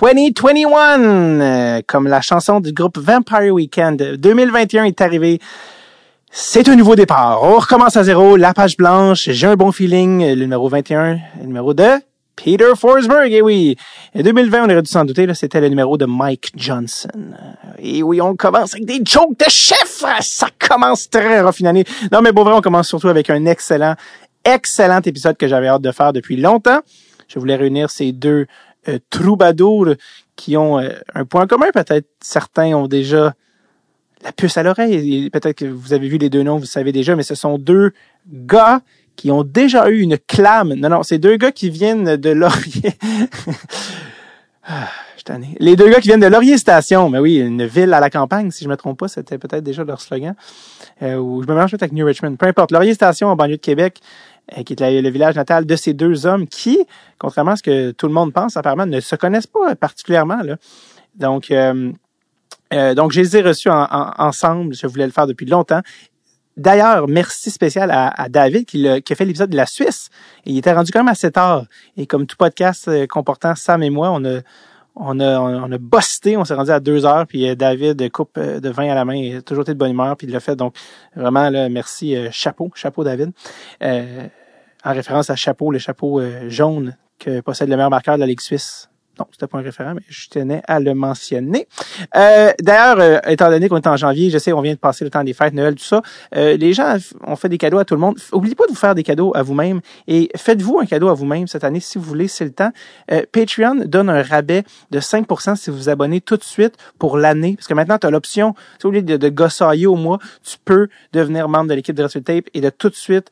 2021, euh, comme la chanson du groupe Vampire Weekend. 2021 est arrivé. C'est un nouveau départ. On recommence à zéro, la page blanche, j'ai un bon feeling. Le numéro 21, le numéro de Peter Forsberg, et oui. Et 2020, on aurait dû s'en douter, là, c'était le numéro de Mike Johnson. Et oui, on commence avec des jokes de chef. Ça commence très raffiné. Non, mais bon, vrai, on commence surtout avec un excellent, excellent épisode que j'avais hâte de faire depuis longtemps. Je voulais réunir ces deux euh, troubadours qui ont euh, un point commun. Peut-être certains ont déjà la puce à l'oreille. Peut-être que vous avez vu les deux noms, vous savez déjà, mais ce sont deux gars qui ont déjà eu une clame. Non, non, c'est deux gars qui viennent de Laurier. ah, Les deux gars qui viennent de Laurier Station, mais oui, une ville à la campagne, si je me trompe pas, c'était peut-être déjà leur slogan. Euh, ou je me mélange peut-être avec New Richmond. Peu importe. Laurier Station en banlieue de Québec, qui est le village natal de ces deux hommes qui, contrairement à ce que tout le monde pense, apparemment, ne se connaissent pas particulièrement. Là. Donc, euh, euh, donc, je les ai reçus ensemble. Je voulais le faire depuis longtemps. D'ailleurs, merci spécial à, David qui, a, fait l'épisode de la Suisse. il était rendu quand même assez tard. Et comme tout podcast comportant Sam et moi, on a on a, on a on s'est rendu à deux heures, puis David coupe de vin à la main, il a toujours été de bonne humeur, puis il l'a fait. Donc, vraiment, là, merci, chapeau, chapeau David. Euh, en référence à Chapeau, le chapeau euh, jaune que possède le meilleur marqueur de la Ligue suisse. Non, c'était pas un référent, mais je tenais à le mentionner. Euh, D'ailleurs, euh, étant donné qu'on est en janvier, je sais, on vient de passer le temps des fêtes, Noël, tout ça. Euh, les gens ont fait des cadeaux à tout le monde. Oubliez pas de vous faire des cadeaux à vous-même et faites-vous un cadeau à vous-même cette année si vous voulez, c'est le temps. Euh, Patreon donne un rabais de 5% si vous vous abonnez tout de suite pour l'année, parce que maintenant tu as l'option, au lieu de, de gossailler au mois, tu peux devenir membre de l'équipe de Retro Tape et de tout de suite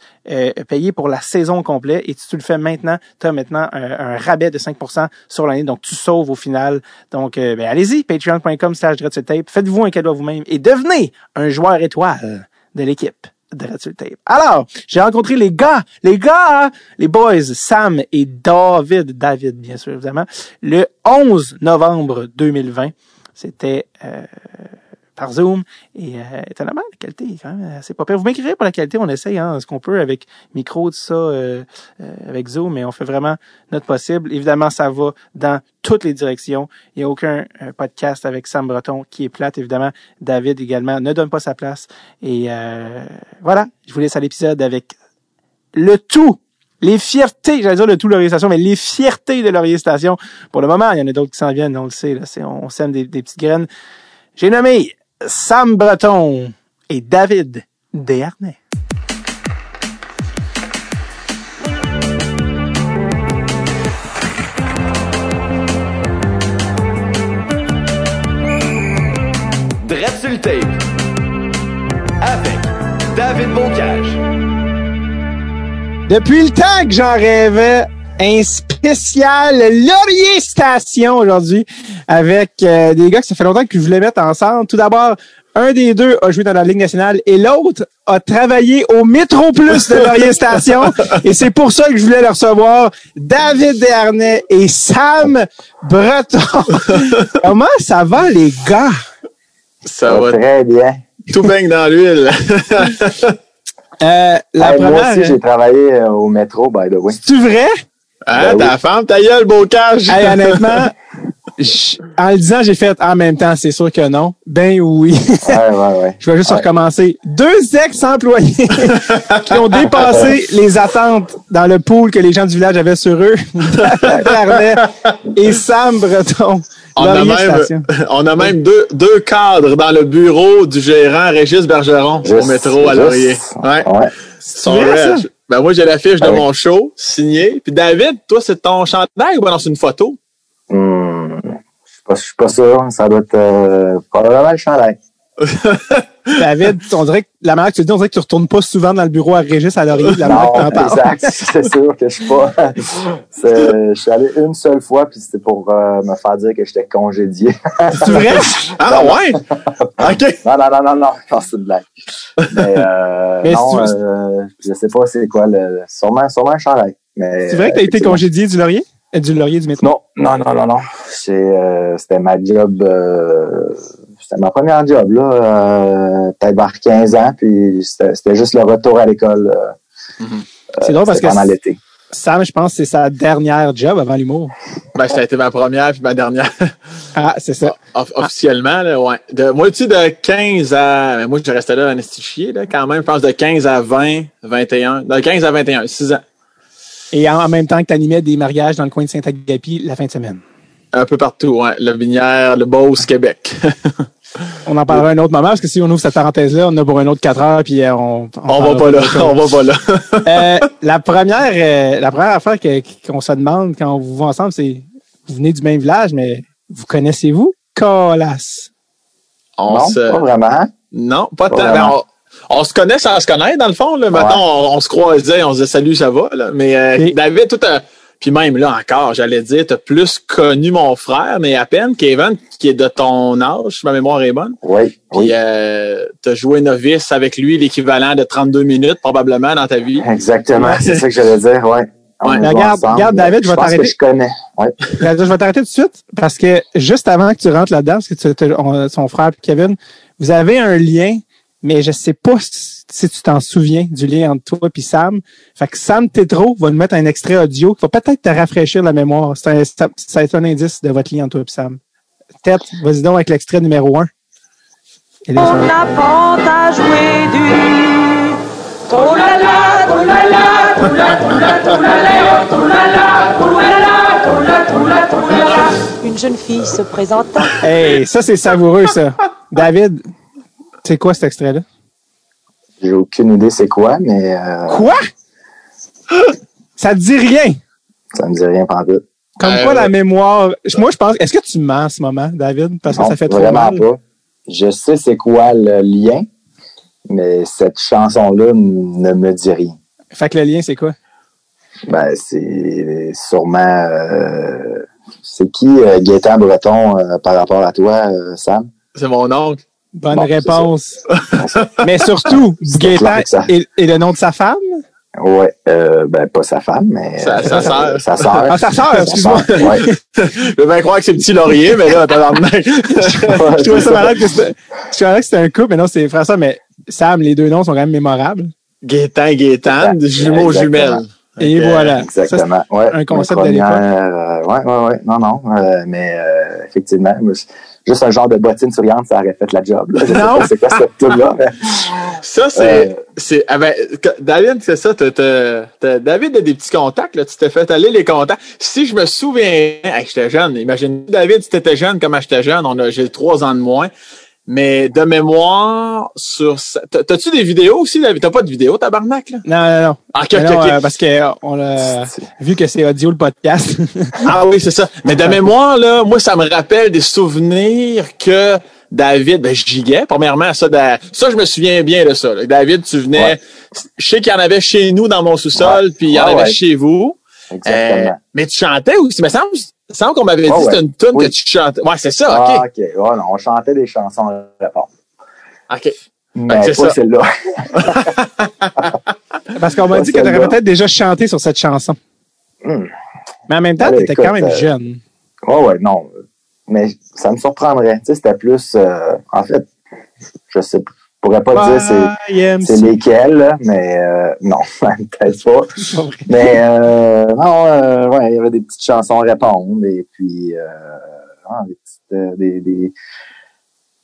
payer pour la saison complète. Et si tu le fais maintenant, tu as maintenant un, un rabais de 5% sur l'année donc tu sauves au final. Donc, euh, ben, allez-y, patreon.com slash Tape. Faites-vous un cadeau à vous-même et devenez un joueur étoile de l'équipe de Tape. Alors, j'ai rencontré les gars, les gars, les boys, Sam et David, David, bien sûr, évidemment, le 11 novembre 2020. C'était... Euh, par Zoom. Et euh, étonnamment, la qualité est quand même assez pas pire. Vous m'écrivez pour la qualité, on essaye hein, ce qu'on peut avec micro, tout ça, euh, euh, avec Zoom, mais on fait vraiment notre possible. Évidemment, ça va dans toutes les directions. Il n'y a aucun euh, podcast avec Sam Breton qui est plate, évidemment. David également ne donne pas sa place. Et voilà, je vous laisse à l'épisode avec le tout les fiertés, j'allais dire le tout Laurier Station, mais les fiertés de Laurier Station. Pour le moment, il y en a d'autres qui s'en viennent, on le sait, là, on sème des, des petites graines. J'ai nommé Sam Breton et David Desharnais. Dread sur le tape avec David Bocage. Depuis le temps que j'en rêvais, un spécial Laurier Station aujourd'hui avec euh, des gars que ça fait longtemps que je voulais mettre ensemble. Tout d'abord, un des deux a joué dans la Ligue nationale et l'autre a travaillé au Métro Plus de Laurier Station. et c'est pour ça que je voulais le recevoir. David Dernay et Sam Breton. Comment ça va, les gars? Ça, va très bien. Tout baigne dans l'huile. Euh, la moi aussi, j'ai travaillé euh, au métro, by the way. C'est vrai? Ah, ta femme, ta gueule, bocage! Hey, honnêtement, en le disant, j'ai fait en même temps, c'est sûr que non. Ben oui. Ouais, ouais, ouais. Je vais juste recommencer. Deux ex-employés qui ont dépassé les attentes dans le pool que les gens du village avaient sur eux. et Sam Breton. On a, même, on a même deux, deux cadres dans le bureau du gérant Régis Bergeron au métro à Laurier. Ouais. vrai, ça? Ben moi, j'ai l'affiche de mon show signé. Puis David, toi, c'est ton chandail ou bien c'est une photo? Hmm, je suis pas, sûr. Ça doit être euh, probablement le chandail. David, on dirait que la manière que tu le dis, on dirait que tu retournes pas souvent dans le bureau à Régis à Laurier de la manière que tu Exact, c'est sûr que je suis pas. je suis allé une seule fois, puis c'était pour euh, me faire dire que j'étais congédié. c'est vrai? Ah ouais? OK. Non, non, non, non, non, c'est une blague. Mais, euh, non, euh, je sais pas c'est quoi le. Sûrement, sûrement un. C'est vrai que tu as été congédié du Laurier? Euh, du Laurier du métro? Non, non, non, non, non. Euh, c'était ma job c'était ma première job, là, euh, peut-être vers 15 ans, puis c'était juste le retour à l'école. Mm-hmm. c'est drôle parce que l'été. Sam, je pense que c'est sa dernière job avant l'humour. Ben, ça a été ma première puis ma dernière. Ah, c'est ça. Off- officiellement, là, ouais. De, moi, tu sais, de 15 à. ben, moi, je restais là à Anestichier, là, quand même. Je pense de 15 à 20, 21. De 15 à 21, 6 ans. Et en, en même temps que tu animais des mariages dans le coin de Saint-Agapi la fin de semaine. Un peu partout, ouais. Le Binière, le Beauce, Québec. On en parlera un autre moment parce que si on ouvre cette parenthèse-là, on a pour un autre quatre heures puis euh, on. on va pas là. On va pas là. Euh, la première, euh, la première affaire qu'on se demande quand vous voit ensemble, c'est vous venez du même village, mais vous connaissez-vous Colas? On non, se... pas vraiment. Non, pas Pas tant. on, on se connaît sans se connaître, dans le fond. Là. Maintenant, on, on se croisait, on se disait salut, ça va. Là. Mais euh, Et- David, tout a- Puis même là encore, j'allais dire, tu as plus connu mon frère, mais à peine, Kevin, qui est de ton âge, si ma mémoire est bonne. Oui, Puis oui. euh, tu as joué novice avec lui l'équivalent de 32 minutes, probablement, dans ta vie. Exactement, c'est ça que j'allais dire, ouais. On Ouais. joue Regarde, ensemble. regarde, David, je vais pense t'arrêter. que je connais. Ouais. Je vais t'arrêter tout de suite parce que juste avant que tu rentres là-dedans, parce que tu, tu- on- son frère et Kevin, vous avez un lien, mais je sais pas si, tu t'en souviens du lien entre toi et Sam. Fait que Sam Tétro va nous mettre un extrait audio qui va peut-être te rafraîchir la mémoire. C'est un, ça, ça va être un indice de votre lien entre toi et Sam. Tête, vas-y donc avec l'extrait numéro un. Et là, ça On va- apprend à jouer du Oh là là, oh là là, oh là, oh là, oh là là, oh là là, oh là là, oh là, oh là, oh là là. Une jeune fille se présenta. Hey, ça c'est savoureux ça. David, c'est quoi cet extrait-là? J'ai aucune idée c'est quoi, mais euh, Quoi? Ça te dit rien? ça me dit rien pantoute. Comme Euh, quoi la mémoire. Moi, je pense. Est-ce que tu mens en ce moment, David? Parce que Non, ça fait trop vraiment mal. pas. Je sais c'est quoi le lien, mais cette chanson-là ne me dit rien. Fait que le lien, c'est quoi? Ben, c'est sûrement... euh, c'est qui euh, Gaétan Breton euh, par rapport à toi, euh, Sam? C'est mon oncle. Bonne Bon, réponse. Mais surtout, ça. et, et le nom de sa femme? Ouais, euh, ben pas sa femme, mais... Sa- euh, sa sœur. Sa sœur. Ah, sa sœur, excuse-moi. ouais. Je veux bien croire que c'est petit laurier, mais là, tabarnak. Je trouvais ça malade que c'était. Je trouvais que c'était un couple, mais non, c'est frère ça, mais Sam, les deux noms sont quand même mémorables. Gaétan, Gaétan, jumeaux, jumelles. Et voilà. Ça, Exactement. ouais, un concept de l'époque. euh, ouais, ouais, ouais. Non, non. euh, mais euh, effectivement, juste un genre de bottine souriante, ça aurait fait la job. Là. Je sais Non. c'est quoi cette tune-là. mais- Ça, c'est. Euh, ah ben, David, c'est ça. David a des petits contacts. Là, tu t'es fait aller les contacts. Si je me souviens, hey, j'étais jeune. Imagine, David, si t'étais jeune comme j'étais jeune, on a, j'ai trois ans de moins. Mais de mémoire, sur. T'as-tu des vidéos aussi, David? T'as pas de vidéo, tabarnak, là? Non, non, non. Ah, ok, Mais ok, non, euh, parce que euh, on a vu que c'est audio le podcast. Ah oui, c'est ça. Mais de mémoire, là, moi, ça me rappelle des souvenirs que David, ben, je giguais, premièrement, ça, de- ça, je me souviens bien de ça. là. David, tu venais, Ouais. je sais qu'il y en avait chez nous dans mon sous-sol, puis il y en Ouais, avait ouais. chez vous. Euh, Exactement. mais tu chantais aussi. Mais ça me il semble qu'on m'avait dit Ouais, que c'était une tune Oui. que tu chantais. Ouais, c'est ça, Ah, ok. OK. Ouais, non, on chantait des chansons à réponse. OK. Mais c'est pas ça. celle-là. parce qu'on m'a dit que tu aurais peut-être déjà chanté sur cette chanson. Hmm. Mais en même temps, tu étais quand même euh, jeune. Ouais, ouais, non. Mais ça me surprendrait. Tu sais, c'était plus. euh, en fait, je sais, je pourrais pas dire c'est. Lesquels, là, mais euh, non, peut-être pas. Pas. Mais euh, non, euh, ouais, il y avait des petites chansons à répondre et puis ah, des petites, des, des-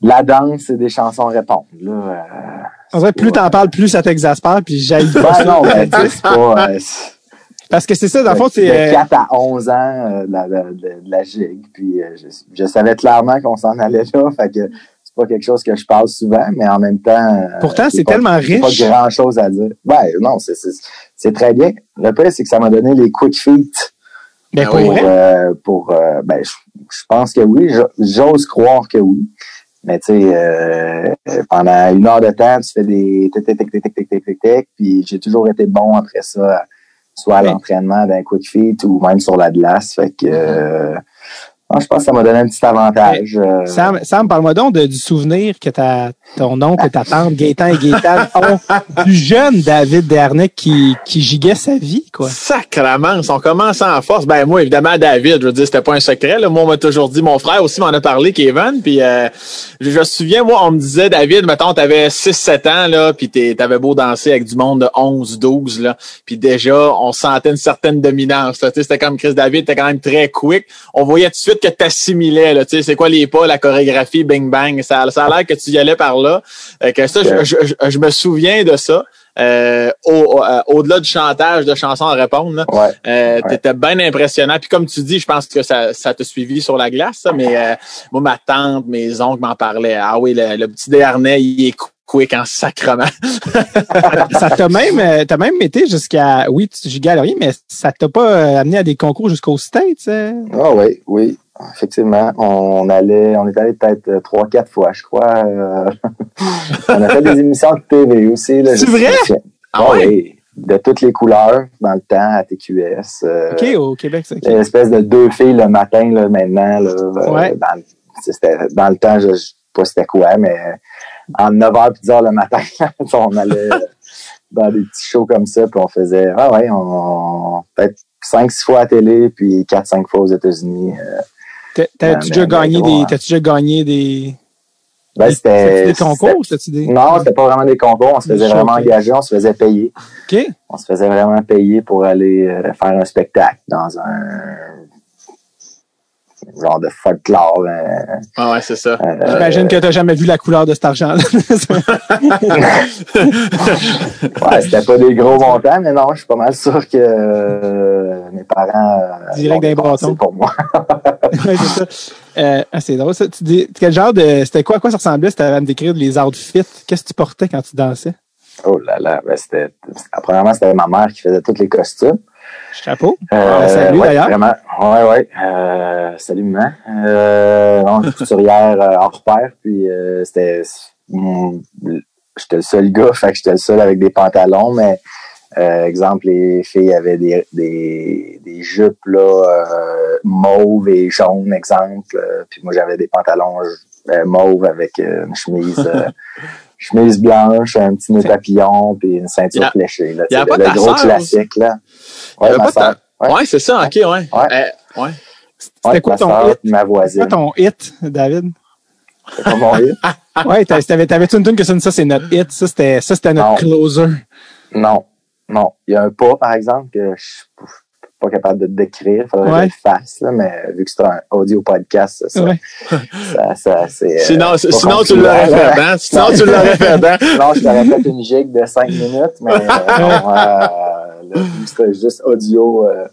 la danse c'est des chansons à répondre. Là, dirait que plus Ouais. t'en parles, plus ça t'exaspère, puis j'aille pas ben ça. non, ben, c'est pas. Parce que c'est ça, dans le fond, c'est. de euh, 4 à 11 ans de, la, de, de- de la gigue. Puis je, je savais clairement qu'on s'en allait là. Fait que pas quelque chose que je parle souvent, mais en même temps. euh, Pourtant, c'est tellement riche. Pas grand chose à dire. Ouais, non, c'est, très bien. Le pire, c'est que ça m'a donné les quick feet ben, pour oui. pour, euh, pour euh, ben, je, je pense que oui. Jo- J'ose croire que oui. Mais tu sais, euh, pendant une heure de temps, tu fais des tic tic tic tic tic tic tic tic tic, puis j'ai toujours été bon après ça, soit à l'entraînement d'un quick feet ou même sur la glace. Fait que je pense que ça m'a donné un petit avantage. euh, Sam, Sam parle-moi donc de- du souvenir que ta, ton oncle et ta tante, Gaétan et Gaétan, ont du jeune David Dernay qui, qui giguait sa vie, quoi. Sacrement, on commence en force. Ben moi, évidemment, David, je veux dire, c'était pas un secret. Là. Moi, on m'a toujours dit, mon frère aussi m'en a parlé, Kevin. Puis euh, je, je me souviens, moi, on me disait, David, mettons, t'avais 6-7 ans, là, puis t'es- t'avais beau danser avec du monde de 11-12, là. Puis déjà, on sentait une certaine dominance. là. Tu sais, C'était comme Chris David, t'es quand même très quick. On voyait tout de suite que t'assimilais, là. Tu sais, c'est quoi les pas, la chorégraphie, bing bang. Ça, ça a l'air que tu y allais par là. Euh, que ça, je, je- je- je me souviens de ça. Euh, au- au- euh, au-delà du chantage de chansons à répondre, là, Ouais. euh, Ouais. T'étais bien impressionnant. Puis comme tu dis, je pense que ça, ça t'a suivi sur la glace, ça, mais euh, moi, ma tante, mes oncles m'en parlaient. Ah oui, le, le petit Dernay, il est quick en sacrement. Ça t'a même, t'as même été jusqu'à, oui, tu Laurier, mais ça t'a pas amené à des concours jusqu'aux States, euh? Ah oui, oui. Effectivement, on allait, on est allé peut-être euh, trois, quatre fois, je crois. euh, on a fait des émissions de TV aussi. là, C'est vrai? Ah ouais? oui, de toutes les couleurs dans le temps à TQS. euh, OK, au Québec, c'est OK. Une espèce de deux filles le matin, là, maintenant. Là, Ouais. dans, le- c'était- dans le temps, je ne sais pas c'était quoi, mais en 9h et 10h le matin, on allait dans des petits shows comme ça, puis on faisait, ah ouais, on, peut-être 5-6 fois à télé, puis 4-5 fois aux États-Unis. euh. T'as- T'as-tu mais- déjà mais gagné gros, des, hein. t'as-tu déjà gagné des, Ben, c'était, des concours? T'as-tu des... c'était- Non, c'était pas vraiment des concours, on se faisait vraiment engager, on se faisait payer. OK. On se faisait vraiment payer pour aller euh, faire un spectacle dans un genre de folklore. euh, Ah ouais, c'est ça. euh, J'imagine que t'as jamais vu la couleur de cet argent-là. Ouais, c'était pas des gros montants, mais non, je suis pas mal sûr que euh, mes parents. euh, Direct d'un bâton. pour moi. Ouais, c'est ça. Euh, ah, c'est drôle, ça. Tu dis, quel genre de, c'était quoi, à quoi ça ressemblait si t'avais à me décrire les outfits? Qu'est-ce que tu portais quand tu dansais? Oh là là, ben c'était. Premièrement, c'était ma mère qui faisait tous les costumes. Chapeau. Euh, Ah, salut, ouais, d'ailleurs. Vraiment. Ouais, ouais. Euh, salut, maman. Euh, non, couturière hors pair. Puis euh, c'était. J'étais le seul gars, fait que j'étais le seul avec des pantalons, mais euh, exemple, les filles avaient des, des, des jupes là, mauves et jaunes, exemple. Puis moi, j'avais des pantalons mauves avec une chemise. chemise blanche, un petit nœud papillon, puis une ceinture a- fléchée. Là, a pas le ta gros classique, là. Ouais, ma ta-. Ouais. Ouais, c'est ça, ok, ouais. Euh, ouais. C'était Ouais, quoi ma ton sœur, hit? puis ma C'est voisine. quoi ton hit, David? C'est pas mon hit? Ouais, t'avais-tu une tune que ça, c'est notre hit, ça c'était, ça c'était notre Non. closer. Non. Non. Il y a un pas, par exemple, que je suis pas capable de te décrire. Faudrait Ouais. que je le fasse, là, mais vu que c'est un audio podcast, ça, Ouais. ça, ça, c'est. euh, Sinon, pas sinon tu l'aurais fait, hein? Sinon, tu l'aurais fait, hein? Non, je t'aurais fait une gigue de 5 minutes, mais euh, non, euh, là, vu que c'était juste audio, euh,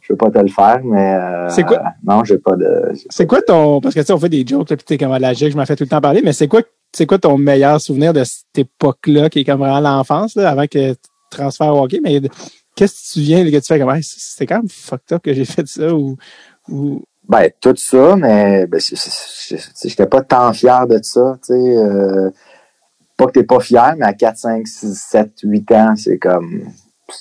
je veux pas te le faire, mais euh, C'est quoi? Non, j'ai pas de. C'est quoi ton, parce que tu sais, on fait des jokes, là, pis t'es comme à la gigue, je m'en fais tout le temps parler, mais c'est quoi, c'est quoi ton meilleur souvenir de cette époque-là, qui est comme vraiment l'enfance, là, avant que tu te transfères au hockey, mais qu'est-ce que tu souviens, là, que tu fais comme, Hey, c'était quand même fucked up que j'ai fait ça, ou, ou, Ben, tout ça, mais ben, j'étais pas tant fier de ça, tu sais. euh, pas que t'es pas fier, mais à 4, 5, 6, 7, 8 ans, c'est comme...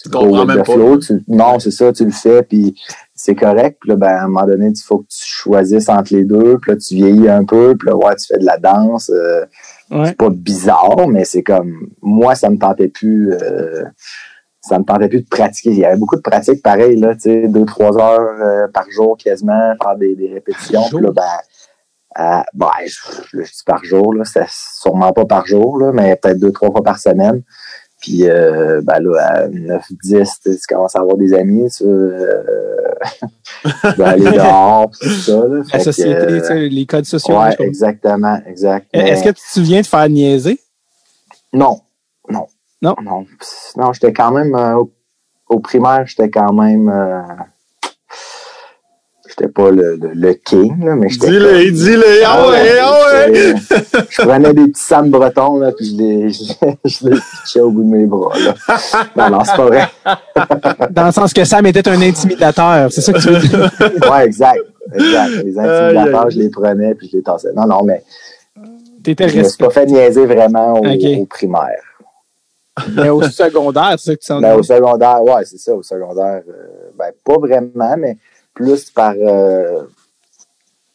Tu comprends même pas. flow, tu- non, c'est ça, tu le fais, puis c'est correct. Puis là, ben, à un moment donné, il faut que tu choisisses entre les deux. Puis là, tu vieillis un peu, puis là, ouais, tu fais de la danse. euh, ouais. c'est pas bizarre, mais c'est comme... Moi, ça me tentait plus... euh, ça me tentait plus de pratiquer. Il y avait beaucoup de pratiques pareilles, là, tu sais, deux, trois heures euh, par jour quasiment, faire des, des répétitions. Puis là, ben, euh, ben, je, dis par jour, là, c'est sûrement pas par jour, là, mais peut-être deux, trois fois par semaine. Puis euh, ben là, à 9, 10, tu commences à avoir des amis, tu, tu vas aller dehors, tout ça. Là, la que, société, les codes sociaux. Ouais, exactement, exact. Est-ce que tu te souviens de faire niaiser? non, non? Non? Non, j'étais quand même euh, au, au primaire, j'étais quand même euh, j'étais pas le, le, le king, là, mais j'étais. Dis-le, dis-le, ah ouais, ah ouais! j'étais- Je prenais des petits Sam Breton, là, puis je les, je, les- je les pitchais au bout de mes bras. Là. Non, non, c'est pas vrai. Dans le sens que Sam était un intimidateur, c'est ça que tu veux dire? Ouais, exact. Exact. Les intimidateurs, je les prenais puis je les tassais. Non, non, mais T'étais je me suis pas fait niaiser vraiment au, Ok. au primaire. Mais au secondaire, c'est ça que tu sens. Ben, au secondaire, ouais, c'est ça, au secondaire. euh, ben, pas vraiment, mais plus par. euh,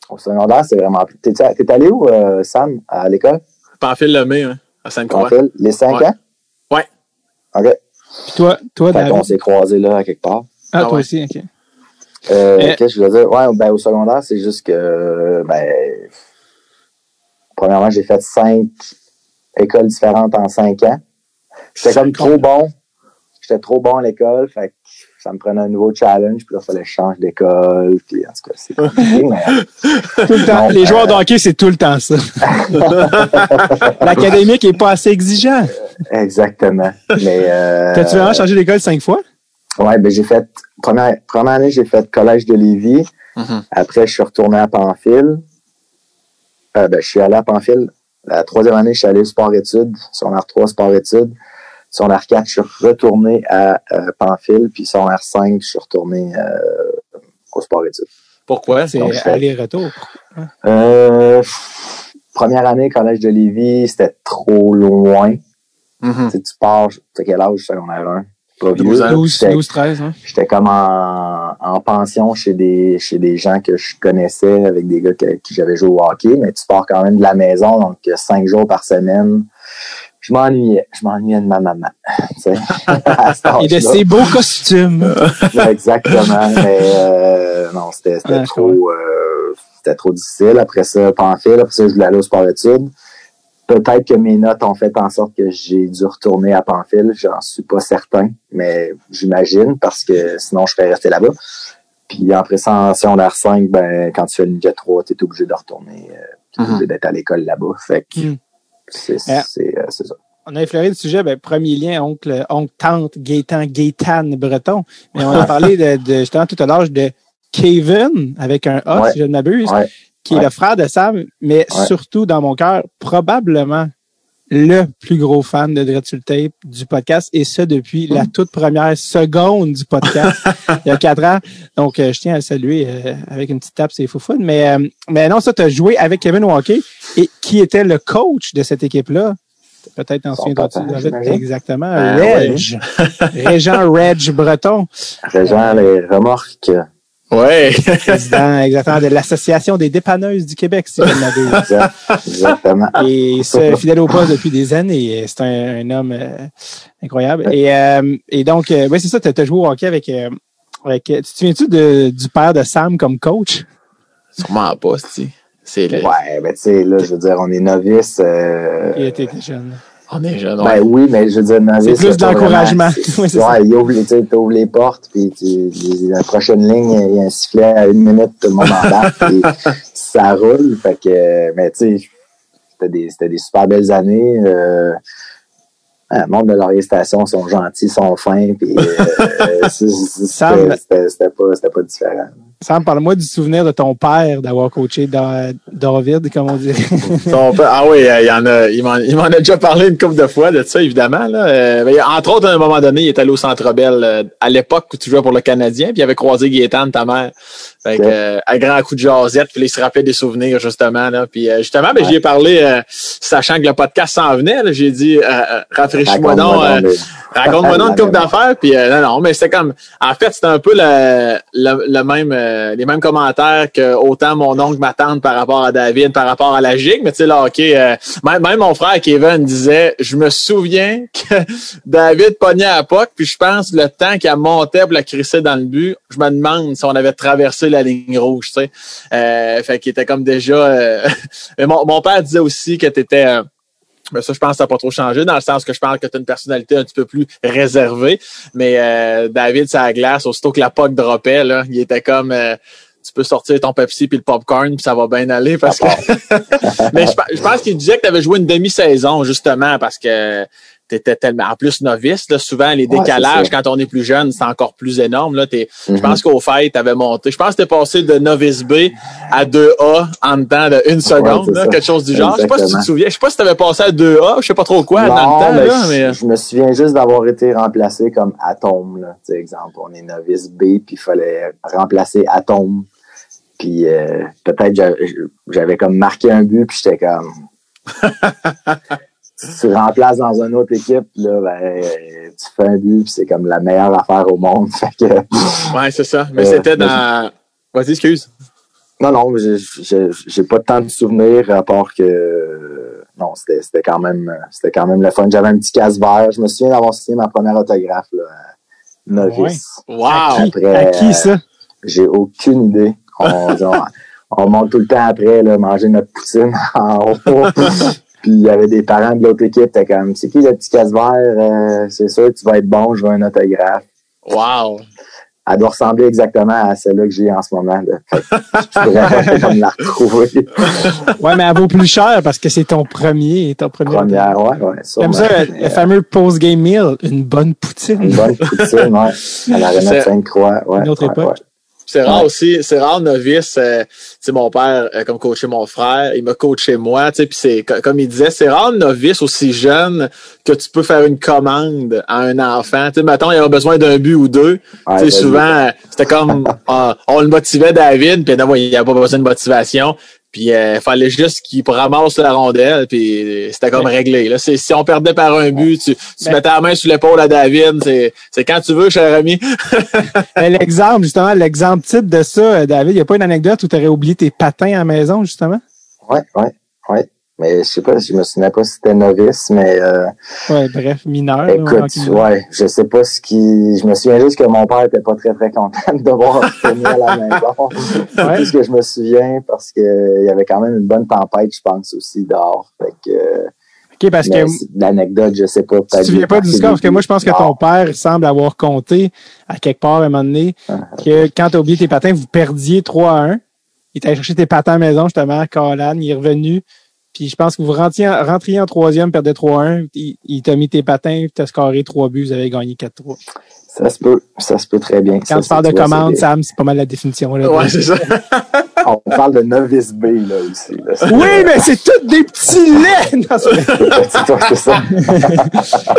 Au secondaire, c'est vraiment plus. T'es, t'es allé où, euh, Sam, à l'école? Pamphile Lemay, hein, à Sainte-Croix. Pamphile? Les 5 Ouais. ans? Ouais. OK. Puis toi, toi, Fait qu'on s'est croisés là, à quelque part. Ah, Ah toi ouais. aussi, ok. Euh. Qu'est-ce que je veux dire? Ouais, ben, au secondaire, c'est juste que, ben, premièrement, j'ai fait cinq écoles différentes en cinq ans. J'étais comme trop bon. J'étais trop bon à l'école, fait que ça me prenait un nouveau challenge, puis là, il fallait que je change d'école, puis en tout cas, c'est compliqué, mais Tout le temps. Non, Les euh, joueurs de hockey, c'est tout le temps ça. L'académique est pas assez exigeant. exactement. Mais, euh, T'as-tu vraiment changé d'école cinq fois? Ouais, ben, j'ai fait, première, première année, j'ai fait collège de Lévis. Mhm. Après, je suis retourné à Pamphile. Euh, ben, je suis allé à Pamphile. La troisième année, je suis allé au sport-études. Son R3, sport-études. Son R4, je suis retourné à euh, Pamphile. Puis son R5, je suis retourné euh, au sport-études. Pourquoi? C'est aller-retour. Euh, première année, collège de Lévis, c'était trop loin. Mhm. Tu sais, tu pars, tu sais quel âge, secondaire 1? Pas vieux. 12 ans. 12, J'étais- 12 13. Hein? J'étais comme en, en pension chez des chez des gens que je connaissais, avec des gars que- qui j'avais joué au hockey, mais tu pars quand même de la maison, donc cinq jours par semaine. Je m'ennuyais. Je m'ennuyais de ma maman. tu Et de ses beaux costumes. Exactement. Mais euh, non, c'était c'était Ouais, je trop euh, c'était trop difficile. Après ça, Pamphile, après ça, je voulais aller au sport études. Peut-être que mes notes ont fait en sorte que j'ai dû retourner à Pamphile. J'en suis pas certain, mais j'imagine parce que sinon je serais resté là-bas. Puis après ça, en secondaire 5, ben, quand tu fais le niveau 3, tu es obligé de retourner. Euh, t'es Mhm. obligé d'être à l'école là-bas. Fait que Mhm. C'est Ah. c'est, euh, c'est ça. On a effleuré le sujet, ben, premier lien, oncle, oncle, tante, Gaétan, Gaétan breton. Mais on a parlé de, de, justement tout à l'âge de Kevin, avec un A, Ouais. si je ne m'abuse, Ouais. qui est le frère de Sam, mais surtout dans mon cœur, probablement le plus gros fan de Dread sur le Tape du podcast, et ça depuis la toute première seconde du podcast, il y a quatre ans. Donc, euh, je tiens à le saluer euh, avec une petite tape, c'est fou fun. Mais, euh, mais non, ça, tu as joué avec Kevin Walker, et qui était le coach de cette équipe-là? Peut-être en j'imagine. Exactement. Ben, Reg. Régent Reg Breton, Régent, les remorques. Ouais. président exactement de l'Association des dépanneuses du Québec, si je ne m'abuse. Exact- Exactement. Et ce fidèle au poste depuis des années. C'est un, un homme euh, incroyable. Et, euh, et donc, euh, ouais, c'est ça, tu as joué au hockey avec, euh, avec. Tu te souviens-tu du père de Sam comme coach? Sûrement pas, c'est. C'est le- Ouais, ben tu sais, là, je veux dire, on est novice. euh, Il était jeune. On est jeune, Ben oui, mais je veux dire, novice. C'est plus d'encouragement. vraiment- Ouais, il ouvre, les- tu sais, t'ouvres les portes, puis la prochaine ligne, il y a un sifflet à une minute, tout le monde embarque, puis ça roule. Fait que, mais tu sais, c'était des, des super belles années. Euh, le monde de Laurier Station sont gentils, sont fins, puis euh, Sam- c'était pas, pas différent. Sam, parle-moi du souvenir de ton père d'avoir coaché Da- David, comme on dirait. Ah oui, euh, il, y en a, il, m'en, a déjà parlé une couple de fois de ça, évidemment. Là. Euh, entre autres, à un moment donné, il est allé au Centre Bell euh, à l'époque où tu jouais pour le Canadien, puis il avait croisé Gaétan, ta mère. Fait que, euh, à grand coup de jasette, puis il se rappelait des souvenirs, justement. Là. Puis euh, justement, ben, j'y ai parlé, euh, sachant que le podcast s'en venait, j'ai dit, euh, rafraîchis-moi donc, Raconte-moi euh, donc, Raconte-moi donc une même. d'affaires, puis euh, non, non, mais c'était comme, en fait, c'était un peu le, le, le même, euh, les mêmes commentaires que autant mon oncle, ma tante par rapport à David, par rapport à la gigue, mais tu sais, là, ok, même, même mon frère Kevin disait, je me souviens que David pognait à POC, puis je pense le temps qu'il a monté pour la crisser dans le but, je me demande si on avait traversé la ligne rouge, tu sais. Fait qu'il était comme déjà, mais mon, mon père disait aussi que t'étais, mais ça, je pense que ça n'a pas trop changé, dans le sens que je parle que tu as une personnalité un petit peu plus réservée. Mais euh, David, à la glace, aussitôt que la POC droppait, là, il était comme euh, tu peux sortir ton Pepsi puis le popcorn, puis ça va bien aller. Parce que... Mais je, je pense qu'il disait que tu avais joué une demi-saison, justement, parce que tu étais tellement en plus novice. Là, souvent, les décalages, quand on est plus jeune, c'est encore plus énorme. Là, t'es- Je Mhm. pense qu'au fait, tu avais monté. Je pense que tu es passé de novice B à 2A en dedans d'une seconde, c'est là, ça. quelque chose du genre. Je sais pas si tu te Exactement. souviens. Je sais pas si tu avais passé à 2A, je sais pas trop quoi dans le temps. Là, je, mais... je me souviens juste d'avoir été remplacé comme Atome. Là. Tu exemple, on est novice B, puis il fallait remplacer Atome. Puis euh, peut-être j'avais comme marqué un but, puis j'étais comme... tu remplaces dans une autre équipe, là, ben, tu fais un but, puis c'est comme la meilleure affaire au monde. Fait que, Ouais, c'est ça. Mais Euh, c'était dans. Vas-y, excuse. Non, non, j'ai- pas tant de souvenirs à part que non, c'était c'était quand même c'était quand même le fun. J'avais un petit casse vert. Je me souviens d'avoir signé ma première autographe là, à novice. À Wow! qui, après, à qui euh, ça? J'ai aucune idée. On, on, on monte tout le temps après là, manger notre poutine en haut. Puis il y avait des parents de l'autre équipe, t'es comme c'est qui le petit casse vert? Euh, c'est sûr tu vas être bon, je veux un autographe. Wow! Elle doit ressembler exactement à celle-là que j'ai en ce moment. là. Je pourrais pas comme la retrouver. Ouais, mais elle vaut plus cher parce que c'est ton premier, ton premier. Première, ouais, ouais. Comme ça, le fameux post-game meal, une bonne poutine. Une bonne poutine, ouais. À la remettre Sainte-Croix, ouais. Une autre ouais, époque. ouais. C'est rare Ouais. aussi, c'est rare novice. euh, mon père, euh, comme coaché mon frère, il m'a coaché moi. Puis c'est comme il disait, c'est rare novice aussi jeune que tu peux faire une commande à un enfant. Sais, mettons, il a besoin d'un but ou deux. Ouais, souvent, euh, c'était comme ah, on le motivait David, puis il n'y a pas besoin de motivation. Puis il fallait juste qu'il ramasse la rondelle, puis c'était comme réglé. Là, c'est si on perdait par un but, tu, tu Ben- mettais la main sur l'épaule à David. C'est c'est quand tu veux, cher ami. Mais L'exemple, justement, l'exemple type de ça, euh, David, il n'y a pas une anecdote où tu aurais oublié tes patins à la maison, justement? Ouais, ouais, ouais. Mais je sais pas, je me souviens pas si c'était novice, mais euh, Ouais, bref, mineur. là, écoute, hockey. ouais, je sais pas ce qui. Je me souviens juste que mon père était pas très très content de devoir revenir à la maison. C'est Ouais. tout ce que je me souviens parce que il y avait quand même une bonne tempête, je pense, aussi dehors. Fait que OK, parce mais que l'anecdote, je sais pas. tu te souviens pas du score, parce que moi, je pense que ton père semble avoir compté à quelque part à un moment donné Ah, que quand tu as oublié tes patins, vous perdiez 3 à 1. Il t'a cherché tes patins à la maison, justement, à Caroline, il est revenu. Puis je pense que vous rentriez, en- rentriez en troisième, perdez 3-1. Il, il t'a mis tes patins, t'as scoré 3 buts, vous avez gagné 4-3. Ça se peut, ça se peut très bien. Quand Ça, tu parles de commande, Sam, c'est pas mal la définition. Là, Ouais, c'est ça. On parle de novice B, là, aussi. Là. Oui, mais c'est tous des petits laits! C'est- C'est toi, c'est ça.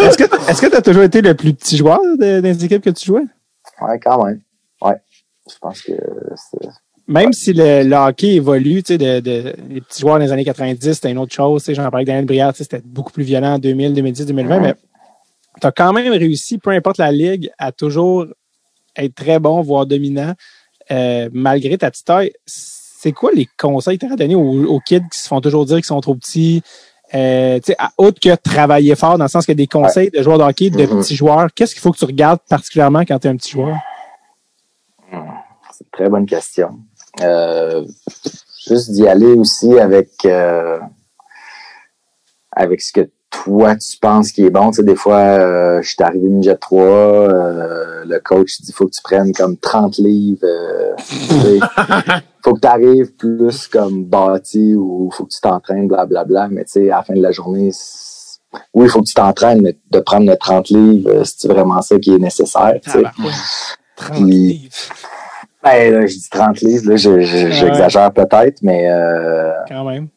Est-ce que est-ce que tu as toujours été le plus petit joueur de- des équipes que tu jouais? Ouais, quand même. Ouais. Je pense que c'est. Même si le, le hockey évolue, tu sais, de, de- les petits joueurs dans les années 90, c'était une autre chose. Tu sais, J'en parlais avec Daniel tu sais, c'était beaucoup plus violent en 2000, 2010, 2020, mais tu as quand même réussi, peu importe la ligue, à toujours être très bon, voire dominant, euh, malgré ta petite taille. C'est quoi les conseils que tu as donnés aux, aux kids qui se font toujours dire qu'ils sont trop petits? Euh, à- autre que travailler fort, dans le sens que des conseils de joueurs de hockey, de Mhm. petits joueurs, qu'est-ce qu'il faut que tu regardes particulièrement quand tu es un petit joueur? C'est une très bonne question. Euh, juste d'y aller aussi avec euh, avec ce que toi tu penses qui est bon. Tu sais, des fois, euh, je suis arrivé midget 3, euh, le coach dit faut que tu prennes comme 30 livres. Euh, faut que tu arrives plus comme bâti ou faut que tu t'entraînes, blablabla. Mais tu sais, à la fin de la journée, oui, il faut que tu t'entraînes, mais de prendre le 30 livres, c'est vraiment ça qui est nécessaire. tu sais? Tabarouette. 30 Puis- livres, Ben, je dis 30 livres, j'exagère peut-être, mais euh, quand même.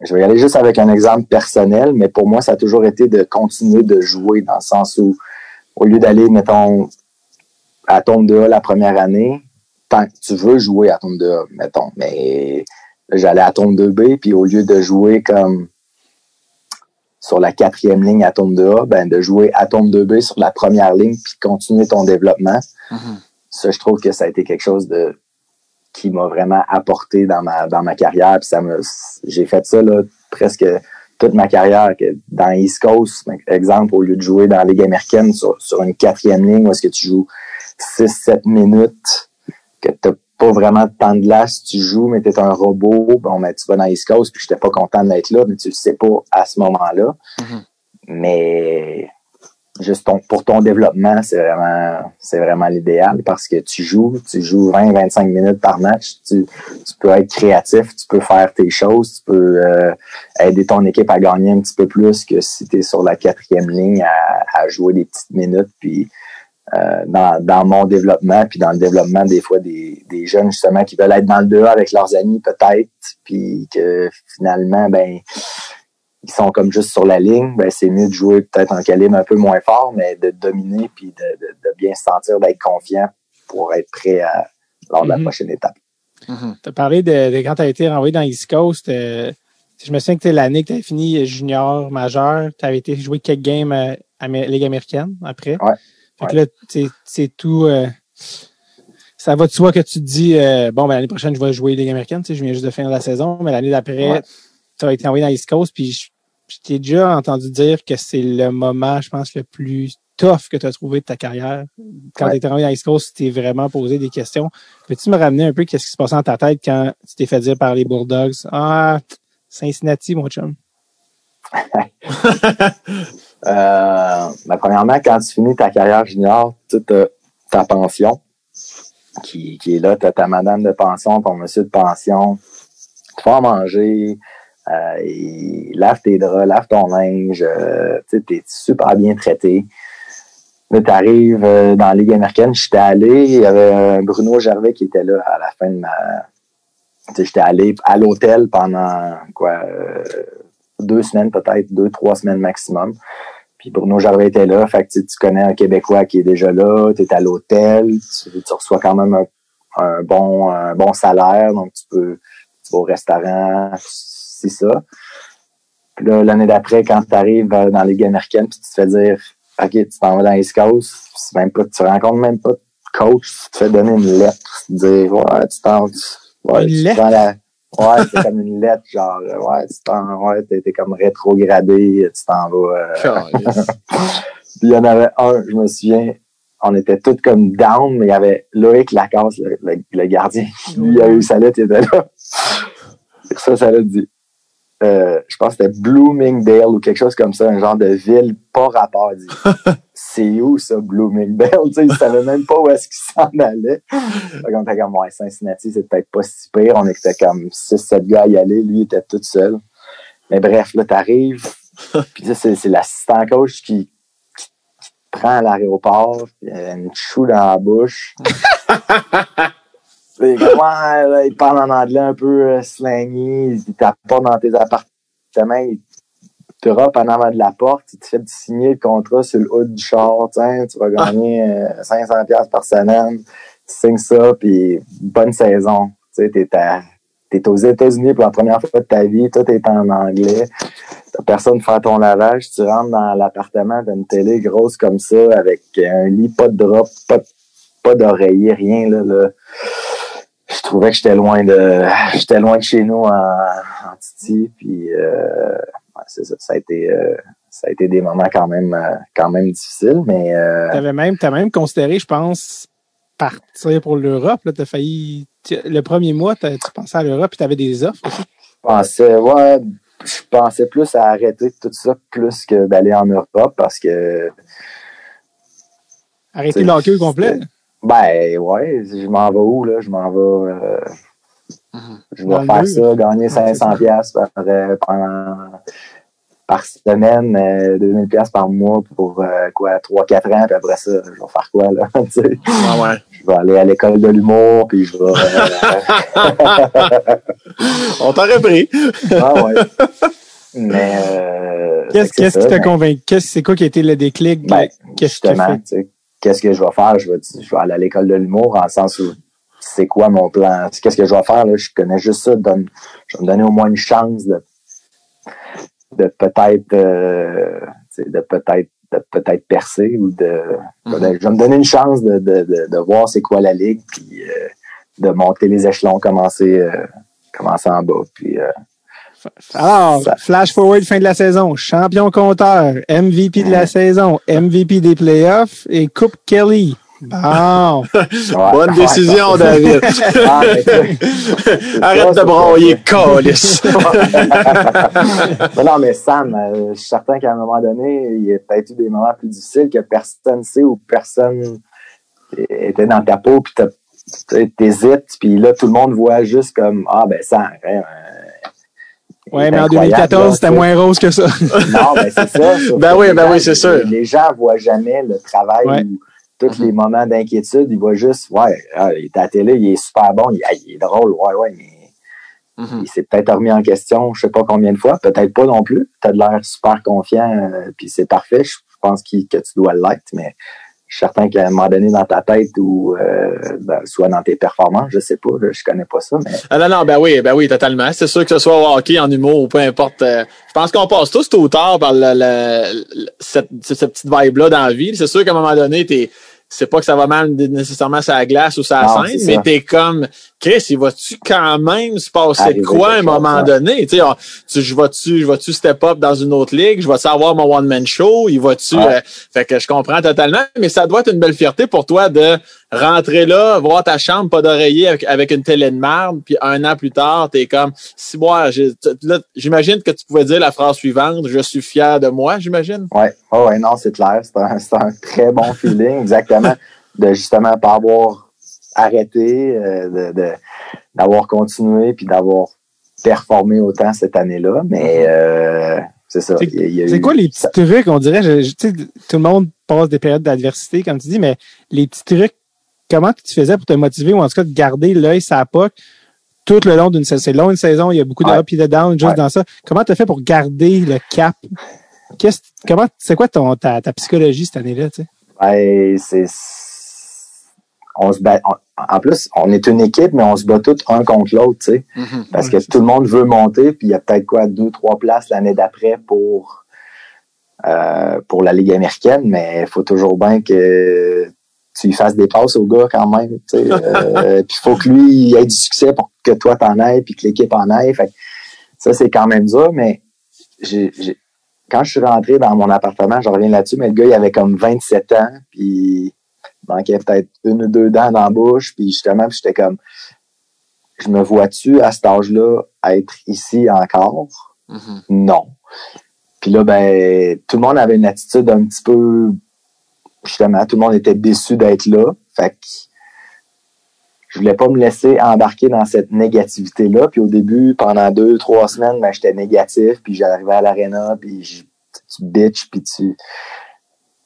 je vais y aller juste avec un exemple personnel, mais pour moi, ça a toujours été de continuer de jouer dans le sens où, au lieu d'aller, mettons, à tombe 2A la première année, tant que tu veux jouer à tombe 2A, mettons, mais j'allais à tombe 2B, puis au lieu de jouer comme sur la quatrième ligne à tombe 2A, ben, de jouer à tombe 2B sur la première ligne, puis continuer ton développement. Ça, je trouve que ça a été quelque chose de qui m'a vraiment apporté dans ma dans ma carrière. Puis ça me j'ai fait ça là, presque toute ma carrière que dans East Coast, exemple, au lieu de jouer dans la Ligue américaine sur, sur une quatrième ligne où est-ce que tu joues 6-7 minutes, que tu pas vraiment de temps de glace, tu joues, mais tu es un robot, bon, mais tu vas dans East Coast, puis j'étais pas content d'être là, mais tu le sais pas à ce moment-là. Mhm. Mais juste ton, pour ton développement, c'est vraiment, c'est vraiment l'idéal parce que tu joues, tu joues 20-25 minutes par match, tu, tu peux être créatif, tu peux faire tes choses, tu peux euh, aider ton équipe à gagner un petit peu plus que si tu es sur la quatrième ligne à, à jouer des petites minutes. Puis euh, dans, dans mon développement, puis dans le développement des fois des, des jeunes justement qui veulent être dans le 2 avec leurs amis peut-être, puis que finalement, ben ils sont comme juste sur la ligne, ben c'est mieux de jouer peut-être en calibre un peu moins fort, mais de dominer puis de, de, de bien se sentir, d'être confiant pour être prêt à, lors de la Mhm. prochaine étape. Tu as parlé de, de quand tu as été renvoyé dans East Coast. euh, je me souviens que c'était l'année que tu avais fini junior, majeur. Tu avais été jouer quelques games euh, Amé- Ligue américaine après. Ouais. Fait que là, c'est- tout. euh, ça va de soi que tu te dis, euh, bon, ben, l'année prochaine, je vais jouer Ligue américaine, tu sais, je viens juste de finir la saison, mais l'année d'après, Ouais. Tu as été envoyé dans l'East Coast, puis je, je t'ai déjà entendu dire que c'est le moment, je pense, le plus tough que tu as trouvé de ta carrière. Quand Ouais. tu étais envoyé dans l'East Coast, tu t'es vraiment posé des questions. Peux-tu me ramener un peu qu'est-ce qui se passait dans ta tête quand tu t'es fait dire par les Bulldogs, ah, Cincinnati, mon chum. Euh, ben, premièrement, quand tu finis ta carrière junior, tu as ta pension qui, qui est là, tu as ta madame de pension, ton monsieur de pension, tu vas manger, euh, il lave tes draps, lave ton linge, euh, tu es super bien traité. Là, tu arrives dans la Ligue américaine, j'étais allé, il y avait un Bruno Gervais qui était là à la fin de ma... J'étais allé à l'hôtel pendant quoi euh, deux semaines peut-être, deux, trois semaines maximum. Puis Bruno Gervais était là, fait que tu, connais un Québécois qui est déjà là, tu es à l'hôtel, tu, reçois quand même un, bon bon salaire, donc tu peux tu vas au restaurant, c'est ça. Puis là, l'année d'après, quand tu arrives dans la Ligue américaine, puis tu te fais dire OK, tu t'en vas dans les Coast, c'est même pas, tu rencontres même pas de coach, tu te fais donner une lettre, tu te dire Ouais, tu t'en ouais, Une lettre? la- Ouais, c'est comme une lettre, genre, euh, ouais, tu t'en, ouais, t'es, t'es comme rétrogradé, tu t'en vas. euh, puis il y en avait un, je me souviens, on était tous comme down, mais il y avait Loïc Lacasse, le, le, le gardien, qui lui a eu sa lettre, il était là. Ça, ça l'a dit. Euh, je pense que c'était Bloomingdale ou quelque chose comme ça, un genre de ville pas rapport. C'est où ça, Bloomingdale? Tu sais, il savait même pas où est-ce qu'il s'en allait. Fait qu'on était comme, ouais, Cincinnati, c'est peut-être pas si pire. On était comme 6-7 gars à y aller. Lui, il était tout seul. Mais bref, là, t'arrives. Puis ça, c'est, c'est l'assistant coach qui, qui, qui te prend à l'aéroport. Puis il a une chou dans la bouche. Ouais, là, il parle en anglais un peu euh, slangy. Il t'apporte dans tes appartements. Il te en avant de la porte. Il te fait signer le contrat sur le haut du char. Tiens, tu vas gagner euh, 500$ piastres par semaine. Tu signes ça, puis bonne saison. Tu sais, t'es à- t'es aux États-Unis pour la première fois de ta vie. Tout est en anglais. T'as personne faire ton lavage. Tu rentres dans l'appartement, t'as une télé grosse comme ça, avec un lit, pas de drap, pas, pas d'oreiller, rien, là, là. Je trouvais que j'étais loin de, j'étais loin de chez nous en, en Titi, puis, euh, ouais, c'est ça, ça a été, euh, ça a été des moments quand même, euh, quand même difficiles, mais, euh, T'avais même, t'as même considéré, je pense, partir pour l'Europe. Là, t'as failli. Le premier mois, tu pensais à l'Europe et t'avais des offres aussi. je pensais, ouais, je pensais plus à arrêter tout ça plus que d'aller en Europe parce que, Arrêter C'est- le hockey au complet. Ben ouais, je m'en vais où là? Je m'en vais. euh, je vais faire ça, gagner c'est ça. 500 pièces par, euh, pendant- par semaine, euh, 2000 pièces par mois pour euh, quoi 3-4 ans, puis après ça, je vais faire quoi là? Ah ouais. je vais aller à l'école de l'humour, puis je vais. euh, On t'aurait pris. ah ouais. Mais euh, Qu'est-ce qui t'a convaincu? Qu'est-ce- C'est quoi qui a été le déclic? Ben, Qu'est-ce que tu justement, fait? tu sais, qu'est-ce que je vais faire? Je vais, je vais aller à l'école de l'humour en le sens où c'est quoi mon plan? Qu'est-ce que je vais faire? Là? Je connais juste ça. Donne, je vais me donner au moins une chance de, de peut-être euh, de peut-être de peut-être percer ou de. Mhm. Je vais me donner une chance de, de, de, de voir c'est quoi la ligue, puis euh, de monter les échelons, commencer, euh, commencer en bas. Puis Alors, Ça- flash forward fin de la saison. Champion compteur, MVP de la saison, MVP des playoffs et Coupe Kelly. Bon. ouais, Bonne décision, ça- David. Ah, Arrête de broyer, calice. non, mais Sam, euh, je suis certain qu'à un moment donné, il y a peut-être eu des moments plus difficiles que personne ne sait ou personne était dans ta peau, puis t'hésites, puis là, tout le monde voit juste comme Ah, ben Sam, hein, Ouais, mais en incroyable, 2014, là, c'était moins rose que ça. Non, ben c'est ça. Ben oui, les ben gens- oui, c'est sûr. Les gens voient jamais le travail Ouais. ou tous Mhm. les moments d'inquiétude. Ils voient juste, ouais, ah, il est à la télé, il est super bon, il, il est drôle, ouais, ouais, mais Mhm. il s'est peut-être remis en question, je sais pas combien de fois, peut-être pas non plus. Tu as de l'air super confiant, euh, puis c'est parfait. Je pense qu'il- que tu dois l'être, mais je suis certain qu'à un moment donné dans ta tête ou euh, ben, soit dans tes performances, je sais pas, là, je connais pas ça, mais Ah non, non, ben oui, ben oui, totalement. C'est sûr que ce soit au hockey, en humour ou peu importe. euh, je pense qu'on passe tous tôt ou tard par le, le- le- cette, cette petite vibe-là dans la vie. C'est sûr qu'à un moment donné, t'es c'est pas que ça va mal nécessairement sur la glace ou sur la Non, scène, mais t'es comme, Chris, il va-tu quand même se passer Arriver quoi à un chose, moment donné? On- tu, je vais-tu, je vais-tu step up dans une autre ligue? Je vais-tu avoir mon one-man show? Il va-tu, euh, fait que je comprends totalement, mais ça doit être une belle fierté pour toi de rentrer là, voir ta chambre, pas d'oreiller avec, avec une télé de marde, puis un an plus tard, t'es comme, si moi, j'imagine que tu pouvais dire la phrase suivante, je suis fier de moi, j'imagine. Ouais, ouais, ouais, non, c'est clair. C'est un, c'est un très bon feeling, exactement, de justement pas avoir arrêté, euh, de, de- d'avoir continué, puis d'avoir performé autant cette année-là. Mais euh, c'est ça. C'est- quoi les petits ça- trucs, on dirait, je- je- tout le monde passe des périodes d'adversité, comme tu dis, mais les petits trucs, comment tu faisais pour te motiver ou en tout cas de garder l'œil sur la POC tout le long d'une saison? C'est long une saison, il y a beaucoup de Ouais. up et de down juste Ouais. dans ça. Comment tu as fait pour garder le cap? Qu'est-ce, comment, c'est quoi ton, ta, ta psychologie cette année-là, tu sais? Ouais, c'est. On se bat, on- en plus, on est une équipe, mais on se bat tous un contre l'autre, tu sais. Parce que tout le monde veut monter, puis il y a peut-être quoi, deux, trois places l'année d'après pour, euh, pour la Ligue américaine, mais il faut toujours bien que tu lui fasses des passes au gars quand même. tu sais. Euh, puis il faut que lui il ait du succès pour que toi t'en ailles, puis que l'équipe en aille. Fait que ça, c'est quand même dur, mais j'ai, quand je suis rentré dans mon appartement, je reviens là-dessus, mais le gars, il avait comme 27 ans, puis manquait peut-être une ou deux dents dans la bouche, puis justement, j'étais comme, je me vois-tu à cet âge-là être ici encore? Non. Puis là, ben, tout le monde avait une attitude un petit peu, justement, tout le monde était déçu d'être là. Fait que je voulais pas me laisser embarquer dans cette négativité-là. Puis au début, pendant deux, trois semaines, ben, j'étais négatif, puis j'arrivais à l'aréna, puis je- tu bitches, puis tu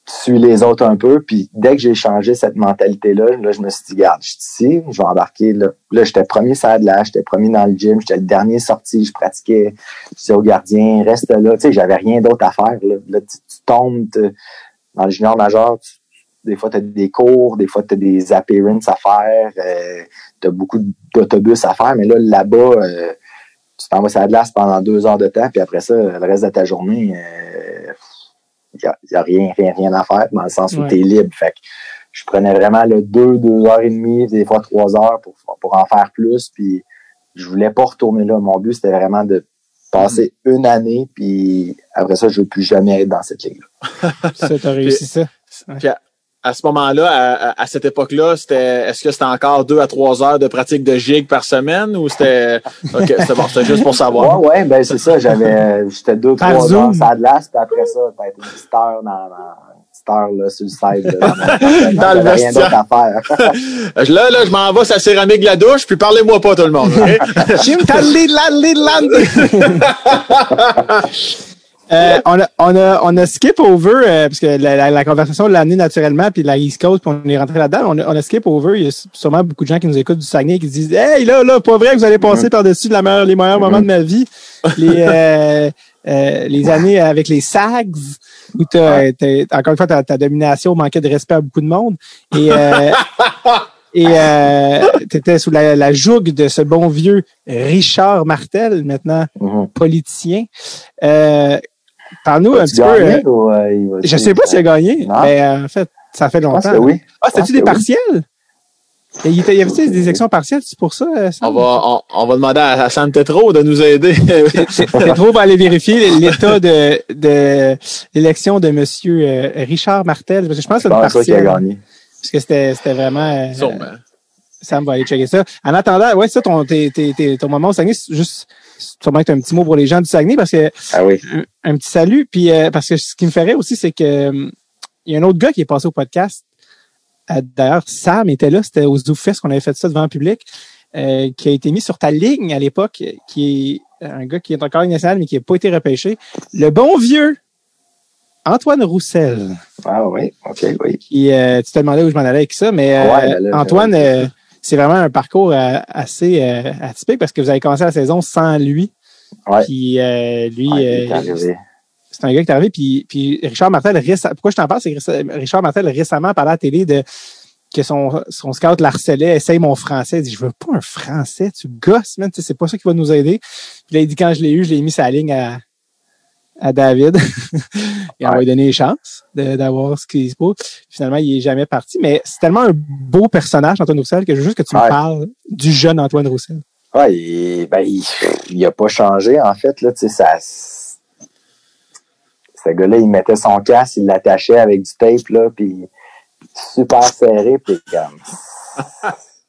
suis les autres un peu. Puis dès que j'ai changé cette mentalité-là, là, je me suis dit, garde, je suis ici, je vais embarquer. Là, là j'étais premier sur là, j'étais premier dans le gym, j'étais le dernier sorti, je pratiquais. Je disais au gardien, reste là. Tu sais, j'avais rien d'autre à faire. Là, Là, tu, tombes dans le junior majeur, des fois, tu as des cours, des fois, tu as des appearances à faire, tu as beaucoup d'autobus à faire, mais là, là-bas, euh, tu t'en vas sur la glace pendant deux heures de temps, puis après ça, le reste de ta journée, il n'y a, y a rien, rien, rien à faire, dans le sens où Ouais. tu es libre. Fait que je prenais vraiment le deux, deux heures et demie, des fois trois heures pour, pour en faire plus, puis je voulais pas retourner là. Mon but, c'était vraiment de passer une année, puis après ça, je veux plus jamais être dans cette ligue-là. Ça, t'as réussi ça? Puis à, ce moment-là, à, à- à cette époque-là, c'était est-ce que c'était encore deux à trois heures de pratique de gig par semaine ou c'était OK, c'était bon, c'était juste pour savoir? Ouais, ouais, ben c'est ça. J'avais, j'étais deux, Par trois Zoom. heures la glace, puis après ça, peut-être une petite heure dans, dans une petite heure là, sur le site. Là, dans. Dans le rien vestiaire. d'autre à faire. Là, là, je m'en vais sur la céramique de la douche, puis parlez-moi pas tout le monde. OK? Euh, on, a, on, a, on a skip over, euh, parce que la, la, la conversation l'a amené naturellement, puis la East Coast, puis on est rentré là-dedans. On a, on a skip over. Il y a sûrement beaucoup de gens qui nous écoutent du Saguenay qui se disent Hey, là, là, pas vrai que vous allez passer par-dessus la meilleure, les meilleurs moments de ma vie. Les, euh, euh, les années avec les SAGs, où t'as, t'as- encore une fois, ta, ta domination manquait de respect à beaucoup de monde. Et, euh, et euh, t'étais sous la, la joug de ce bon vieux Richard Martel, maintenant Mhm. politicien. Euh, Parle-nous un petit peu. gagné euh, ou, euh, va- je sais pas s'il a gagné, Non. mais euh, en fait, ça fait longtemps. oui. Ah, pense c'était-tu des oui. partiels? Et il y avait des élections partielles, c'est pour ça? euh, Sam? On va, on, on va demander à, à Sam Tetro de nous aider. Trop pour aller vérifier l'état de, de l'élection de Monsieur euh, Richard Martel. Parce que je pense que c'est une a gagné. Parce que c'était c'était vraiment. euh. Sam va aller checker ça. En attendant, ouais, ça, ton, tes- ton moment au Saguenay, juste sûrement que t'as un petit mot pour les gens du Saguenay parce que Ah oui. un, un petit salut. Puis euh, parce que ce qui me ferait aussi, c'est que hum, il y a un autre gars qui est passé au podcast. Euh, D'ailleurs, Sam était là, c'était au ZooFest qu'on avait fait ça devant le public, euh, qui a été mis sur ta ligne à l'époque, qui est un gars qui est encore national, mais qui n'a pas été repêché. Le bon vieux Antoine Roussel. Ah oui, OK, oui. Qui, euh, tu te demandais où je m'en allais avec ça, mais euh, Ouais, là, Antoine, euh, euh, c'est vraiment un parcours euh, assez euh, atypique parce que vous avez commencé la saison sans lui. Ouais. Puis euh, lui, Ouais, euh, c'est un gars qui est arrivé, puis, puis Richard Martel, réce- pourquoi je t'en parle, c'est que Richard Martel récemment parlait à la télé de que son, son scout l'harcelait, essaye mon français. Il dit, je veux pas un français, tu gosses, man, Tu sais, c'est pas ça qui va nous aider. Puis là, il dit, quand je l'ai eu, je l'ai mis sa ligne à, à David. il Ouais. va lui donner les chances d'avoir ce qu'il se peut. Finalement, il est jamais parti. Mais c'est tellement un beau personnage, Antoine Roussel, que je veux juste que tu me parles du jeune Antoine Roussel. Ouais, il, ben, il, il a pas changé, en fait, là, tu sais, ça, ce gars-là, il mettait son casque, il l'attachait avec du tape, là, puis super serré, puis comme,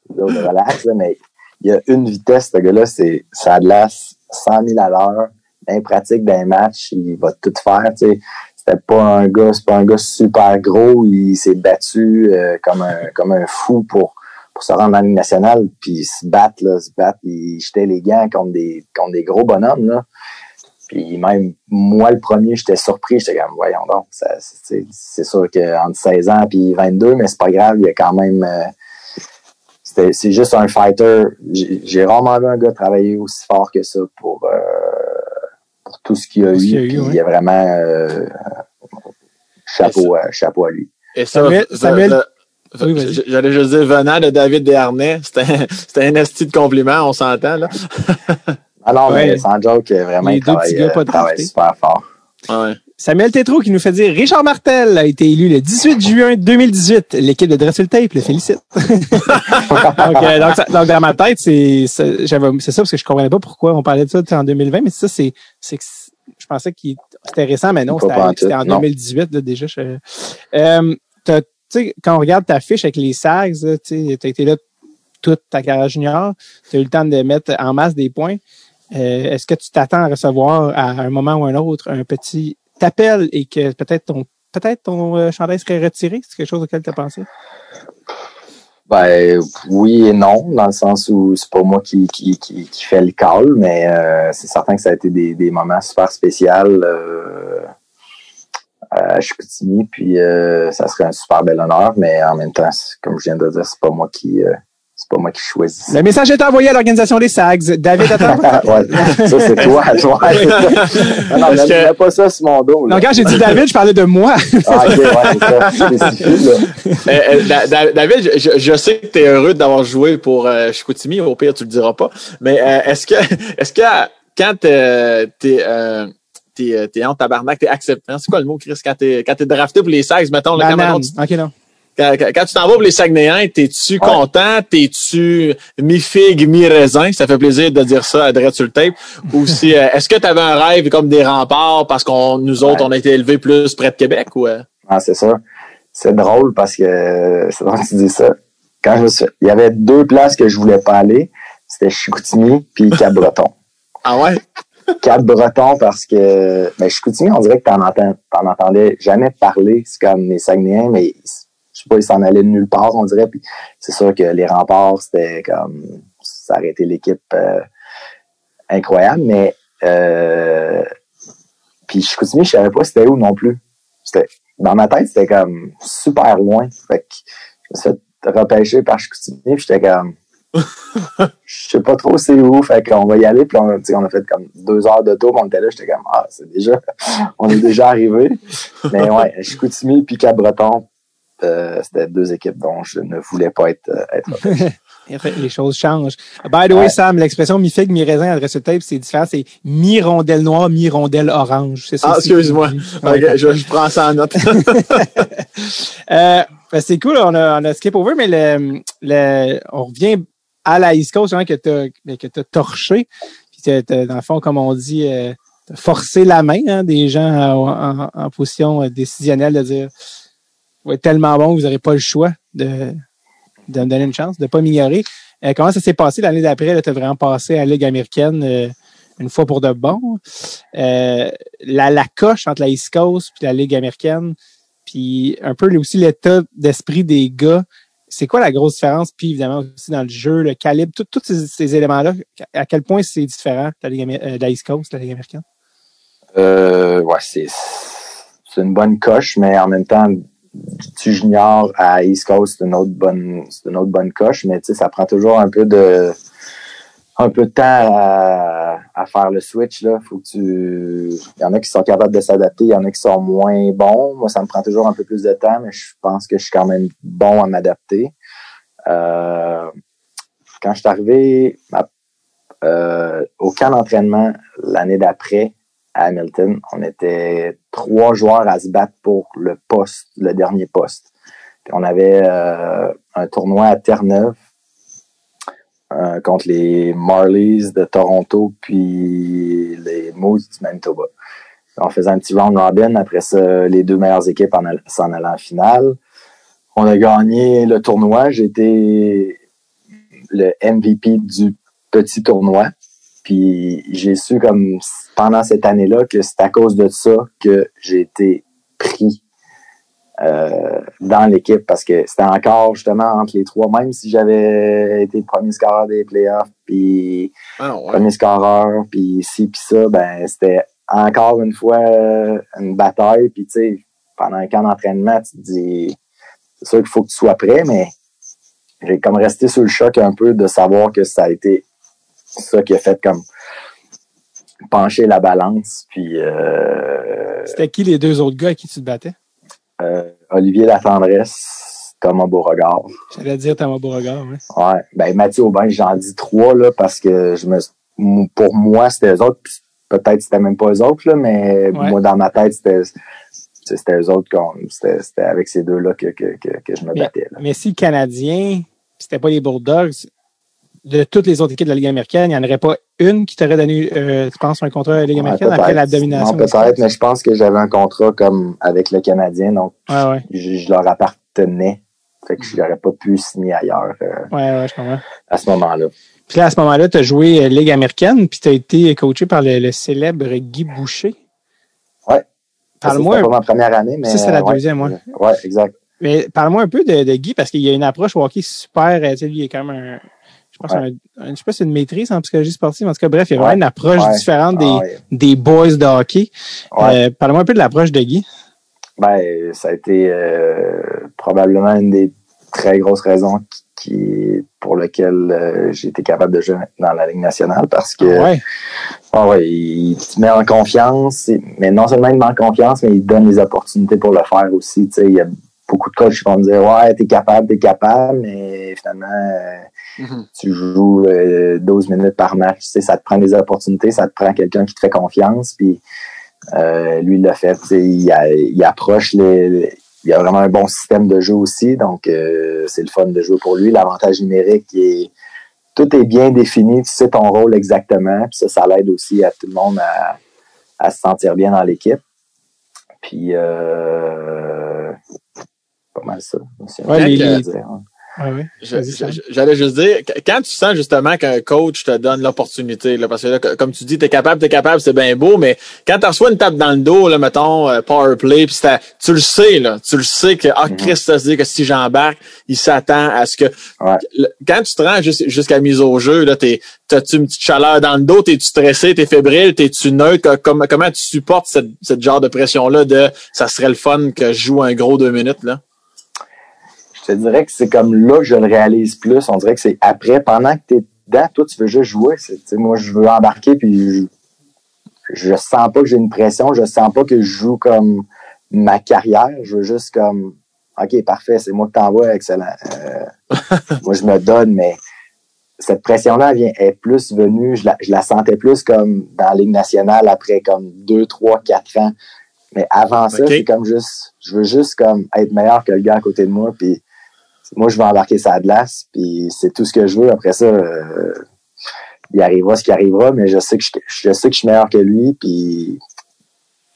relax, là, mais il a une vitesse, ce gars-là, c'est, ça la 100 000 à l'heure, impratique d'un match, il va tout faire. C'était pas un gars, c'est pas un gars super gros, il s'est battu euh, comme un, fou pour, se rendre dans la Ligue nationale, puis se battre, se battre, il jetait les gants contre des, gros bonhommes. Puis même, moi, le premier, j'étais surpris, j'étais comme, voyons donc, c'est, sûr qu'entre 16 ans puis 22, mais c'est pas grave, il y a quand même, euh, c'est juste un fighter. J'ai, j'ai rarement vu un gars travailler aussi fort que ça pour, euh, pour tout ce qu'il a a eu, puis ouais. il y a vraiment, euh, chapeau, à, chapeau à lui. Et ça, Samuel- Oui, J'allais juste dire, venant de David Desharnais, c'était un, esti de compliment, on s'entend, là. Ah non, Ouais. mais sans joke, vraiment, Les il deux travaille, petits gars pas euh, travaille super fort. Ouais. Samuel Tétrault qui nous fait dire Richard Martel a été élu le 18 juin 2018. L'équipe de Dressel Tape le félicite. donc, euh, donc, ça- donc, dans ma tête, c'est c'est- j'avais- c'est ça parce que je comprenais pas pourquoi on parlait de ça en 2020, mais ça, c'est c'est je pensais que c'était récent, mais non, c'était en non. 2018 là, déjà. je- Euh, t'as- tu sais, quand on regarde ta fiche avec les SAGs, tu t'as été là toute ta carrière junior, tu as eu le temps de mettre en masse des points. Euh, Est-ce que tu t'attends à recevoir à un moment ou un autre un petit appel et que peut-être ton peut-être ton euh, chandail serait retiré? C'est quelque chose auquel tu as pensé? Ben oui et non, dans le sens où c'est pas moi qui, qui, qui, fait le call, mais euh, c'est certain que ça a été des, des moments super spéciaux euh, à Chicoutimi, puis euh, ça serait un super bel honneur, mais en même temps, comme je viens de dire, c'est pas moi qui euh, c'est pas moi qui choisis. Le message est envoyé à l'organisation des SAGs. David, attends. ouais, ça c'est toi, toi. non, non, Parce mets, que- pas ça sur mon dos. Là. Donc, quand j'ai dit David, je parlais de moi. Ah, ok, ouais, c'est ça. Euh, euh, David, je, sais que tu es heureux d'avoir joué pour euh, Chicoutimi, au pire, tu le diras pas. Mais euh, est-ce que est-ce que quand t'es euh, t'es euh, t'es en tabarnak, t'es acceptant, c'est quoi le mot, Chris, quand t'es quand t'es drafté pour les Sags, mettons, là, quand, Banane. mettons, tu- OK, non. Quand, quand- tu t'en vas pour les Saguenayens, t'es-tu content? T'es-tu mi-figue, mi-raisin? Ça fait plaisir de dire ça à Dredd sur le tape. Ou si, euh, est-ce que tu avais un rêve comme des remparts parce qu'on nous autres, Ouais. on a été élevés plus près de Québec? Ou, euh? Ah, c'est ça. C'est drôle parce que c'est drôle que tu dis ça. Quand je me suis- il y avait deux places que je voulais pas aller. C'était Chicoutimi puis Cap-Breton. Ah ouais? Cap-Breton parce que ben, Chicoutimi, on dirait que t'en entends, t'en entendais jamais parler. C'est comme les Saguenayens, mais sais pas, ils s'en allaient de nulle part, on dirait. Puis c'est sûr que les remparts, c'était comme ça aurait été l'équipe euh, incroyable, mais euh, puis Chicoutimi, je savais pas c'était où non plus. C'était dans ma tête, c'était comme super loin. Fait que je me suis fait repêcher par Chicoutimi, puis j'étais comme je sais pas trop c'est où, fait qu'on va y aller, puis on, a fait comme deux heures de tour, puis on était là, j'étais comme ah c'est déjà, on est déjà arrivé. Mais ouais, Chicoutimi puis Cap-Breton, euh, c'était deux équipes dont je ne voulais pas être, euh, être Les choses changent. By the way, Ouais. Sam, l'expression mi-figue, mi-raisin à Dressel Tape, c'est différent. C'est mi-rondelle noire, mi-rondelle orange. C'est ça Ah, excuse-moi. Je, je prends ça en note. Euh, ben, c'est cool, on a, on a skip over, mais le, le, on revient à la East Coast, hein, que que t'as torché. Puis dans le fond, comme on dit, euh, t'as forcé la main hein, des gens en, en- en position décisionnelle de dire êtes tellement bon, vous n'aurez pas le choix de, de me donner une chance, de ne pas m'ignorer. Euh, comment ça s'est passé l'année d'après? Tu as vraiment passé à la Ligue américaine euh, une fois pour de bon. Euh, la, la coche entre la East Coast et la Ligue américaine, puis un peu aussi l'état d'esprit des gars. C'est quoi la grosse différence? Puis évidemment aussi dans le jeu, le calibre, tous ces, éléments-là, à quel point c'est différent de la, Ligue de la East Coast, de la Ligue américaine? Ouais, c'est une bonne coche, mais en même temps, du junior à East Coast, c'est une autre bonne, c'est une autre bonne coche, mais tu sais, ça prend toujours un peu de, un peu de temps à, faire le switch, là. Faut que tu, il y en a qui sont capables de s'adapter, il y en a qui sont moins bons. Moi, ça me prend toujours un peu plus de temps, mais je pense que je suis quand même bon à m'adapter. Euh, quand je suis arrivé euh, au camp d'entraînement l'année d'après, Hamilton. On était trois joueurs à se battre pour le poste, le dernier poste. On avait euh, un tournoi à Terre-Neuve euh, contre les Marlies de Toronto puis les Moose du Manitoba. On faisait un petit round robin. Après ça, les deux meilleures équipes s'en allaient en finale. On a gagné le tournoi. J'étais le MVP du petit tournoi. Puis j'ai su comme pendant cette année-là que c'est à cause de ça que j'ai été pris euh, dans l'équipe parce que c'était encore justement entre les trois, même si j'avais été le premier scoreur des playoffs, puis Ah ouais. premier scoreur, puis ci, puis ça, ben c'était encore une fois euh, une bataille. Puis tu sais, pendant un camp d'entraînement, tu te dis, c'est sûr qu'il faut que tu sois prêt, mais j'ai comme resté sur le choc un peu de savoir que ça a été ça qui a fait comme pencher la balance. Puis euh, C'était qui les deux autres gars à qui tu te battais? euh, Olivier Latendresse, Thomas Beauregard. J'allais dire Thomas Beauregard, ouais. Ouais. Ben, Mathieu Aubin, j'en dis trois, là, parce que je me, pour moi, c'était eux autres. puis Peut-être c'était même pas eux autres, là, mais Ouais. moi, dans ma tête, c'était, c'était eux autres qu'on, c'était, c'était avec ces deux-là que, que, que, que je me battais, là. Mais si le Canadien, c'était pas les Bulldogs, de toutes les autres équipes de la Ligue américaine, il n'y en aurait pas une qui t'aurait donné, euh, tu penses, un contrat à la Ligue Ouais, américaine après la domination? Non, peut-être, mais je pense que j'avais un contrat comme avec le Canadien, donc ouais. je, je leur appartenais. Fait que je n'aurais pas pu signer ailleurs euh, Ouais, ouais, je comprends. à ce moment-là. Puis là, à ce moment-là, tu as joué euh, Ligue américaine, puis tu as été coaché par le, le célèbre Guy Boucher. Ouais. Parle-moi C'était un pas ma première année, mais. Ça, c'est la ouais, deuxième, ouais. Ouais, exact. Mais parle-moi un peu de, de Guy parce qu'il y a une approche au hockey super. euh, Tu sais, lui, il est quand même un. Je pense Ouais. un, un- je sais pas si c'est une maîtrise en psychologie sportive. En tout cas, bref, il y a Ouais. vraiment une approche Ouais. différente des, Ah, des boys de hockey. Euh, parle-moi un peu de l'approche de Guy. Ben, ça a été euh, probablement une des très grosses raisons qui, qui- pour lesquelles euh, j'ai été capable de jouer dans la Ligue nationale parce que Ouais. ah ouais, il te met en confiance, mais non seulement il te met en confiance, mais il te donne les opportunités pour le faire aussi. Il y a beaucoup de coachs vont me dire Ouais, t'es capable, t'es capable, mais finalement euh, Mhm. tu joues euh, 12 minutes par match, tu sais, ça te prend des opportunités, ça te prend quelqu'un qui te fait confiance, puis euh, lui, il l'a fait, tu sais, il, a- il approche les, les- il a vraiment un bon système de jeu aussi, donc euh, c'est le fun de jouer pour lui. L'avantage numérique, est, tout est bien défini, tu sais ton rôle exactement, puis ça, ça l'aide aussi à tout le monde à, à se sentir bien dans l'équipe. Puis, euh, mal ça. Ouais, les- J'allais juste dire, qu- quand tu sens justement qu'un coach te donne l'opportunité, là, parce que là, comme tu dis, t'es capable, t'es capable, c'est bien beau, mais quand tu reçois une tape dans le dos, là, mettons, euh, power play, à- tu le sais, là, tu le sais que, ah, Mhm. Christ, ça se dit que si j'embarque, il s'attend à ce que, Ouais. le- quand tu te rends jus- jusqu'à mise au jeu, là, t'es, t'as-tu une petite chaleur dans le dos, t'es-tu stressé, t'es fébrile, t'es-tu neutre, comme, comment tu supportes cette, cette genre de pression-là de, ça serait le fun que je joue un gros deux minutes, là? Je te dirais que c'est comme là que je le réalise plus. On dirait que c'est après, pendant que tu es dedans, toi, tu veux juste jouer. Moi, je veux embarquer, puis je, je sens pas que j'ai une pression. Je sens pas que je joue comme ma carrière. Je veux juste comme, OK, parfait, c'est moi que t'envoies, excellent. Euh, moi, je me donne, mais cette pression-là vient, est plus venue, je la, je la sentais plus comme dans la Ligue nationale après comme deux, trois, quatre ans. Mais avant ça, c'est comme juste, je veux juste comme être meilleur que le gars à côté de moi, puis moi, je vais embarquer sa glace, puis c'est tout ce que je veux. Après ça, euh, il arrivera ce qui arrivera, mais je sais que je, je sais que je suis meilleur que lui, puis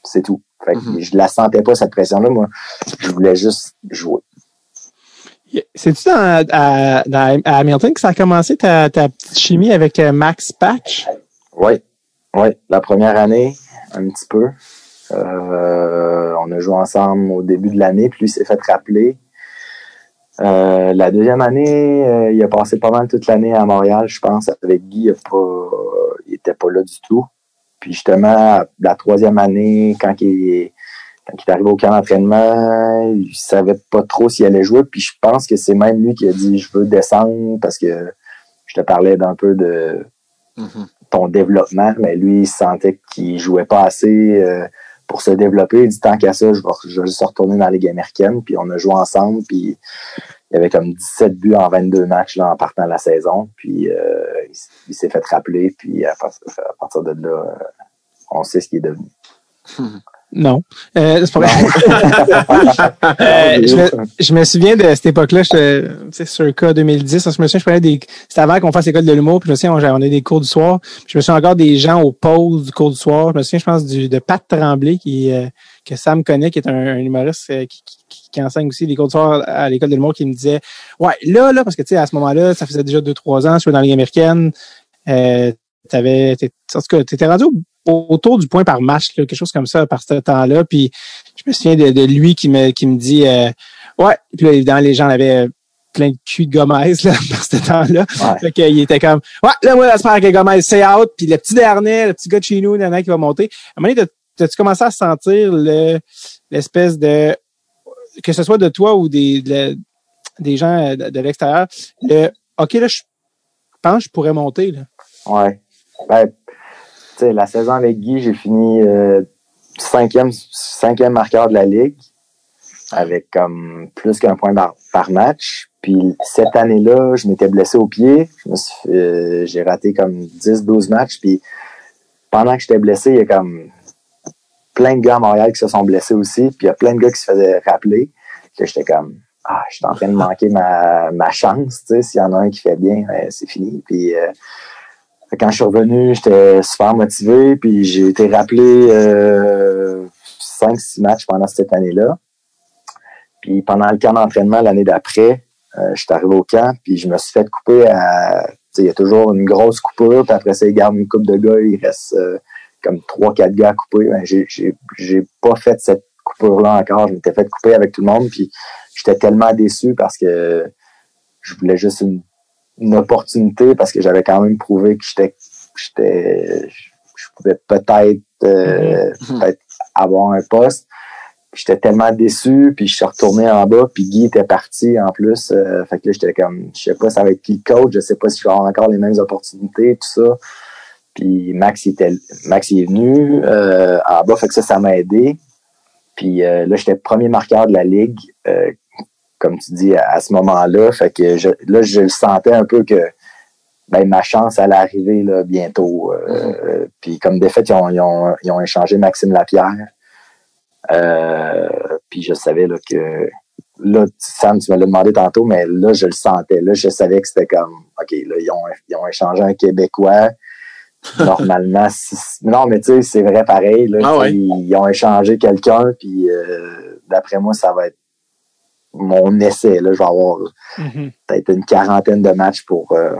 c'est tout. Fait que Mhm. je la sentais pas, cette pression-là. Moi, je voulais juste jouer. C'est-tu dans, à, dans- à Hamilton que ça a commencé ta, ta petite chimie avec euh, Max Patch? Oui, oui. La première année, un petit peu. Euh, on a joué ensemble au début de l'année, puis lui s'est fait rappeler. Euh, la deuxième année, euh, il a passé pas mal toute l'année à Montréal, je pense. Avec Guy, il, a pas, il était pas là du tout. Puis justement, la troisième année, quand il est, quand il est arrivé au camp d'entraînement, il savait pas trop s'il allait jouer. Puis je pense que c'est même lui qui a dit je veux descendre parce que je te parlais d'un peu de ton développement, mais lui, il sentait qu'il jouait pas assez euh, pour se développer. Il dit tant qu'à ça, je vais, je juste retourner dans la Ligue américaine. Puis on a joué ensemble, puis il y avait comme 17 buts en 22 matchs là, en partant de la saison. Puis euh, il, s'est fait rappeler, puis à, à partir de là, euh, on sait ce qu'il est devenu. Non. Euh, c'est pas vrai. Euh, je, me, je me souviens de cette époque-là, j'étais, tu sais, circa 2010. Je me souviens, je prenais des, c'était avant qu'on fasse l'école de l'humour, puis je me souviens, on, on avait des cours du soir. Je me souviens encore des gens aux pauses du cours du soir. Je me souviens, je pense, du, de Pat Tremblay, qui, euh, que Sam connaît, qui est un, un humoriste euh, qui, qui, qui, enseigne aussi des cours du soir à l'école de l'humour, qui me disait, ouais, là, là, parce que, tu sais, à ce moment-là, ça faisait déjà deux, trois ans, sur dans la Ligue américaine, euh, t'avais, en tout cas, t'étais rendu au autour du point par match, là, quelque chose comme ça par ce temps-là. Puis je me souviens de, de, lui qui me, qui me dit euh, Ouais, puis là, évidemment, les gens avaient plein de cul de Gomez là, par ce temps-là. Ouais. Fait qu'il était comme Ouais, là, moi, j'espère que Gomez c'est out, puis le petit dernier, le petit gars de chez nous, il qui va monter. À un moment donné, t'as-tu commencé à sentir le l'espèce de que ce soit de toi ou des, de, des gens de, de l'extérieur, le OK, là, je pense que je pourrais monter. Là. Ouais. Ben, la saison avec Guy, j'ai fini euh, cinquième, cinquième marqueur de la Ligue avec comme plus qu'un point par, match. Puis cette année-là, je m'étais blessé au pied. Euh, j'ai raté comme 10-12 matchs. Puis pendant que j'étais blessé, il y a comme plein de gars à Montréal qui se sont blessés aussi. Puis il y a plein de gars qui se faisaient rappeler. Que j'étais comme Ah, je suis en train de manquer ma, ma chance. S'il y en a un qui fait bien, ben, c'est fini. Puis euh, quand je suis revenu, j'étais super motivé, puis j'ai été rappelé euh, 5-6 matchs pendant cette année-là. Puis pendant le camp d'entraînement l'année d'après, euh, je suis arrivé au camp, puis je me suis fait couper à. Il y a toujours une grosse coupure, puis après ça, ils gardent une coupe de gars, il reste euh, comme 3-4 gars à couper. Ben, j'ai pas fait cette coupure-là encore. Je m'étais fait couper avec tout le monde, puis j'étais tellement déçu parce que je voulais juste une une opportunité parce que j'avais quand même prouvé que j'étais j'étais je pouvais peut-être euh, Mhm. peut-être avoir un poste. J'étais tellement déçu puis je suis retourné en bas puis Guy était parti en plus euh, fait que là j'étais comme je sais pas ça va être qui le coach je sais pas si je vais avoir encore les mêmes opportunités tout ça. Puis Max était Max est venu euh, en bas fait que ça ça m'a aidé. Puis là j'étais premier marqueur de la ligue comme tu dis, à, à ce moment-là. Fait que je, là, je le sentais un peu que ben, ma chance allait arriver là, bientôt. Euh, Puis comme des faits, ils ont, ils, ont, ils ont échangé Maxime Lapierre. Euh, puis je savais là, que là, Sam, tu me l'as demandé tantôt, mais là, je le sentais. Là, je savais que c'était comme OK, là, ils ont, ils ont échangé un Québécois. Normalement, si, non, mais tu sais, c'est vrai pareil. Là, Ah ouais. ils ont échangé quelqu'un, puis euh, d'après moi, ça va être mon essai. Là, je vais avoir Mm-hmm. peut-être une quarantaine de matchs pour, euh,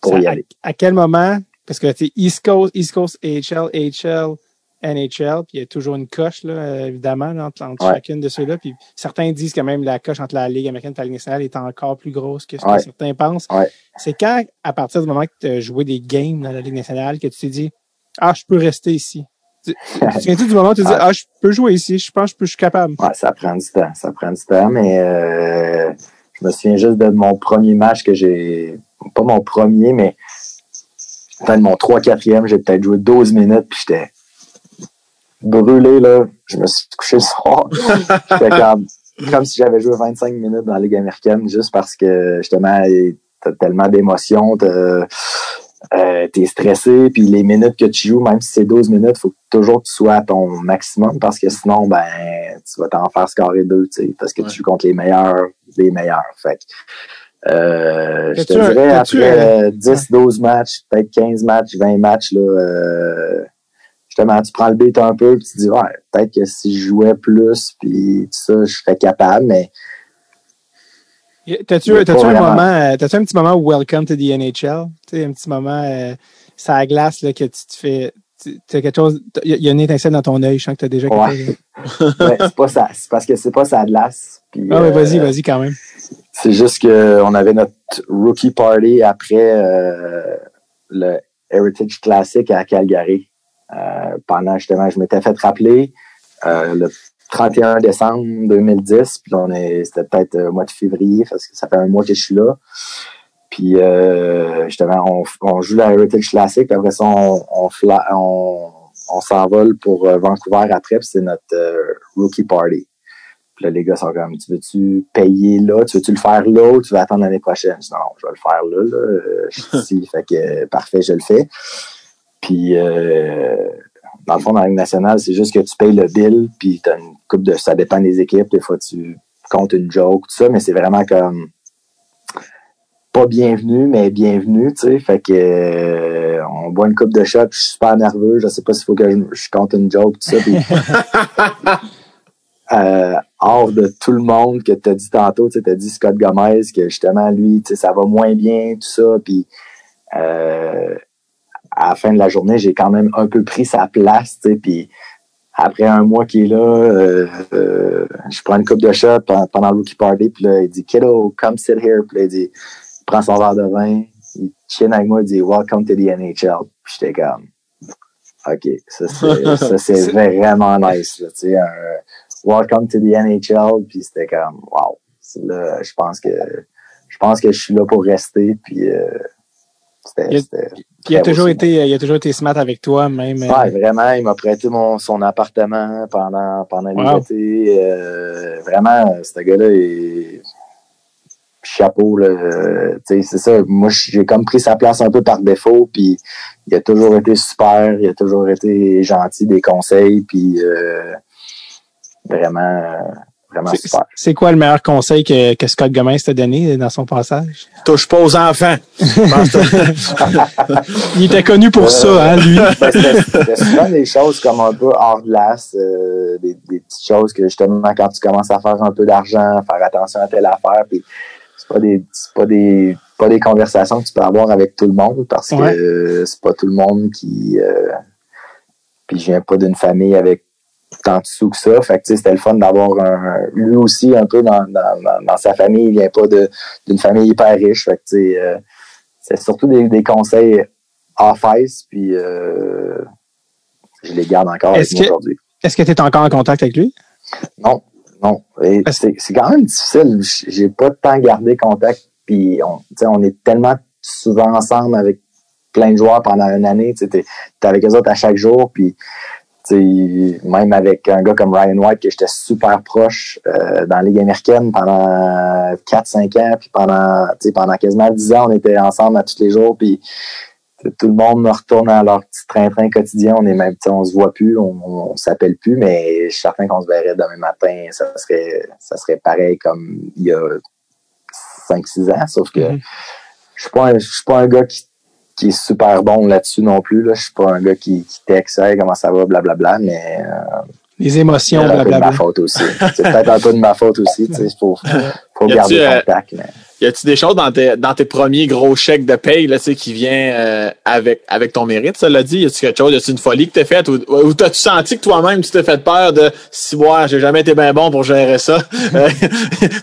pour Ça, y à, aller. à quel moment, parce que tu sais, East Coast, East Coast, AHL, AHL, NHL, puis il y a toujours une coche, là, euh, évidemment, là, entre, entre Ouais. chacune de ceux-là. Puis certains disent que même la coche entre la Ligue américaine et la Ligue nationale est encore plus grosse que ce que certains pensent. Ouais. C'est quand, à partir du moment que tu as joué des games dans la Ligue nationale, que tu t'es dit Ah, je peux rester ici. Tu te souviens-tu du moment où tu te dis Ouais. Ah, je peux jouer ici, je pense que je, suis capable? Ouais, ça prend du temps. Ça prend du temps, mais euh, je me souviens juste de mon premier match que j'ai. Pas mon premier, mais peut-être mon 3-4e, j'ai peut-être joué 12 minutes, puis j'étais brûlé, là. Je me suis couché le soir. J'étais comme, comme si j'avais joué 25 minutes dans la Ligue américaine, juste parce que, justement, t'as tellement d'émotions, t'as- euh, t'es stressé, puis les minutes que tu joues, même si c'est 12 minutes, faut toujours que tu sois à ton maximum, parce que sinon, ben, tu vas t'en faire scorer deux, tu sais, parce que Ouais. tu joues contre les meilleurs, les meilleurs. Fait que, euh, je te un- dirais, t'as-tu après euh, 10, 12 matchs, peut-être 15 matchs, 20 matchs, là, euh, justement, tu prends le beat un peu, puis tu te dis, ouais, peut-être que si je jouais plus, puis tout ça, je serais capable, mais T'as-tu Mais t'as-tu pas un vraiment. moment, euh, t'as-tu un petit moment welcome to the NHL? Un petit moment, euh, ça à glace, là, que tu te fais, t'as quelque chose, il y, a- une étincelle dans ton œil, je sens que t'as déjà Ouais. ouais, c'est pas ça, c'est parce que c'est pas ça glace. puis, Ah oui, euh, vas-y, vas-y quand même. C'est juste que on avait notre rookie party après euh, le Heritage Classic à Calgary. Euh, pendant justement, je m'étais fait rappeler euh, le 31 décembre 2010, puis on est, c'était peut-être euh, au mois de février, parce que ça fait un mois que je suis là. Puis euh, justement, on, on joue la Heritage Classic, puis après ça, on, on, fla- on, on s'envole pour euh, Vancouver après, puis c'est notre euh, rookie party. Puis là, les gars sont comme, tu veux-tu payer là? Tu veux-tu le faire là ou tu veux attendre l'année prochaine? Je dis, non, je vais le faire là. là. Euh, Je suis ici, fait que euh, parfait, je le fais. Puis, euh, dans le fond, dans la Ligue nationale, c'est juste que tu payes le bill, puis t'as une coupe de. Ça dépend des équipes. Des fois, tu comptes une joke, tout ça, mais c'est vraiment comme pas bienvenu, mais bienvenu, tu sais. Fait que euh, on boit une coupe de shot, je suis super nerveux, je sais pas s'il faut que je, je compte une joke, tout ça. Euh, hors de tout le monde que tu as dit tantôt, tu as dit Scott Gomez, que justement, lui, tu sais, ça va moins bien, tout ça. Puis euh, à la fin de la journée, j'ai quand même un peu pris sa place, tu sais, puis après un mois qu'il est là, euh, euh, je prends une coupe de shot pendant, pendant le rookie party, puis là, il dit « Kiddo, come sit here », puis là, il dit il prend son verre de vin, il chine avec moi, il dit « Welcome to the NHL », puis j'étais comme « OK, ça c'est, ça, c'est vraiment nice, tu sais, un Welcome to the NHL », puis c'était comme « Wow », là, je pense que je pense que je suis là pour rester, puis euh, c'était, Il a- c'était Puis il a très toujours été, il a toujours été smart avec toi, même. euh, Ouais, vraiment, il m'a prêté mon, son appartement pendant, pendant Wow. l'été. Euh, vraiment, ce gars-là est chapeau. Là, Euh, c'est ça. Moi, j'ai comme pris sa place un peu par défaut, puis il a toujours été super, il a toujours été gentil, des conseils, puis euh, vraiment, euh, vraiment c'est- super. C'est quoi le meilleur conseil que, que Scott Gomez t'a donné dans son passage? Touche pas aux enfants. Il était connu pour ça, hein, lui. Ben, c'était souvent des choses comme un peu hors glace, euh, des, des petites choses que justement quand tu commences à faire un peu d'argent, faire attention à telle affaire, puis c'est pas des c'est pas des pas des conversations que tu peux avoir avec tout le monde parce Ouais. que euh, c'est pas tout le monde qui euh, puis je viens pas d'une famille avec tant de sous que ça. Fait que c'était le fun d'avoir un lui aussi un peu dans, dans, dans, dans sa famille, il vient pas d'une famille hyper riche. Fait que euh, c'est surtout des, des conseils off-ice, puis euh, je les garde encore Est-ce aujourd'hui. Est-ce que tu es encore en contact avec lui? Non, non. Et C'est c'est quand même difficile. J'ai pas de temps gardé contact, puis on, on est tellement souvent ensemble avec plein de joueurs pendant une année. Tu es avec eux autres à chaque jour, puis même avec un gars comme Ryan White, que j'étais super proche euh, dans la Ligue américaine pendant 4-5 ans, puis pendant, pendant quasiment 10 ans, on était ensemble à tous les jours, puis tout le monde me retourne à leur petit train-train quotidien. On est même, on se voit plus, on, on, s'appelle plus, mais je suis certain qu'on se verrait demain matin. Ça serait, ça serait pareil comme il y a 5-6 ans, sauf que Mhm. je suis pas un, je suis pas un gars qui, qui est super bon là-dessus non plus. Là. Je suis pas un gars qui, qui texte Hey, comment ça va, blablabla, mais euh, Les c'est émotions, un peu de ma blablabla. faute aussi. c'est peut-être un peu de ma faute aussi. Il faut, faut Y a-tu, garder euh, contact. Mais... Y a-tu des choses dans tes, dans tes premiers gros chèques de paye là, tu sais, qui vient euh, avec, avec ton mérite, ça l'a dit? Y a-tu quelque chose? Y a-tu une folie que t'as faite? Ou, ou t'as-tu senti que toi-même, tu t'es fait peur de si moi, j'ai jamais été bien bon pour gérer ça? Euh,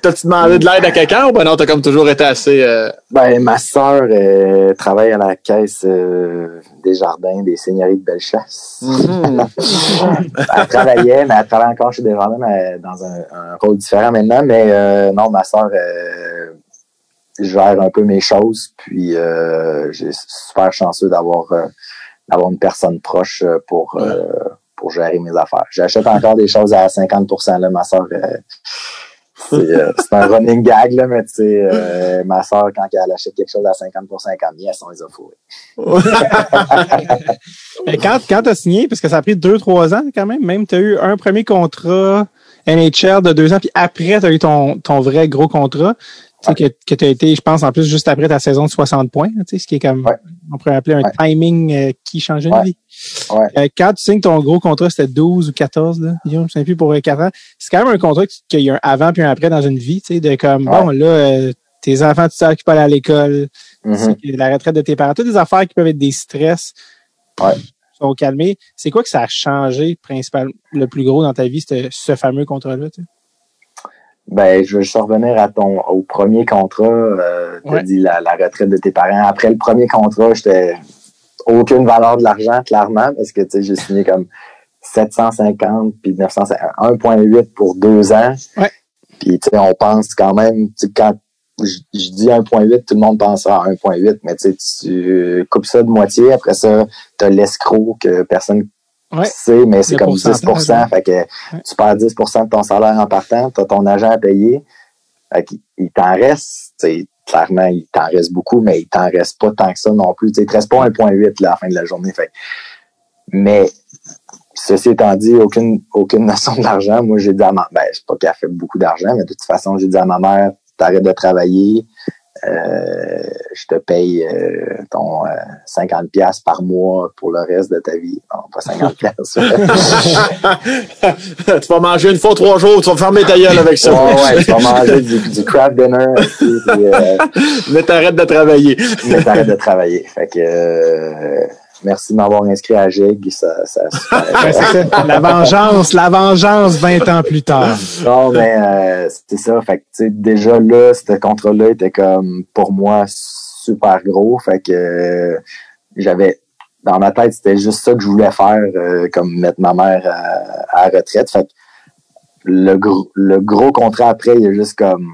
T'as-tu demandé de l'aide à quelqu'un ou ben non, t'as comme toujours été assez. euh, Ben, ma sœur euh, travaille à la caisse euh, des jardins des seigneuries de Bellechasse. elle travaillait, mais elle travaille encore chez Desjardins, mais dans un, un rôle différent maintenant. Mais euh, non, ma sœur euh, gère un peu mes choses. Puis euh, j'ai super chanceux d'avoir euh, d'avoir une personne proche euh, pour euh, pour gérer mes affaires. J'achète encore des choses à 50 là, ma euh, c'est un running gag, là, mais tu sais, ma soeur, quand elle achète quelque chose à 50% comme yes, on les a. Mais quand, quand tu as signé, parce que ça a pris deux, trois ans quand même, même tu as eu un premier contrat NHL de deux ans, puis après, tu as eu ton, ton vrai gros contrat. Tu sais, que, que tu as été, je pense, en plus, juste après ta saison de 60 points, là, tu sais, ce qui est comme, Ouais. on pourrait appeler un Ouais. timing euh, qui changeait une Ouais. vie. Ouais. Euh, quand tu signes ton gros contrat, c'était 12 ou 14, là, Guillaume, je ne sais plus pour 4 ans. C'est quand même un contrat qui- qu'il y a un avant puis un après dans une vie, tu sais, de comme, Ouais. bon, là, euh, tes enfants, tu sais, qui peuvent aller à l'école, Mhm. la retraite de tes parents, toutes des affaires qui peuvent être des stress Ouais. sont calmés. C'est quoi que ça a changé principalement le plus gros dans ta vie, ce, ce fameux contrat-là? tu sais? Ben, je veux juste revenir à ton au premier contrat. Euh, tu Ouais. dit la, la retraite de tes parents. Après le premier contrat, j'étais aucune valeur de l'argent, clairement, parce que tu sais, j'ai signé comme 750 puis 950, 1.8 pour deux ans. Ouais. Puis tu sais, on pense quand même, tu sais, quand je, je dis 1.8, tout le monde pensera à 1.8, mais tu sais, tu coupes ça de moitié. Après ça, t'as l'escroc que personne Ouais. sait, mais c'est comme pourcentage, 10 ouais. Fait que tu perds 10% de ton salaire en partant, tu as ton agent à payer. Fait il t'en reste, tu sais, clairement, il t'en reste beaucoup, mais il t'en reste pas tant que ça non plus. Tu sais, il te reste pas 1.8 là, à la fin de la journée. Fait. Mais ceci étant dit, aucune, aucune notion de l'argent. Moi, j'ai dit à ma ben, c'est pas qu'elle fait beaucoup d'argent, mais de toute façon, j'ai dit à ma mère, t'arrêtes de travailler, euh, je te paye euh, ton euh, 50 pièces par mois pour le reste de ta vie. Non, pas 50 pièces. tu vas manger une fois trois jours, tu vas fermer ta gueule avec ça. ouais, ouais, tu vas manger du, du craft dinner, puis, euh, Mais t'arrêtes de travailler. mais t'arrêtes de travailler. Fait que euh, merci de m'avoir inscrit à GIG. Ça, ça, c'est. La vengeance, la vengeance 20 ans plus tard. Non, mais euh, c'était ça. Fait que, déjà là, ce contrat-là était comme, pour moi, super gros. Fait que euh, j'avais, dans ma tête, c'était juste ça que je voulais faire, euh, comme mettre ma mère à, à la retraite. Fait que le, gros, le gros contrat après, il a juste comme,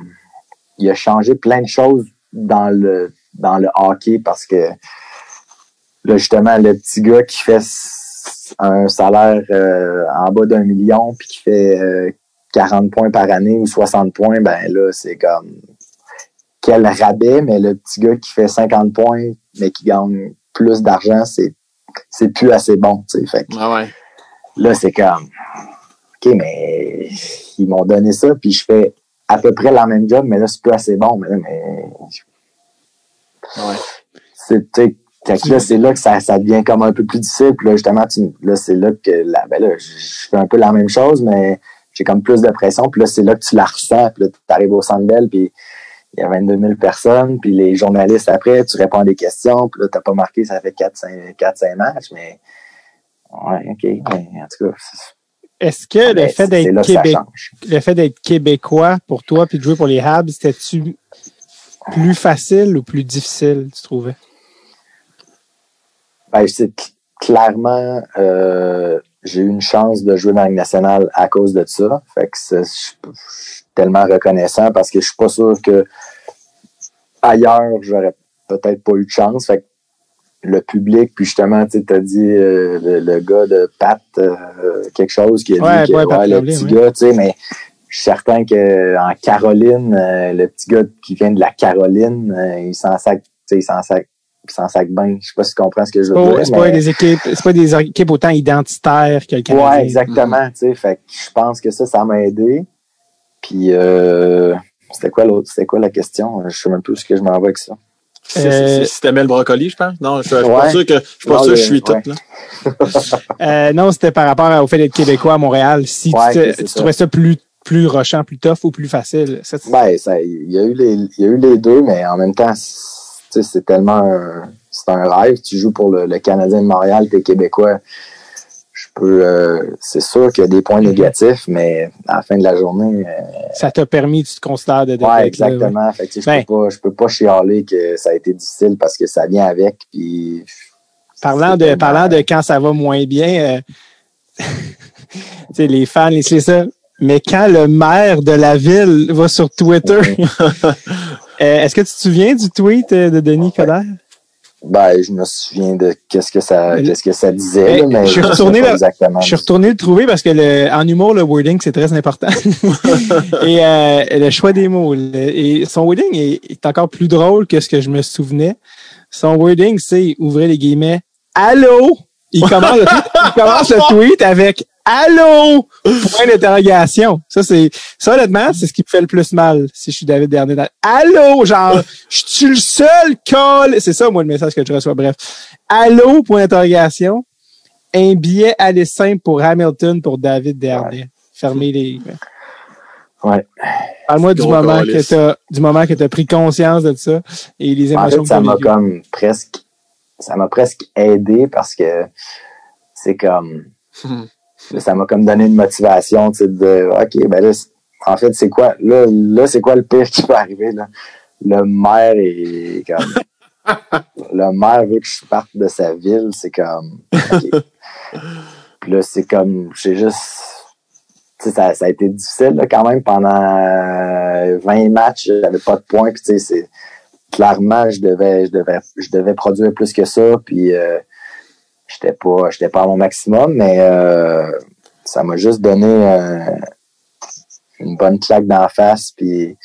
il a changé plein de choses dans le, dans le hockey parce que, là, justement, le petit gars qui fait un salaire euh, en bas d'un million puis qui fait euh, 40 points par année ou 60 points, ben là, c'est comme quel rabais, mais le petit gars qui fait 50 points mais qui gagne plus d'argent, c'est c'est plus assez bon, tu sais. Fait que Ah ouais. là, c'est comme OK, mais ils m'ont donné ça, puis je fais à peu près la même job, mais là, c'est plus assez bon. Mais là, mais Ouais. c'est fait que là, c'est là que ça, ça devient comme un peu plus difficile. Puis là, justement, tu, là, c'est là que là, ben là, je fais un peu la même chose, mais j'ai comme plus de pression. Puis là, c'est là que tu la ressens. Puis là, tu arrives au centre Bell, puis il y a 22 000 personnes. Puis les journalistes, après, tu réponds à des questions. Puis là, t'as pas marqué, ça fait 4-5 matchs. Mais ouais, OK. Mais en tout cas, Est-ce que le fait d'être Québec, le fait d'être québécois pour toi puis de jouer pour les Habs, c'était-tu plus facile ou plus difficile, tu trouvais? Ben, c'est cl- clairement, euh, j'ai eu une chance de jouer dans la nationale à cause de ça. Fait que c'est- je suis tellement reconnaissant parce que je suis pas sûr que ailleurs, j'aurais peut-être pas eu de chance. Fait que le public, puis justement, tu as dit euh, le, le gars de Pat, euh, quelque chose qui a Ouais, dit que ouais, Pat le petit ouais. gars, tu sais, mais je suis certain qu'en Caroline, euh, le petit gars qui vient de la Caroline, il s'en sac, tu sais, il s'en sac, s'en sac bien. Je sais pas si tu comprends ce que je veux Oh, dire. c'est pas des équipes, c'est pas des équipes autant identitaires que le Canadien. Ouais, exactement. Tu sais, fait que je pense que ça, ça m'a aidé. Puis euh, c'était quoi l'autre? C'était quoi la question? Je sais même plus ce que je m'en vais avec ça. Si, Euh, si, t'aimais le brocoli, je pense. Non, je suis je suis Ouais. pas sûr que je Non, sûr que je suis ouais. tout là. Euh, non, c'était par rapport au fait d'être québécois à Montréal. Si Ouais, tu, ça. trouvais ça plus, plus rochant, plus tough ou plus facile. Ben, ça, il y a eu les, il y a eu les deux, mais en même temps, c'est- tellement un, c'est un rêve. Tu joues pour le, le Canadien de Montréal, t'es québécois. Je peux, euh, c'est sûr qu'il y a des points négatifs, mais à la fin de la journée, euh, ça t'a permis, tu te considères de, d'être là, ouais. exactement. Fait que, sais, Ben. je peux pas, je peux pas chialer que ça a été difficile parce que ça vient avec. Puis Parlant de, tellement- parlant de quand ça va moins bien, euh, tu sais, les fans, c'est ça. Mais quand le maire de la ville va sur Twitter, est-ce que tu te souviens du tweet euh, de Denis Coderre? Ben, je me souviens de qu'est-ce que ça, Le- qu'est-ce que ça disait, là, mais je suis retourné exactement. Je suis retourné le trouver parce que le, en humour, le wording, c'est très important. et euh, le choix des mots. le- et son wording est, est encore plus drôle que ce que je me souvenais. Son wording, c'est, ouvrez les guillemets, Allô? Il commence, le, il commence le tweet avec Allô? Point d'interrogation. Ça, c'est, ça, honnêtement, c'est ce qui me fait le plus mal si je suis David Dernier. Allô? Genre, je suis le seul call. C'est ça, moi, le message que je reçois. Bref. Allô? Point d'interrogation un billet aller simple pour Hamilton pour David Dernier. Fermez les. Ouais. Parle-moi du moment que t'as du moment que tu as pris conscience de ça et les En émotions fait, ça m'a comme presque, ça m'a presque aidé parce que c'est comme, ça m'a comme donné une motivation, tu sais, de, ok, ben là, en fait, c'est quoi, là, là, c'est quoi le pire qui peut arriver, là? Le maire est comme, le maire veut que je parte de sa ville, c'est comme, ok. Puis là, c'est comme, j'ai juste, tu sais, ça, ça a été difficile, là, quand même, pendant euh, 20 matchs, j'avais pas de points, puis tu sais, c'est, clairement, je devais, je devais, je devais produire plus que ça, puis euh, j'étais pas, pas à mon maximum, mais euh, ça m'a juste donné euh, une bonne claque d'en face, puis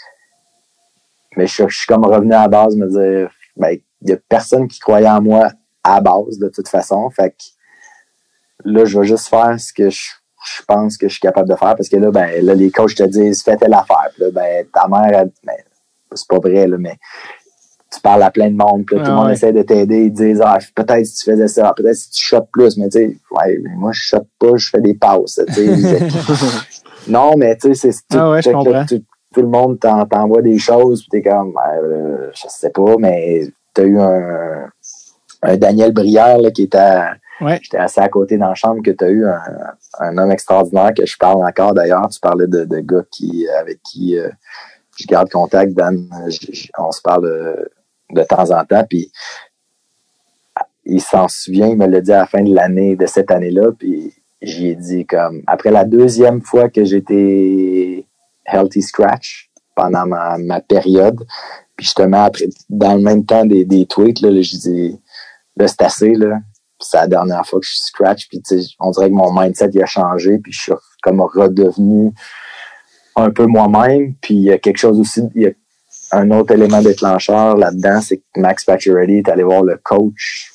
mais je, suis- comme revenu à la base, me dire, ben, il y a personne qui croyait en moi à la base, de toute façon, fait que là, je vais juste faire ce que je, je pense que je suis capable de faire parce que là, ben, là, les coachs te disent fais telle affaire. Ben, ta mère, elle- ben, c'est pas vrai, là, mais parles à plein de monde, puis là, tout le Ah monde ouais. essaie de t'aider, ils te disent ah, peut-être si tu faisais ça, peut-être si tu shottes plus, mais tu sais, ouais, mais moi je shotte pas, je fais des passes. non, mais tu sais, c'est tout, Ah ouais, tout, tout le monde t'en- t'envoie des choses, puis t'es comme euh, je sais pas, mais t'as eu un, un Daniel Brière là, qui était à, Ouais. J'étais assis à côté dans la chambre que tu as eu un, un homme extraordinaire que je parle encore d'ailleurs. Tu parlais de, de gars qui, avec qui euh, je garde contact. Dan, je- je- on se parle euh, de temps en temps. Puis il s'en souvient, il me l'a dit à la fin de l'année, de cette année-là. Puis j'y ai dit comme après la deuxième fois que j'étais healthy scratch pendant ma, période. Puis justement, après, dans le même temps des, tweets, là, là, j'ai dit là, c'est assez, là c'est la dernière fois que je scratch, puis on dirait que mon mindset il a changé, puis je suis comme redevenu un peu moi-même, puis il y a quelque chose aussi, un autre élément déclencheur là-dedans, c'est que Max Pacioretty est allé voir le coach,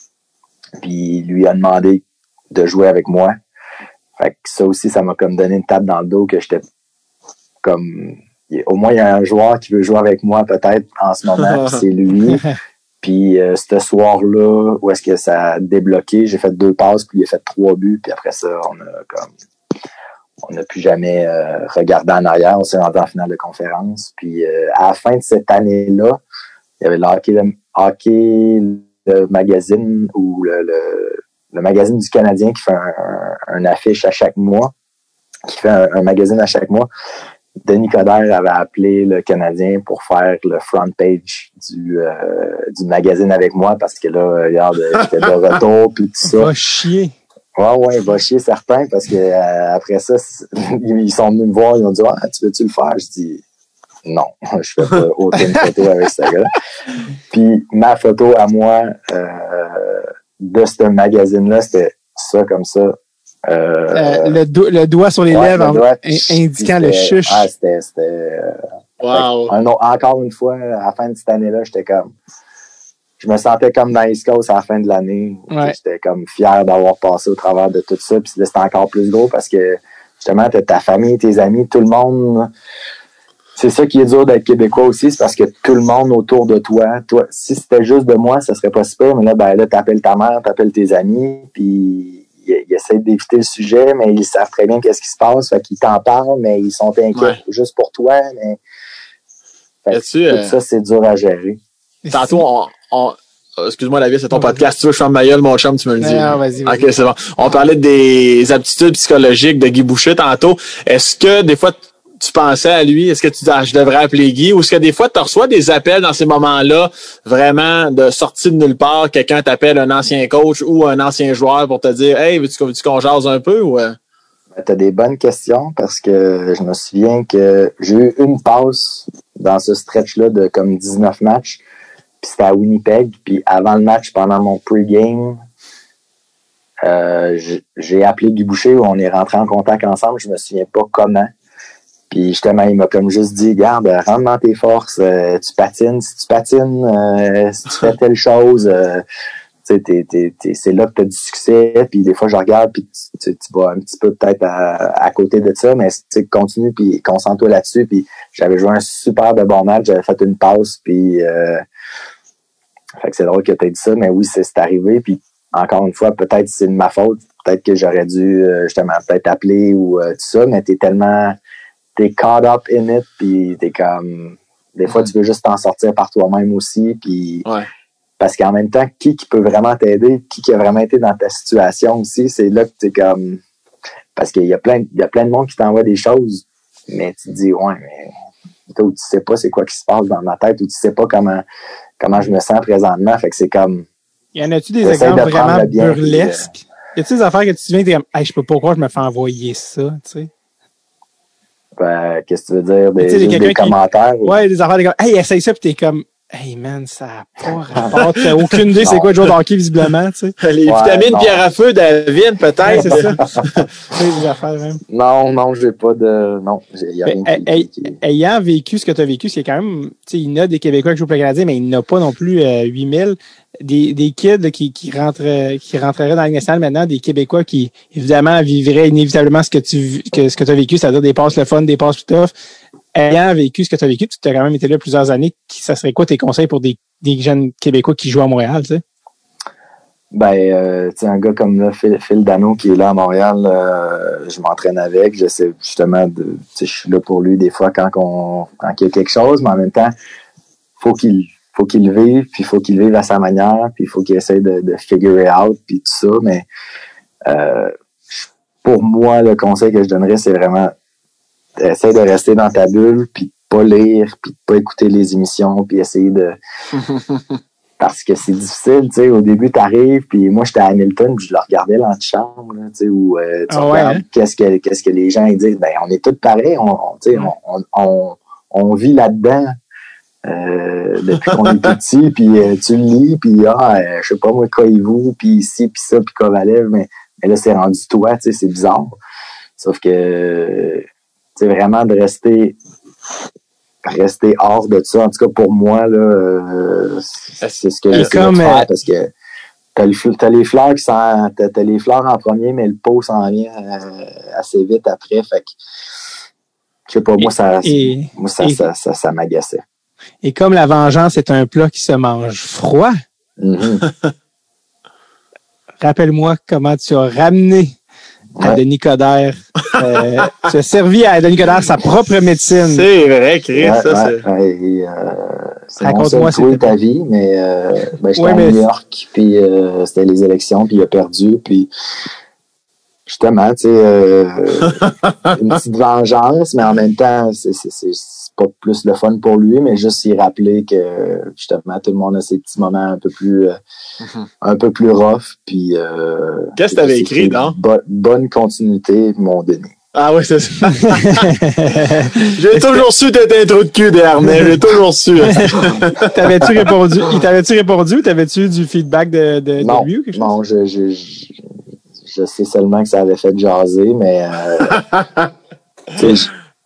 puis il lui a demandé de jouer avec moi. Fait que ça aussi, ça m'a comme donné une tape dans le dos que j'étais comme au moins il y a un joueur qui veut jouer avec moi peut-être en ce moment, puis c'est lui. Puis euh, ce soir-là, où est-ce que ça a débloqué, j'ai fait deux passes, puis il a fait trois buts, puis après ça, on a comme on n'a plus jamais euh, regardé en arrière, on s'est rendu en finale de conférence. Puis euh, à la fin de cette année-là, il y avait le hockey, le, hockey, le magazine ou le, le, le magazine du Canadien qui fait un, un, un affiche à chaque mois, qui fait un, un magazine à chaque mois. Denis Coderre avait appelé le Canadien pour faire le front page du, euh, du magazine avec moi parce que là, regarde, j'étais de retour puis tout ça. Va chier. Ouais, ouais, il va chier certain parce que euh, après ça, ils sont venus me voir, ils m'ont dit ah, tu veux-tu le faire? Je dis non, je fais pas aucune photo avec ce gars. Puis ma photo à moi euh, de ce magazine-là, c'était ça comme ça. Euh, Euh, le, do- le doigt sur les ouais, lèvres le en- indiquant le chuche. Ah, c'était. c'était, euh, Wow. un encore une fois, à la fin de cette année-là, j'étais comme. Je me sentais comme dans East Coast à la fin de l'année. Ouais. J'étais comme fier d'avoir passé au travers de tout ça. Puis là, c'était encore plus gros parce que justement, t'as ta famille, tes amis, tout le monde. C'est ça qui est dur d'être québécois aussi, c'est parce que tout le monde autour de toi, toi, si c'était juste de moi, ça serait pas super, mais là, ben là, t'appelles ta mère, t'appelles tes amis, puis ils, ils essaient d'éviter le sujet, mais ils savent très bien qu'est-ce qui se passe, fait qu'ils t'en parlent, mais ils sont inquiets Ouais. juste pour toi, mais fait tout euh, ça, c'est dur à gérer. Tantôt, on, on- euh, excuse-moi, David, c'est ton podcast. Tu veux que je ferme ma gueule, mon chum, tu me le dis. Non, vas-y, vas-y. Ok, c'est bon. On parlait des aptitudes psychologiques de Guy Boucher tantôt. Est-ce que des fois, tu pensais à lui? Est-ce que tu dis, ah, je devrais appeler Guy? Ou est-ce que des fois, tu reçois des appels dans ces moments-là, vraiment de sortie de nulle part, quelqu'un t'appelle un ancien coach ou un ancien joueur pour te dire, hey, veux-tu, veux-tu qu'on jase un peu? Ou, euh? Tu as des bonnes questions parce que je me souviens que j'ai eu une passe dans ce stretch-là de comme 19 matchs. Puis c'était à Winnipeg. Puis avant le match, pendant mon pre-game, euh, j'ai- appelé Guy Boucher où on est rentré en contact ensemble. Je me souviens pas comment. Puis justement, il m'a comme juste dit, garde, rentre dans tes forces, euh, tu patines, si tu patines, euh, si tu fais telle chose, c'est là que tu as du succès. Puis des fois, je regarde, puis tu, tu, vas un petit peu peut-être à, côté de ça, mais continue, puis concentre-toi là-dessus. Puis j'avais joué un super de bon match, j'avais fait une passe, puis fait que c'est drôle que tu aies dit ça, mais oui, c'est arrivé. Puis encore une fois, peut-être c'est de ma faute, peut-être que j'aurais dû euh, justement peut-être appeler ou euh, tout ça, mais t'es tellement t'es caught up in it, puis t'es comme des fois tu veux juste t'en sortir par toi-même aussi, puis Ouais. parce qu'en même temps, qui qui peut vraiment t'aider, qui qui a vraiment été dans ta situation aussi, c'est là que t'es comme parce qu'il y a plein il y a plein de monde qui t'envoie des choses, mais tu te dis ouais, mais toi, tu sais pas c'est quoi qui se passe dans ma tête ou tu sais pas comment comment je me sens présentement, fait que c'est comme Y en a-tu des exemples de vraiment puis, burlesques? Y a-tu des affaires que tu te souviens, t'es comme, hey, je peux pas croire que je me fais envoyer ça, tu sais? euh, qu'est-ce que tu veux dire? Des, des qui- commentaires ou- Ouais, des affaires de comme, hey, essaye ça, pis t'es comme, hey man, ça a pas rapport. T'as aucune idée c'est quoi le joueur de hockey, visiblement, tu sais. Les Ouais, vitamines non. pierre à feu, David, peut-être. c'est ça. C'est des affaires même. Non, non, j'ai pas de. Non, il y a rien Mais, qui, hey, qui- qui- ayant vécu ce que tu as vécu, c'est quand même, tu sais, il y en a des Québécois qui jouent pour le Canadien, mais il n'y en a pas non plus euh, 8000. des, des kids qui, qui, rentrent, qui rentreraient dans la nationale maintenant, des Québécois qui, évidemment, vivraient inévitablement ce que tu que, ce que as vécu, c'est-à-dire des passes le fun, des passes plus tough. Ayant vécu ce que tu as vécu, tu as quand même été là plusieurs années, ça serait quoi tes conseils pour des, des jeunes Québécois qui jouent à Montréal, tu sais? Ben, euh, tu sais, un gars comme là, Phil, Phil Dano qui est là à Montréal, euh, je m'entraîne avec. J'essaie justement de. Tu sais, je suis là pour lui des fois quand, on, quand il y a quelque chose, mais en même temps, faut qu'il faut qu'il le vive, puis il faut qu'il le vive à sa manière, puis il faut qu'il essaie de, de figure it out, puis tout ça. Mais euh, pour moi, le conseil que je donnerais, c'est vraiment essaye de rester dans ta bulle, puis de pas lire, puis de pas écouter les émissions, puis essayer de parce que c'est difficile, tu sais, au début, t'arrives, puis moi, j'étais à Hamilton, puis je le regardais l'antichambre, là, tu sais, où euh, tu Ah ouais, regardes hein? qu'est-ce que qu'est-ce que les gens ils disent, ben, on est tous pareils, on, on, tu sais, on, on, on, on vit là-dedans euh, depuis qu'on est petit, puis euh, tu le lis, puis ah, euh, je sais pas moi, vous puis ici, puis ça, puis Kovalev, mais, mais là, c'est rendu toi, tu sais, c'est bizarre. Sauf que, c'est vraiment de rester rester hors de ça. En tout cas, pour moi, là, euh, c'est ce que j'essaie comme, de faire euh, parce que t'as, le fl- t'as les fleurs qui les fleurs en premier, mais le pot s'en vient euh, assez vite après. Fait que, je sais pas, moi, ça, Et, moi, ça, et- ça, ça, ça m'agaçait. et comme la vengeance est un plat qui se mange froid, Mhm. rappelle-moi comment tu as ramené à Ouais. Denis Coderre, euh, tu as servi à Denis Coderre sa propre médecine. C'est vrai, Chris, Ouais, ça, ouais, c'est. ouais, euh, c'est Raconte-moi, c'était- ta vie, mais euh, ben, j'étais à mais- New York, puis euh, c'était les élections, puis il a perdu, puis justement, tu sais, euh, une petite vengeance, mais en même temps, c'est, c'est, c'est, c'est pas plus le fun pour lui, mais juste s'y rappeler que justement, tout le monde a ses petits moments un peu plus euh, Mhm. un peu plus rough, puis euh, Qu'est-ce que t'avais écrit, non? bo- bonne continuité, mon Denis. Ah oui, c'est ça. J'ai toujours su t'étais un trou de cul dernier. J'ai toujours su. T'avais-tu répondu, il t'avait-tu répondu ou t'avais-tu du feedback de, de, de Non, lui ou quelque chose? non, je, je, je, je sais seulement que ça avait fait jaser, mais euh,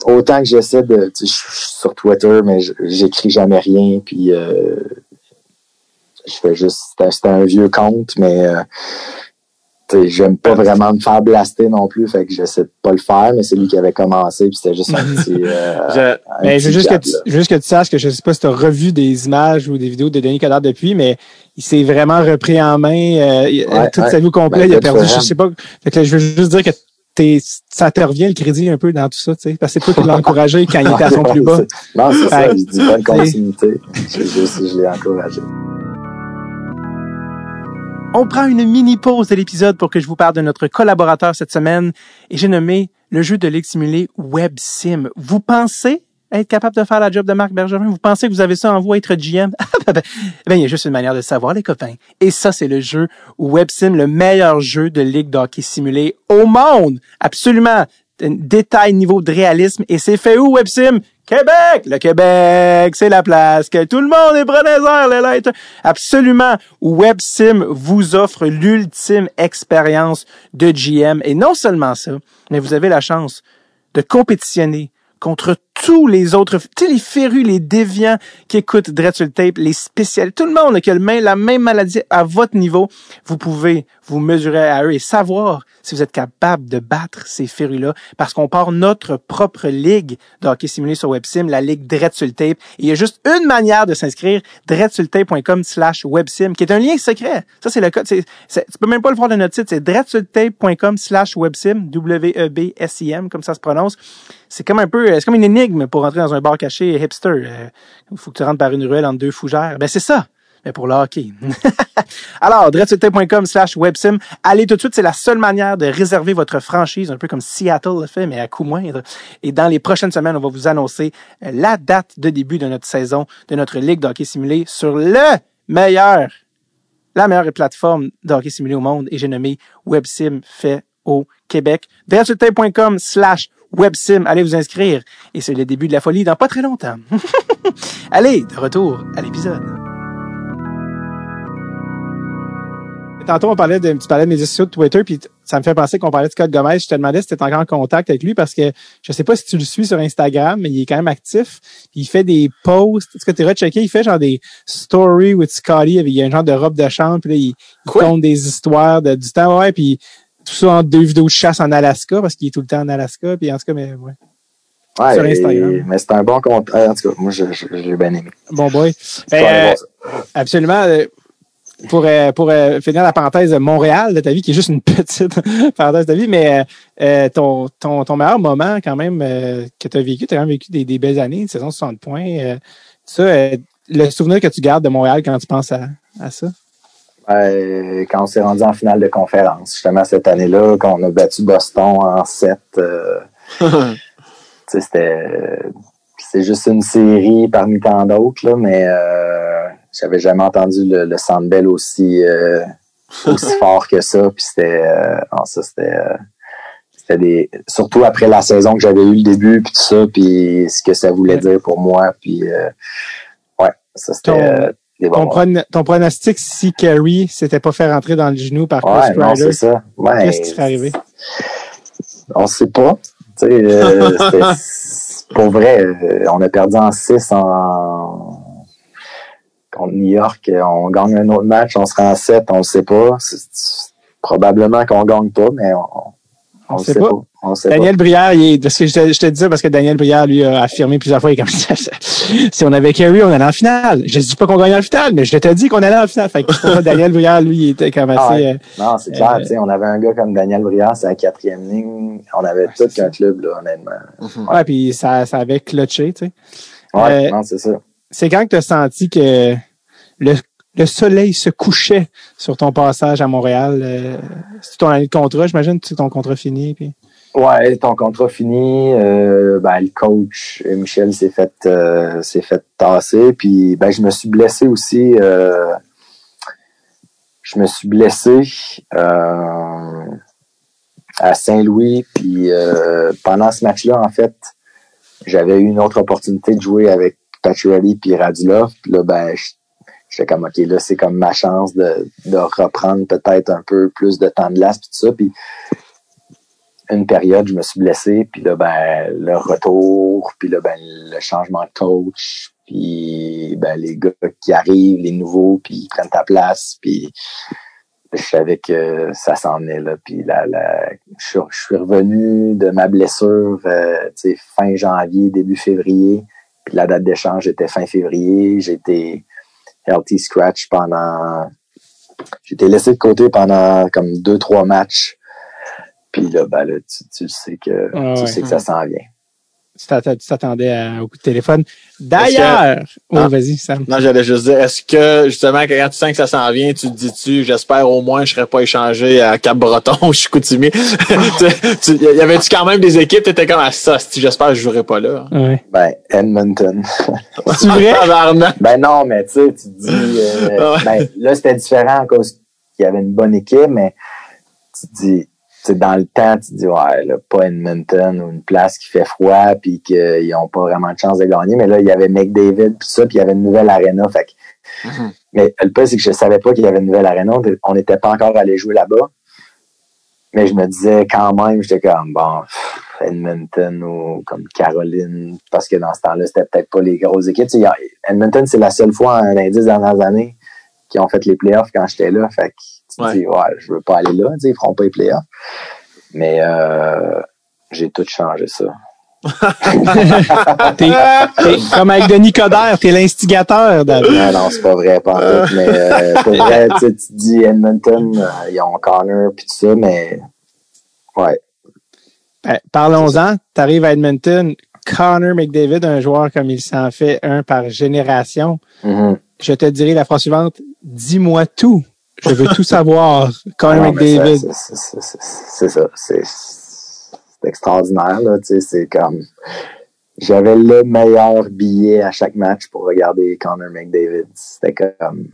autant que j'essaie de. tu sais, Je suis sur Twitter, mais j'écris jamais rien, puis euh, je fais juste. C'était un vieux compte, mais euh, j'aime pas vraiment me faire blaster non plus, fait que j'essaie de pas le faire, mais c'est lui qui avait commencé, puis c'était juste un petit. euh, Je- un Mais je veux juste que, tu, juste que tu saches que je sais pas si tu as revu des images ou des vidéos de Denis Coderre depuis, mais il s'est vraiment repris en main euh, Ouais, toute ouais. sa vie au complet. Ben, il a perdu, je sais pas. Fait que là, je veux juste dire que t'es, ça te revient le crédit un peu dans tout ça, tu sais. Parce que c'est toi qui l'as encouragé quand il était à son plus bas. Non, c'est ça, je dis bonne continuité. Je, je, je l'ai encouragé. On prend une mini pause de l'épisode pour que je vous parle de notre collaborateur cette semaine et j'ai nommé le jeu de ligue simulé WebSim. Vous pensez être capable de faire la job de Marc Bergevin? Vous pensez que vous avez ça en vous, être GM? ben, il y a juste une manière de savoir, les copains. Et ça, c'est le jeu WebSim, le meilleur jeu de ligue d'hockey simulé au monde. Absolument. Détail, niveau de réalisme. Et c'est fait où, WebSim? Québec! Le Québec, c'est la place que tout le monde est preneur, les lettres. Absolument. WebSim vous offre l'ultime expérience de GM. Et non seulement ça, mais vous avez la chance de compétitionner contre tous les autres, tu sais, les férus, les déviants qui écoutent Dread sur le tape, les spécialistes, tout le monde qui a le même, la même maladie à votre niveau, vous pouvez vous mesurer à eux et savoir si vous êtes capable de battre ces férus-là parce qu'on part notre propre ligue de hockey simulé sur WebSim, la ligue Dread sur le tape. Il y a juste une manière de s'inscrire, dreadsultape.com slash websim, qui est un lien secret. Ça, c'est le code. tu peux même pas le voir de notre site, c'est dreadsultape.com slash websim, W-E-B-S-I-M, comme ça se prononce. C'est comme un peu, c'est comme une énigme pour rentrer dans un bar caché hipster. Euh, Il faut que tu rentres par une ruelle entre deux fougères. Ben, c'est ça. Mais pour le hockey. Alors, dreadsultape.com slash websim. Allez tout de suite, c'est la seule manière de réserver votre franchise, un peu comme Seattle le fait, mais à coût moindre. Et dans les prochaines semaines, on va vous annoncer euh, la date de début de notre saison, de notre ligue de hockey simulé sur le meilleur, la meilleure plateforme de hockey simulé au monde. Et j'ai nommé WebSim fait au Québec. dreadsultape.com slash websim. Allez vous inscrire. Et c'est le début de la folie dans pas très longtemps. Allez, de retour à l'épisode. Tantôt, on parlait de, tu parlais de médias sociaux de Twitter, puis ça me fait penser qu'on parlait de Scott Gomez. Je te demandais si tu étais encore en contact avec lui parce que je sais pas si tu le suis sur Instagram, mais il est quand même actif. Il fait des posts. Est-ce que tu rechecké? Il fait genre des stories with Scotty. Il y a un genre de robe de chambre, puis là, il, il compte des histoires de, du temps. Ouais, puis tout ça en deux vidéos de chasse en Alaska parce qu'il est tout le temps en Alaska. Puis en tout cas, mais ouais. Ouais, Sur Instagram. et- mais c'est un bon compte. euh, En tout cas, moi, je, je, je l'ai bien aimé. Bon boy. Ben, euh. Absolument. euh, Pour, euh, pour finir la parenthèse Montréal de ta vie, qui est juste une petite parenthèse de ta vie, mais euh, ton, ton, ton meilleur moment quand même euh, que tu as vécu, tu as quand même vécu des, des belles années, une saison de 60 points. ça, le souvenir que tu gardes de Montréal quand tu penses à, à ça? Euh, quand on s'est rendu en finale de conférence, justement cette année-là, quand on a battu Boston en 7, euh, c'était c'est juste une série parmi tant d'autres, mais euh, j'avais jamais entendu le, le Sandbell aussi euh, aussi fort que ça. Puis c'était euh, ça c'était c'était des surtout après la saison que j'avais eu le début puis tout ça, puis ce que ça voulait dire pour moi, puis euh, ouais, ça c'était des bons Ton, moments. pron- ton pronostic, si Kerry s'était pas fait rentrer dans le genou par Chris Ryder, qu'est-ce qui serait arrivé? On sait pas. Euh, pour vrai, euh, on a perdu en 6 en contre New York. On gagne un autre match, on sera en 7, on le sait pas. Probablement qu'on gagne pas, mais on, le sait pas. On le sait Daniel Brière, il est, parce que je te, je te dis ça parce que Daniel Brière, lui, a affirmé plusieurs fois, il est comme, si on avait Kerry, on allait en finale. Je dis pas qu'on gagnait en finale, mais je te dis qu'on allait en finale. Fait que Daniel Brière, lui, il était comme Ah assez, ouais. euh. Non, c'est clair. Euh, tu sais, on avait un gars comme Daniel Briand, c'est la quatrième ligne. On avait tout c'est qu'un club, là, honnêtement. ouais, puis ça, ça avait clutché, tu sais. Ouais, Euh, non, c'est ça. C'est quand que tu as senti que le, le soleil se couchait sur ton passage à Montréal? Euh, c'est ton année de contrat, j'imagine, c'est ton contrat fini, puis. Ouais, ton contrat fini, euh, ben, le coach euh, Michel s'est fait euh, s'est fait tasser. Puis ben, je me suis blessé aussi. je me suis blessé à Saint-Louis. Puis pendant ce match-là, en fait, j'avais eu une autre opportunité de jouer avec Pacioretty puis Radulov. Puis là, ben, j'étais comme OK, là, c'est comme ma chance de, de reprendre peut-être un peu plus de temps de glace puis tout ça. Puis une période, je me suis blessé, puis là, ben, le retour, puis là, ben, le changement de coach, puis ben, les gars qui arrivent, les nouveaux, puis ils prennent ta place, puis je savais que ça s'en venait, là, puis la, je, suis- revenu de ma blessure, euh, fin janvier, début février, puis la date d'échange était fin février, j'étais healthy scratch pendant, j'étais laissé de côté pendant comme deux, trois matchs, puis là, ben là, tu, tu sais que Ah tu ouais. sais que ça s'en vient. Tu tu t'attendais à- au coup de téléphone. D'ailleurs, oh, Ah. vas-y, Sam. Non, j'allais juste dire, est-ce que, justement, quand tu sens que ça s'en vient, tu te dis-tu, j'espère au moins, je serais pas échangé à Cap-Breton ou Chicoutimi? Tu- tu- y avait-tu quand même des équipes, t'étais comme à ça, si j'espère que je jouerai pas là. Ouais. Ben, Edmonton. C'est vrai? Ben non, mais tu sais, tu te dis, euh, Ouais. ben, là, c'était différent à cause qu'il y avait une bonne équipe, mais tu te dis, sais, dans le temps, tu te dis, ouais, là, pas Edmonton ou une place qui fait froid, puis qu'ils n'ont pas vraiment de chance de gagner, mais là, il y avait McDavid, puis ça, puis il y avait une nouvelle arena, fait que- Mhm. Mais le pire, c'est que je savais pas qu'il y avait une nouvelle arena, on n'était pas encore allé jouer là-bas, mais je me disais quand même, j'étais comme, bon, Edmonton ou comme Caroline, parce que dans ce temps-là, c'était peut-être pas les grosses équipes. Tu sais, Edmonton, c'est la seule fois en les dix dernières années qui ont fait les playoffs quand j'étais là. Fait que tu te Ouais. dis, ouais, je veux pas aller là, tu sais, ils feront pas les playoffs. Mais euh, j'ai tout changé ça. Comme avec Denis Coderre, t'es l'instigateur. Non, non, c'est pas vrai, pas en tout, mais euh, pour vrai, tu dis Edmonton, euh, ils ont Connor puis tout ça, mais ouais. Ben, Parlons-en. T'arrives à Edmonton. Connor McDavid, un joueur comme il s'en fait un par génération. Mhm. Je te dirai la phrase suivante. Dis-moi tout. Je veux tout savoir. Mais McDavid. c'est- ça. C'est extraordinaire. C'est comme. J'avais le meilleur billet à chaque match pour regarder Connor McDavid. C'était comme.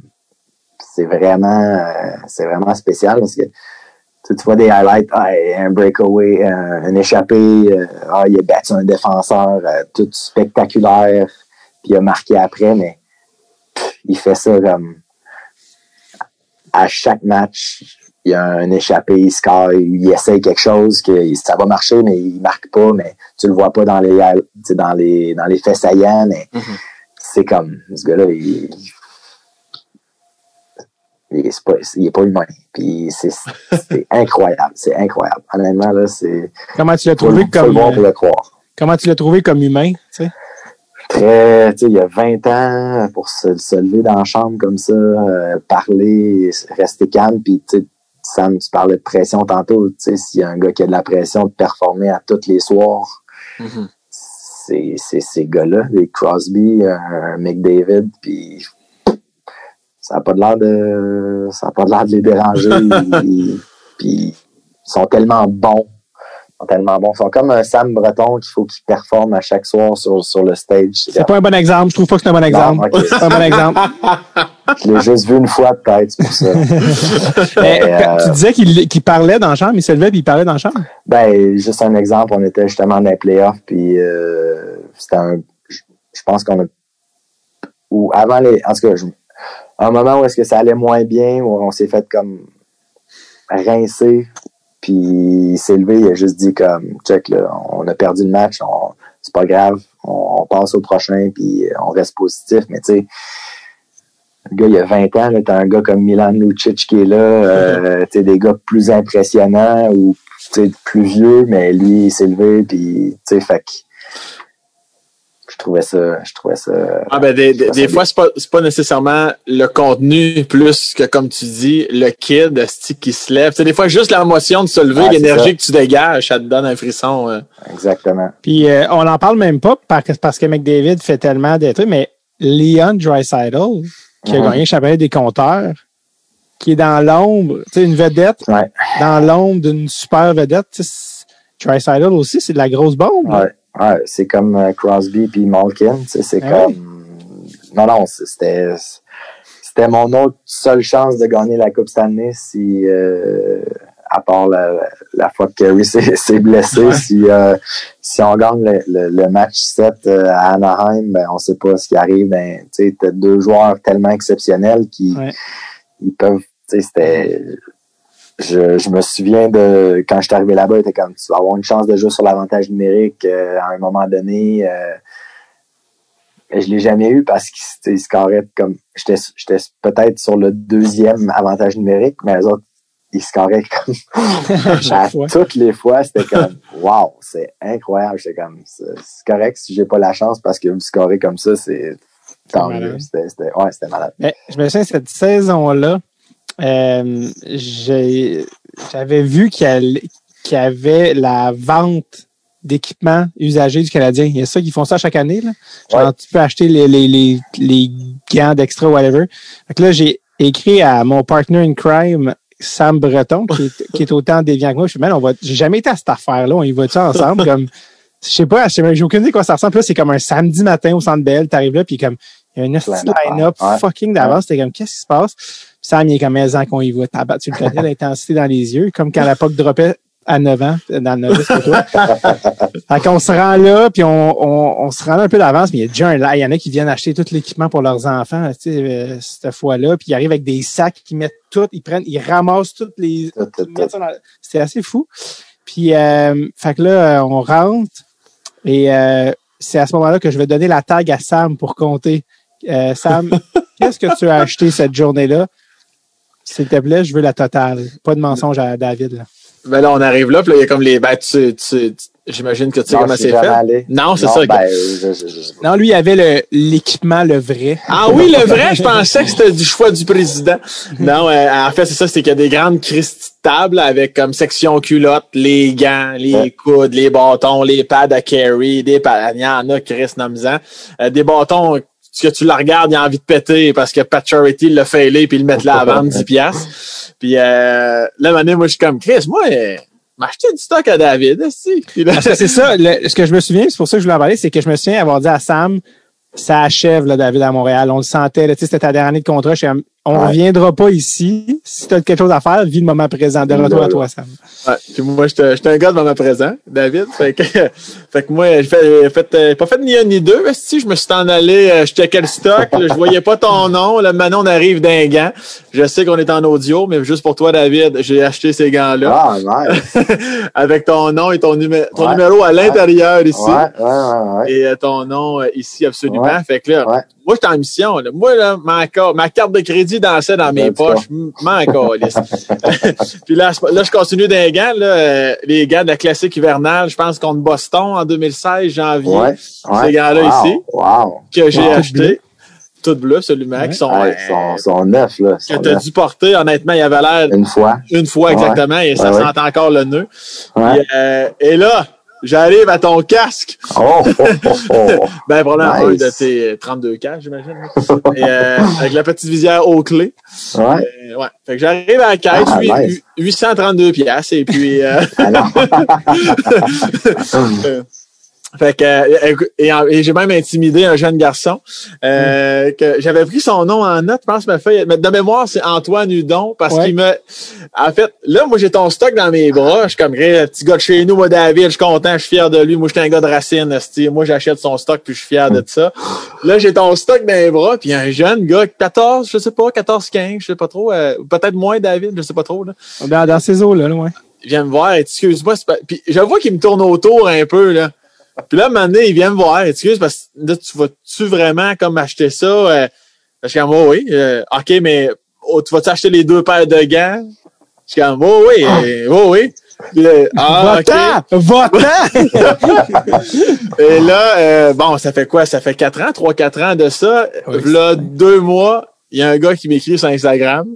C'est vraiment, euh, c'est vraiment spécial parce que tu, vois des highlights, ah, un breakaway, un, un échappé, euh, ah, il a battu un défenseur, euh, tout spectaculaire, puis il a marqué après, mais il fait ça comme à chaque match, il y a un échappé, il score, il essaye quelque chose, que ça va marcher, mais il marque pas, mais tu le vois pas dans les, dans les, dans les faits saillants, mais c'est comme, ce gars-là, il, il est pas, il est pas humain. Puis c'est c'est incroyable, c'est incroyable. Honnêtement, là, c'est, Comment tu l'as faut, le- trouvé faut le comme, voir pour le croire. comment tu l'as trouvé comme humain, tu sais? Très, tu sais, il y a 20 ans, pour se, se lever dans la chambre comme ça, euh, parler, rester calme, puis tu sais, Sam, tu parlais de pression tantôt, tu sais, s'il y a un gars qui a de la pression de performer à tous les soirs, Mhm. c'est c'est ces gars-là, des Crosby, un McDavid, puis ça n'a pas de l'air de ça a pas de l'air de les déranger, puis ils sont tellement bons, sont tellement bons, ils sont comme un Sam Breton qu'il faut qu'il performe à chaque soir sur, sur le stage. C'est pas un bon exemple. Je trouve pas que c'est un bon exemple. ok. C'est pas un bon exemple. Je l'ai juste vu une fois peut-être, pour ça. Mais, Mais, euh, Tu disais qu'il parlait dans la chambre, il se levait puis il parlait dans la chambre? Ben, juste un exemple, on était justement dans les playoffs, puis euh, c'était un. Je je pense qu'on a. Ou avant les. En tout cas, je- un moment où est-ce que ça allait moins bien, où on s'est fait comme rincer, puis il s'est levé, il a juste dit comme check là, on a perdu le match, c'est pas grave, on, passe au prochain, puis on reste positif, mais tu sais. Le gars, il a 20 ans, t'as un gars comme Milan Lucic qui est là, euh, tu sais, des gars plus impressionnants ou plus vieux, mais lui, il s'est levé, puis, tu sais, fait trouvais ça, je trouvais ça, Ah ben des, des, c'est fois c'est pas c'est pas nécessairement le contenu plus que comme tu dis le kid qui se lève. Sais, des fois juste l'émotion de se lever, c'est l'énergie ça. que tu dégages, ça te donne un frisson. euh. exactement. Puis euh, on n'en parle même pas parce que, parce que McDavid fait tellement de trucs, mais Leon Dreisaitl, qui a Mhm. gagné le championnat des compteurs, qui est dans l'ombre, tu sais, une vedette Ouais, dans l'ombre d'une super vedette. c'est- Dreisaitl aussi, c'est de la grosse bombe. ouais, ouais, c'est comme euh, Crosby puis Malkin, c'est Ah comme, non, non, c'était, c'était mon autre seule chance de gagner la Coupe Stanley si, euh, à part la, la fois que Kerry s'est blessé, Ouais. si, euh, si on gagne le, le, le match 7 euh, à Anaheim, ben, on sait pas ce qui arrive. Ben, tu deux joueurs tellement exceptionnels qui Ouais. ils peuvent, c'était, je, je me souviens de quand je suis arrivé là-bas, il était comme tu vas avoir une chance de jouer sur l'avantage numérique euh, à un moment donné. Euh, mais je l'ai jamais eu parce qu'ils scoraient comme j'étais j'étais peut-être sur le deuxième avantage numérique, mais les autres ils scoraient comme À toutes les fois, c'était comme wow, c'est incroyable. J'étais comme c'est c'est correct si j'ai pas la chance parce que vous scorez comme ça, c'est tant malade. mieux. C'était ouais, c'était malade. Mais je me souviens, cette saison-là, euh, j'avais vu qu'il y avait la vente d'équipements usagés du Canadien. Il y a ça qui font ça chaque année. Là. Genre, Ouais. tu peux acheter les, les, les, les gants d'extra, whatever. Fait que là, j'ai écrit à mon partner in crime, Sam Breton, qui est, qui est autant déviant que moi. Je suis, man, on va, j'ai jamais été à cette affaire-là. On y va-tu ensemble? comme, je sais pas, je sais même- j'ai aucune idée quoi ça ressemble. Là, c'est comme un samedi matin au Centre Bell. T'arrives là, puis comme, il y a une line-up Ouais. fucking d'avance. C'était comme, qu'est-ce qui se passe? Sam, il est comme, en qu'on y. Tabac, tu le connais, l'intensité dans les yeux. Comme quand la POC dropait à 9 ans, dans le novice pour toi. fait qu'on se rend là, puis on, on, on se rend là un peu d'avance, mais il y a déjà un là. Il y en a qui viennent acheter tout l'équipement pour leurs enfants, tu sais, euh, cette fois-là. Puis ils arrivent avec des sacs, ils mettent tout, ils prennent, ils ramassent toutes les, C'était assez fou. Puis, euh, fait que là, euh, on rentre et euh, c'est à ce moment-là que je vais donner la tag à Sam pour compter. Euh, Sam, qu'est-ce que tu as acheté cette journée-là? S'il te plaît, je veux la totale. Pas de mensonge à David. Là. Ben là on arrive là, puis là il y a comme les ben tu, tu- tu- j'imagine que tu sais Non, comment c'est fait. allé. Non, c'est Non, ça. Ben, je, je, je, je- Non, lui, il avait le- l'équipement, le, vrai. Ah oui, le vrai, je pensais que c'était du choix du président. Non, euh, en fait, c'est ça, c'est qu'il y a des grandes Christie de tables avec comme section culotte, les gants, les Ouais. coudes, les bâtons, les pads à carry, des pads, il y en a, Chris Namzan. Euh, des bâtons que tu la regardes, il a envie de péter parce que Pat Charity l'a failé puis il le met là à vendre 10 piastres. Puis euh, là, maintenant, moi, je suis comme, Chris, moi, euh, m'acheter du stock à David, aussi. Parce c'est ça, le- ce que je me souviens, c'est pour ça que je voulais en parler, c'est que je me souviens avoir dit à Sam, ça achève, là, David, à Montréal. On le sentait, tu sais, c'était ta dernière année de contrat. Je suis on Ouais. reviendra pas ici. Si tu as quelque chose à faire, vis le moment présent. De retour à toi, Sam. Ouais, puis moi, j'étais un gars de moment présent, David. Fait que, fait que moi, j'ai fait, j'ai fait, euh, pas fait ni un ni deux. mais si je me suis en allé, euh, je checkais le stock, là, je voyais pas ton nom. Là, maintenant, on arrive d'un gant. Je sais qu'on est en audio, mais juste pour toi, David, j'ai acheté ces gants-là Ah, nice. avec ton nom et ton, numé- ton Ouais. numéro à l'intérieur ici. Ouais, ouais, ouais, ouais. Et euh, ton nom ici, absolument. Ouais. Fait que là, Ouais. moi, j'étais en mission. Là. Moi, là, ma, ma carte de crédit dansait dans mes poches. M- M'en calisse. Puis là, je- là, je continue d'un gants, là, euh, les gants de la classique hivernale, je pense contre Boston en 2016, janvier, Ouais, ouais. Ces gars-là Wow, ici. Wow. que j'ai Wow. acheté. Toutes bleues, absolument, Ouais. qui sont, Ouais, euh, ils sont, sont neufs, là. Que t'as neufs. dû porter. Honnêtement, il avait l'air Une fois. une fois Ouais. exactement et ça Ouais, ouais. sent encore le nœud. Euh, et là, j'arrive à ton casque. Oh, oh, oh, oh. Ben, probablement un de tes 32 caches, j'imagine. Et, euh, avec la petite visière aux clés. Ouais. Euh, ouais. Fait que j'arrive à la caisse, Ah, huit- nice. 832 piastres, et puis, euh, Alors, fait que, euh, et, et j'ai même intimidé un jeune garçon, euh, que j'avais pris son nom en note, je pense, ma feuille, mais de mémoire, c'est Antoine Hudon, parce Ouais. qu'il me, en fait, là, moi, j'ai ton stock dans mes bras, je suis comme, le petit gars de chez nous, moi, David, je suis content, je suis fier de lui, moi, j'étais un gars de racine, moi, j'achète son stock, puis je suis fier de ça. Là, j'ai ton stock dans les bras, puis un jeune gars, 14, je sais pas, 14, 15, je sais pas trop, euh, peut-être moins, David, je sais pas trop, là. Dans, dans ces eaux-là, là, ouais. il vient me voir, excuse-moi, puis je vois qu'il me tourne autour un peu, là. Puis là, un moment donné, il vient me voir, excuse, parce que là, tu vas-tu vraiment comme acheter ça? Euh, je suis comme, oh, oui, euh, OK, mais oh, tu vas-tu acheter les deux paires de gants? Je suis comme, oh, oui, euh, oh, oui. Là, ah! Va-t'en! Et là, euh, bon, ça fait quoi? Ça fait quatre ans, trois, quatre ans de ça. Oui, là, deux mois, il y a un gars qui m'écrit sur Instagram.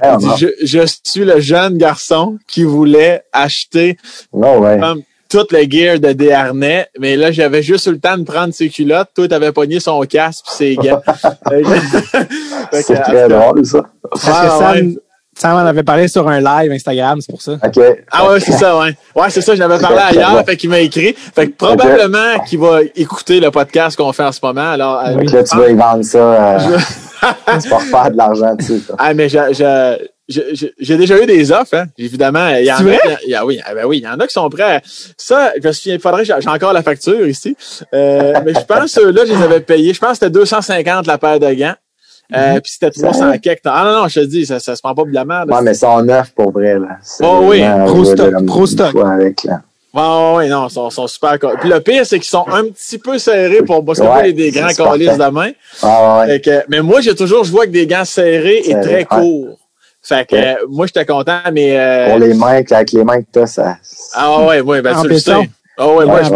Ah, Il dit, je suis le jeune garçon qui voulait acheter non, ouais. comme tout le gear de Desharnais, mais là, j'avais juste eu le temps de prendre ses culottes. Toi, t'avais pogné son casque pis ses gants. C'est très drôle, ça. Parce que ouais, Sam, ouais. Sam en avait parlé sur un live Instagram, c'est pour ça. OK. Ah ouais, c'est ça, ouais. Ouais, c'est ça, je l'avais parlé ailleurs, fait qu'il m'a écrit. Fait que probablement qu'il va écouter le podcast qu'on fait en ce moment. Alors, euh, là, tu vas y vendre ça. Euh, tu vas refaire de l'argent dessus. ça. Ah, mais j'ai j'ai- j'ai déjà eu des offres, hein. Évidemment, il y en C'est a. vrai? il y a- oui, ah ben oui, il y en a qui sont prêts. à- Ça, je me souviens, il faudrait, j'ai j'ai encore la facture ici. Euh, mais je pense que là, je les avais payés. Je pense que c'était 250 la paire de gants. Euh, puis c'était 300 quelques. Ah non, non, je te dis, ça, ça se prend pas de la merde. Ouais, mais ils sont neufs pour vrai. Là. C'est Oh oui, pro je stock, pro stock. fois Avec, là. Ouais, ouais, ouais, non, ils sont, sont super. Puis le pire, c'est qu'ils sont un petit peu serrés pour parce que Ouais, des grands c'est calices de main. Ah, ouais. Que, mais moi, j'ai toujours joué avec des gants serrés et très ouais. courts. Fait que euh, moi, j'étais content, mais. euh, Pour les mains, avec les mains que t'as, ça. Ah ouais, ouais, ben En tu le sais. Ah ouais, moi, je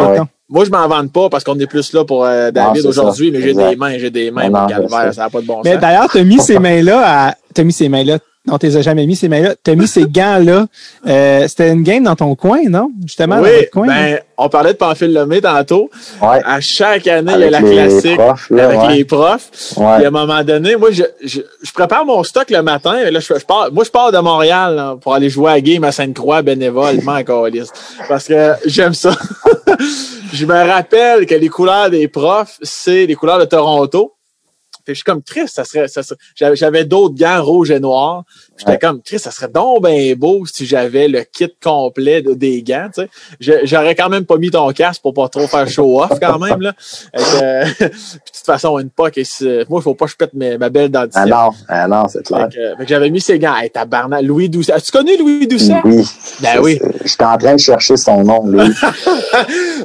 moi, je m'en vante pas parce qu'on est plus là pour euh, David aujourd'hui, mais j'ai des mains, j'ai des mains, Non, mon non, calvaire, ça n'a pas de bon Mais sens. d'ailleurs, t'as mis ces mains-là à. T'as mis ces mains-là. Non, t'es jamais mis ces mains-là. T'as mis ces gants-là. Euh, C'était une game dans ton coin, non? Justement, dans Oui, votre coin. ben, on parlait de Pamphile Lemay tantôt. Ouais. À chaque année, il y a la les classique profs, là, avec ouais. les profs. Ouais. Puis à un moment donné, moi, je, je, je prépare mon stock le matin. et Là, je, je pars, moi, je pars de Montréal là, pour aller jouer à game à Sainte-Croix bénévolement encore Parce que j'aime ça. je me rappelle que les couleurs des profs, c'est les couleurs de Toronto. Je suis comme triste, ça serait, ça serait- j'avais d'autres gants rouges et noirs. J'étais Ouais. comme triste, ça serait donc bien beau si j'avais le kit complet de- des gants. Tu sais, j'aurais quand même pas mis ton casque pour pas trop faire show off quand même là. Euh, puis de toute façon une POC, moi il faut pas que je pète mes- ma belle dentition. Ah non, ah non, c'est clair. Fait que, j'avais mis ces gants. Hey, tabarnak, Louis Doucet. As-tu connu Louis Doucet? Oui. Ben oui. J'étais en train de chercher son nom, lui.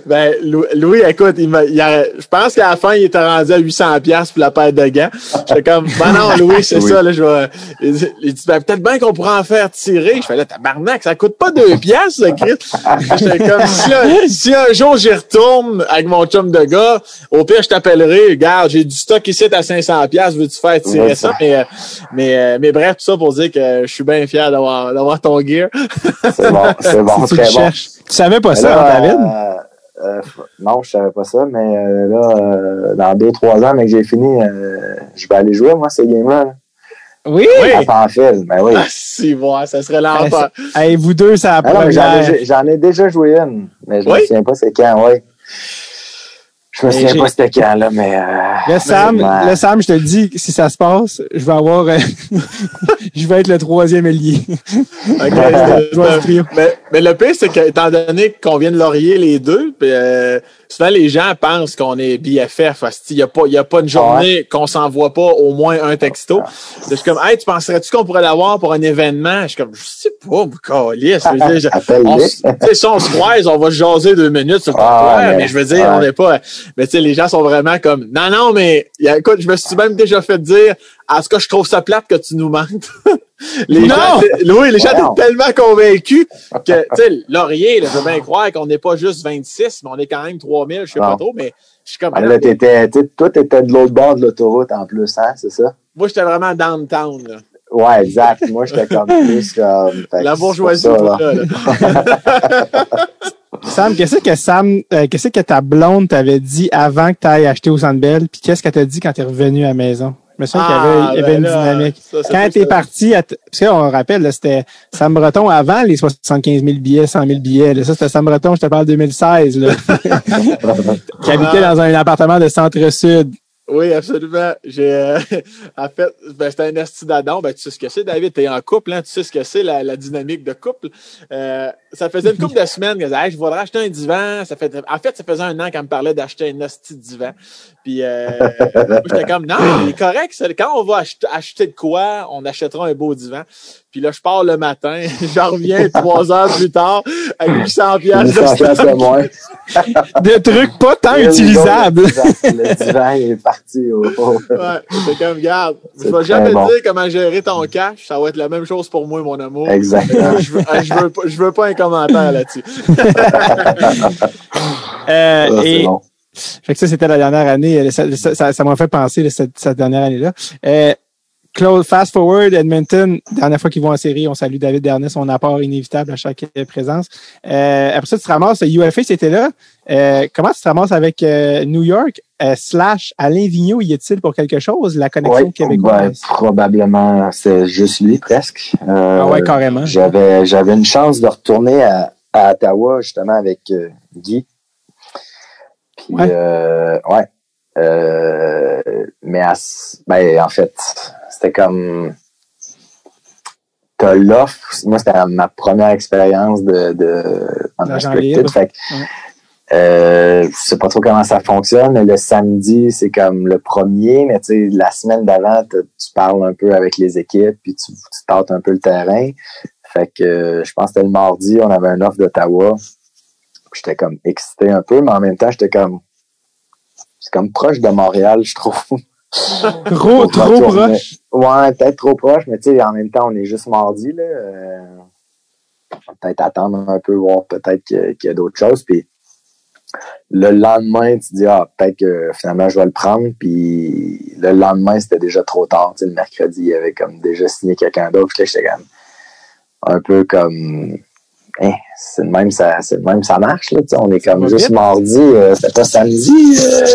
Ben, Lou- Louis, écoute, il a- je pense qu'à la fin, il était rendu à 800 pièces pour la paire de gants. J'étais comme, ben non, Louis, c'est Oui. ça, là, je vais, il dit, il dit, ben, peut-être bien qu'on pourrait en faire tirer. Je fais là, tabarnak, ça coûte pas deux ce Christ. J'étais comme, si, un- si un jour j'y retourne avec mon chum de gars, au pire, je t'appellerai, regarde, j'ai du stock ici à 500 pièces, veux-tu faire tirer Ouais, ça? ça. Mais, euh, mais, euh, mais bref, tout ça pour dire que je suis bien fier d'avoir, d'avoir ton gear. C'est bon, c'est bon, Si tu le très bon. cherches. Tu savais pas Mais ça, là, hein, David? euh, euh, non, je savais pas ça, mais euh, là, euh, dans deux, trois ans, mais que j'ai fini, euh, je vais aller jouer, moi, ces games-là. là. Oui! Oui. À Pamphile, ben oui. Ah, si, ouais, ça serait Hey, l'enfer. ça- hey, vous deux, c'est la Ah mais j'en ai, déjà joué une, mais je Oui? me souviens pas c'est quand, oui. Je me souviens pas c'était quand, là, mais. euh, Le Sam, mais- le Sam, je te le dis, si ça se passe, je vais avoir, euh, je vais être le troisième trio. mais, mais le pire, c'est qu'étant donné qu'on vient de laurier les deux, puis, euh, souvent les gens pensent qu'on est BFF. Il n'y a, pas- y a pas une journée qu'on s'envoie pas au moins un texto. Je suis comme, hey, tu penserais-tu qu'on pourrait l'avoir pour un événement? Je suis comme, je sais pas, Appelle-les. on s- tu sais, si on se croise, on va se jaser deux minutes sur le Ah, mais- mais, je veux dire, ouais. on n'est pas. Mais tu sais, les gens sont vraiment comme non, non, mais écoute, je me suis même déjà fait dire en tout cas, je trouve ça plate que tu nous mentes. les Non! gens, oui, les gens Wow. étaient tellement convaincus que, tu sais, Laurier, là, je veux bien croire qu'on n'est pas juste 26, mais on est quand même 3000, je sais pas trop, mais je suis comme, Ah, là, t'étais, t'sais, toi, t'étais de l'autre bord de l'autoroute en plus, hein, c'est ça? moi, j'étais vraiment downtown, là. Ouais, exact. Moi, j'étais comme plus comme. La bourgeoisie, pour ça, pas là. là, là. Sam, qu'est-ce que Sam, euh, qu'est-ce que ta blonde t'avait dit avant que tu ailles acheter au Centre Bell, puis qu'est-ce qu'elle t'a dit quand t'es revenu à la maison? Je me souviens qu'il y avait, il y avait ben une là, dynamique. ça, Quand t'es parti, à t- parce qu'on rappelle, là, c'était Sam Breton avant les 75 000 billets, 100 000 billets. Là, ça, c'était Sam Breton, je te parle 2016, là, qui habitait dans un appartement de centre-sud. Oui, absolument. J'ai euh, en fait, ben, c'était un esti d'adon. Ben, tu sais ce que c'est, David, t'es en couple, hein, tu sais ce que c'est la, la dynamique de couple? Euh, ça faisait une couple de semaines que je disais, Hey, je voudrais acheter un divan. Ça fait, en fait, ça faisait un an qu'elle me parlait d'acheter un esti de divan. Puis euh, j'étais comme non, il est correct. Quand on va acheter, acheter de quoi, on achètera un beau divan. Puis là, je pars le matin, j'en reviens trois heures plus tard avec 800 piastres de 800 piastres de moins. De trucs pas tant Le utilisables. divan- Le divan est parti au. au- Ouais, c'est comme, regarde, je vais jamais très bon. te dire comment gérer ton cash, ça va être la même chose pour moi, mon amour. Exactement. je, veux, je, veux pas, je veux pas un commentaire là-dessus. Euh, et, bon. Fait que ça, c'était la dernière année. euh, Ça ça- ça- ça m'a fait penser là, cette, cette dernière année-là. Euh, Claude, fast forward, Edmonton, dernière fois qu'ils vont en série, on salue David Dernet, son apport inévitable à chaque euh, présence. Euh, après ça, tu te ramasses, UFA, c'était là. Euh, comment tu te ramasses avec euh, New York, slash Alain Vigneault, y est-il pour quelque chose, la connexion Oui, ben, québécoise? probablement, c'est juste lui, presque. Ah ouais, carrément. J'avais, j'avais une chance de retourner à, à Ottawa, justement, avec Guy. Puis, Ouais. euh, ouais. Euh, mais à ben, en fait, c'était comme. T'as l'offre. Moi, c'était ma première expérience de, de en libre. Fait que, Ouais. euh, je sais pas trop comment ça fonctionne, mais le samedi, c'est comme le premier, mais tu sais, la semaine d'avant, tu parles un peu avec les équipes, puis tu, tu tâtes un peu le terrain. Fait que euh, je pense que c'était le mardi, on avait un offre d'Ottawa. J'étais comme excité un peu, mais en même temps, j'étais comme c'est comme proche de Montréal, je trouve. Trop, trop proche. Ouais, peut-être trop proche, mais tu sais, en même temps, on est juste mardi, là. Euh, peut-être attendre un peu, voir peut-être qu'il y a- d'autres choses. Puis le lendemain, tu dis, ah, peut-être que finalement, je vais le prendre. Puis le lendemain, c'était déjà trop tard. Tu sais, le mercredi, il y avait comme déjà signé quelqu'un d'autre. Puis là, j'étais comme un peu comme. Hein, c'est le même, ça, c'est même, ça marche, là. on est comme juste vite. mardi, euh, c'était pas samedi. euh.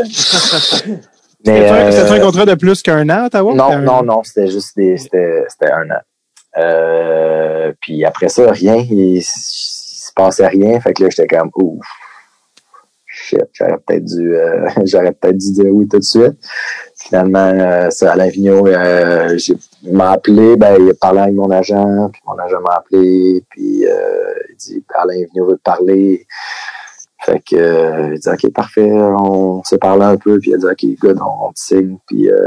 Mais, C'était un euh, contrat de plus qu'un an, à Ottawa? non, non, non, c'était juste des, c'était, c'était un an. Puis après ça, rien, il, il se passait rien. Fait que là, j'étais comme, ouf, shit, j'aurais peut-être dû, j'aurais peut-être dû dire oui tout de suite. Finalement, euh, Alain Vigneault, euh, m'a appelé, ben, il a parlé avec mon agent, puis mon agent m'a appelé, puis euh, il dit, Alain Vigneault veut te parler. Fait que, euh, il dit, OK, parfait, on s'est parlé un peu, puis il a dit, OK, good, on, on te signe, puis euh,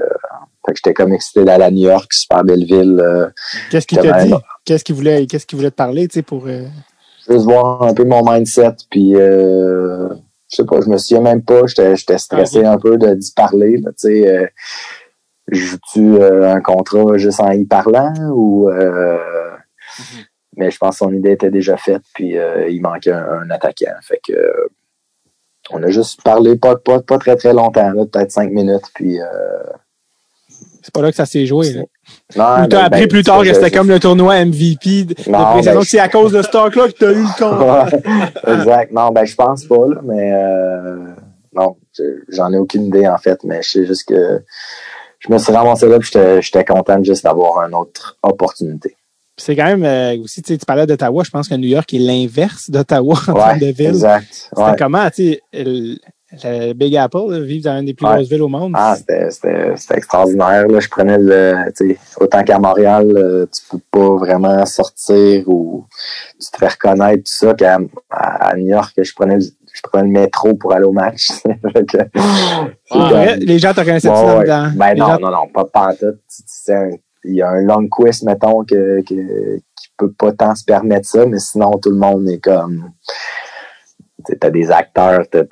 fait que j'étais comme excité d'aller à New York, super belle ville. euh, Qu'est-ce qu'il t'a dit? Qu'est-ce qu'il voulait, qu'est-ce qu'il voulait te parler, tu sais, pour, euh, juste voir un peu mon mindset, puis euh, je sais pas, je me souviens même pas, j'étais stressé un peu de d'y parler, tu sais. Euh, Joues-tu euh, un contrat juste en y parlant ou euh, mais je pense que son idée était déjà faite, puis euh, il manquait un, un attaquant. Fait que on a juste parlé pas, pas, pas très très longtemps, peut-être cinq minutes, puis euh, c'est pas là que ça s'est joué, là. non, Ou t'as ben, appris ben, plus tard que c'était comme le tournoi MVP de, Non, ben, c'est à cause de ce talk-là que t'as eu le compte. Exact. Non, ben je pense pas, là, mais euh, non, je- j'en ai aucune idée en fait, mais je sais juste que je me suis ramassé là puis j'étais content juste d'avoir une autre opportunité. C'est quand même euh, aussi, tu parlais d'Ottawa, je pense que New York est l'inverse d'Ottawa en Ouais, termes de ville. exact. C'était Ouais. comment, tu sais, le- le Big Apple, là, vivre dans une des plus Ouais. grosses villes au monde. Ah, c'était, c'était, c'était extraordinaire. Là. Je prenais le. tu sais, Autant qu'à Montréal, euh, tu peux pas vraiment sortir ou tu te fais reconnaître tout ça qu'à à, New York, je prenais, le- je prenais le métro pour aller au match. Ah, vrai? comme- les gens te reconnaissaient dans, ouais. dans- Ben les non, gens- non, non, pas, pas en tout. Il y a un long quiz, mettons, que, que, qui peut pas tant se permettre ça, mais sinon, tout le monde est comme. T'as des acteurs, t'as,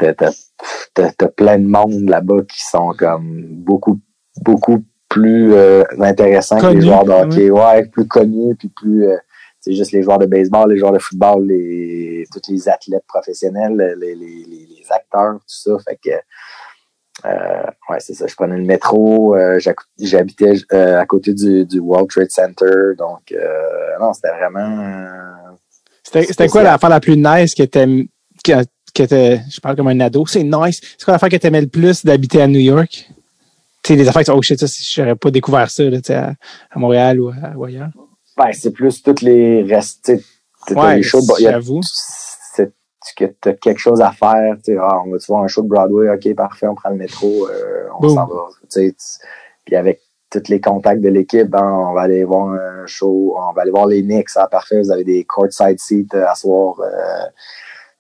t'as, t'as plein de monde là-bas qui sont comme beaucoup, beaucoup plus euh, intéressants que les joueurs de hockey. Ouais, plus connus, puis plus. euh, c'est juste les joueurs de baseball, les joueurs de football, les, tous les athlètes professionnels, les, les, les, les acteurs, tout ça. Fait que euh, ouais, c'est ça. Je prenais le métro. euh, J'habitais euh, à côté du, du World Trade Center. Donc, euh, non, c'était vraiment. euh, C'était quoi l'affaire la plus nice que t'aimes, que, je parle comme un ado, c'est nice. C'est quoi l'affaire que t'aimais le plus d'habiter à New York? Tu sais, les affaires qui sont, oh shit, ça, si j'aurais pas découvert ça, là, à, à Montréal ou, à- ou ailleurs. Ben, c'est plus toutes les restes. Ouais, les shows j'avoue. c'est que tu as quelque chose à faire. Tu sais, ah, on va-tu voir un show de Broadway? OK, parfait, on prend le métro, euh, on s'en va. Tu sais, tu- Puis avec tous les contacts de l'équipe, ben, on va aller voir un show, on va aller voir les Knicks. Ah, parfait, vous avez des courtside seats euh, à soir. Euh,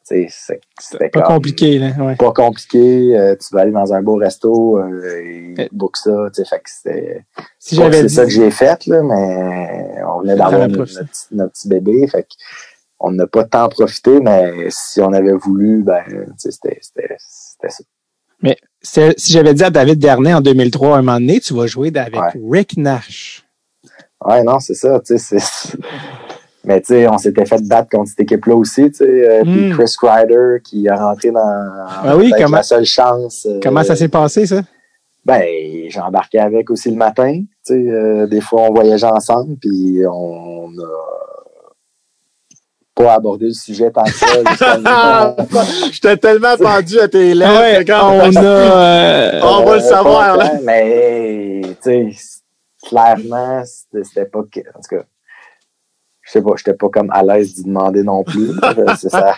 c'était Pas comme- compliqué, là, ouais. Pas compliqué. euh, tu vas aller dans un beau resto, euh, Eh. ils bookent ça. Tu sais, fait que c'était Si c'est dit, ça que j'ai fait, là, mais on venait d'avoir notre, notre petit- notre petit bébé. Fait on n'a pas tant profité, mais si on avait voulu, ben, c'était ça. c'est- si j'avais dit à David Dernay en 2003, un moment donné, tu vas jouer avec Ouais. Rick Nash. Ouais, non, c'est ça, tu sais, Mais tu sais, on s'était fait battre contre cette équipe-là aussi, tu sais. euh, Puis Mm. Chris Ryder qui est rentré dans Ah oui, comment- la seule chance. euh, Comment ça s'est passé, ça? Ben, j'embarquais avec aussi le matin. Tu sais, euh, des fois, on voyageait ensemble, puis on a pas abordé le sujet tant que ça. J'étais tellement pendu à tes lèvres. Ouais, quand- on a, euh, On va le savoir, là. Mais, tu sais, clairement, c'était pas... que- En tout cas, sais pas, j'étais pas comme à l'aise d'y demander non plus. C'est ça.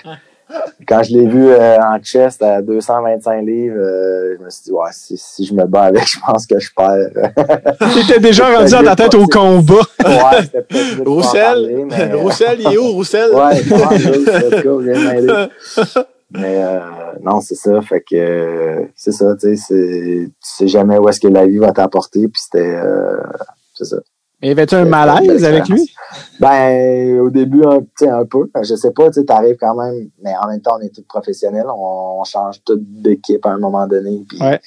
Quand je l'ai vu euh, en chest à 225 livres, euh, je me suis dit, ouais, si, si je me bats avec, je pense que je perds. T'étais déjà rendu dans ta tête au combat. ouais, c'était peut-être Roussel, parler, Roussel, il est où, Roussel? Ouais, go, viens m'aider. Mais euh, non, c'est ça. Fait que euh, c'est ça, tu sais, c'est- tu sais jamais où est-ce que la vie va t'apporter, puis c'était euh, c'est ça. Y avait-tu un malaise avec lui? Ben au début un, un peu. Je sais pas, tu sais, t'arrives quand même, mais en même temps, on est tous professionnels, on, on change toute d'équipe à un moment donné, puis Ouais.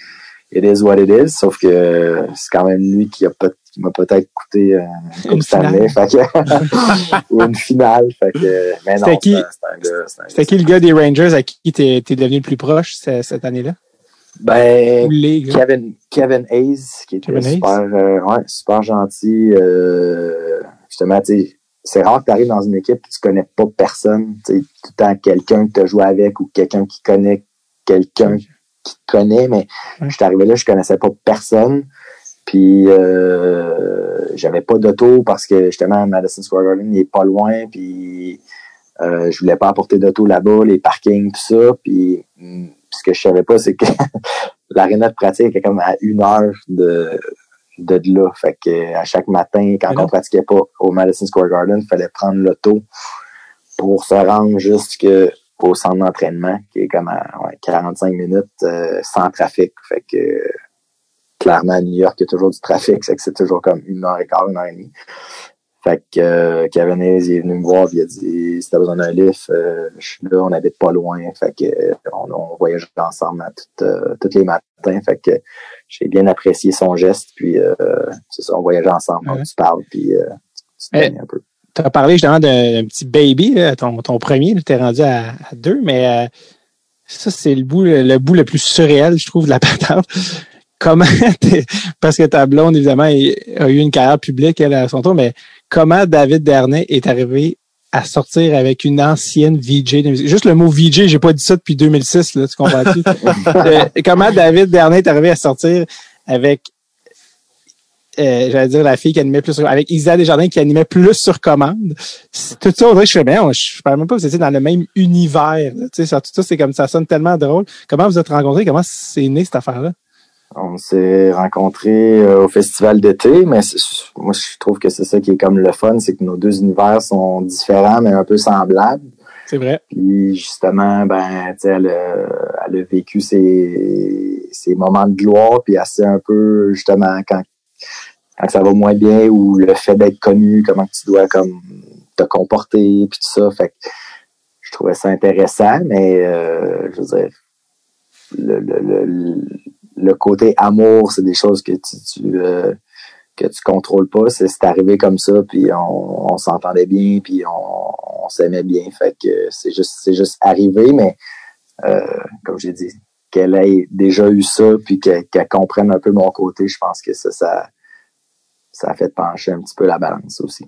it is what it is. Sauf que c'est quand même lui qui a peut qui m'a peut-être coûté euh, une Une coupe Stanley, fait que, ou une finale, fait que, mais non, C'était qui? un- gars, un gars qui le gars des Rangers à qui t'es t'es devenu le plus proche ce- cette année-là? Ben, les? Kevin, Kevin Hayes, qui était super, euh, ouais, super gentil. euh, justement, tu sais, c'est rare que tu arrives dans une équipe et tu connais pas personne. Tu sais, tout le temps quelqu'un que tu as joué avec ou quelqu'un qui connaît quelqu'un qui te connaît, mais Ouais. je suis arrivé là, je connaissais pas personne. Puis euh, j'avais pas d'auto parce que justement Madison Square Garden il est pas loin. Puis euh, je voulais pas apporter d'auto là-bas, les parkings, tout ça. Puis mm, ce que je savais pas, c'est que l'aréna de pratique était comme à une heure de, de, de là. Fait que à chaque matin, quand non. on pratiquait pas au Madison Square Garden, il fallait prendre l'auto pour se rendre jusqu'au centre d'entraînement, qui est comme à ouais, 45 minutes euh, sans trafic. Fait que clairement, à New York, il y a toujours du trafic, c'est que c'est toujours comme une heure et quart, une heure et demie. Fait que euh, Kevin Hayes, est venu me voir, il a dit si t'as besoin d'un lift, euh, je suis là, on habite pas loin. Fait que euh, on, on voyage ensemble à tout, euh, tous les matins. Fait que j'ai bien apprécié son geste, puis euh, c'est ça, on voyage ensemble, Ouais. on se parle, puis tu te Eh, baignes un peu. Tu as parlé justement d'un petit baby, là, ton, ton premier, tu es rendu à, à deux, mais ça, c'est le bout, le bout le plus surréel, je trouve, de la patente. Comment, parce que ta blonde, évidemment, a eu une carrière publique, elle, à son tour, mais comment David Dernay est arrivé à sortir avec une ancienne VJ de musique? Juste le mot VJ, j'ai pas dit ça depuis 2006, là, tu comprends-tu? Euh, comment David Dernay est arrivé à sortir avec euh, j'allais dire la fille qui animait plus sur, avec Isa Desjardins qui animait plus sur commande. Tout ça, on dirait que je fais bien, je ne même pas vous étiez dans le même univers. là. Tu sais, ça, tout ça, c'est comme ça sonne tellement drôle. Comment vous êtes rencontrés? Comment c'est né cette affaire-là? On s'est rencontrés euh, au festival d'été, mais moi je trouve que c'est ça qui est comme le fun, c'est que nos deux univers sont différents mais un peu semblables. C'est vrai. Puis justement, ben, tu sais, elle, a- elle a vécu ses, ses moments de gloire, puis elle sait un peu justement quand, quand ça va moins bien ou le fait d'être connu, comment tu dois comme te comporter, puis tout ça. Fait que je trouvais ça intéressant, mais euh, je veux dire, le, le, le, le côté amour, c'est des choses que tu, tu euh, contrôles pas. C'est arrivé comme ça, puis on, on s'entendait bien, puis on, on s'aimait bien. Fait que c'est juste c'est juste arrivé, mais euh, comme j'ai dit, qu'elle ait déjà eu ça, puis qu'elle qu'elle comprenne un peu mon côté, je pense que ça, ça, ça a fait pencher un petit peu la balance aussi.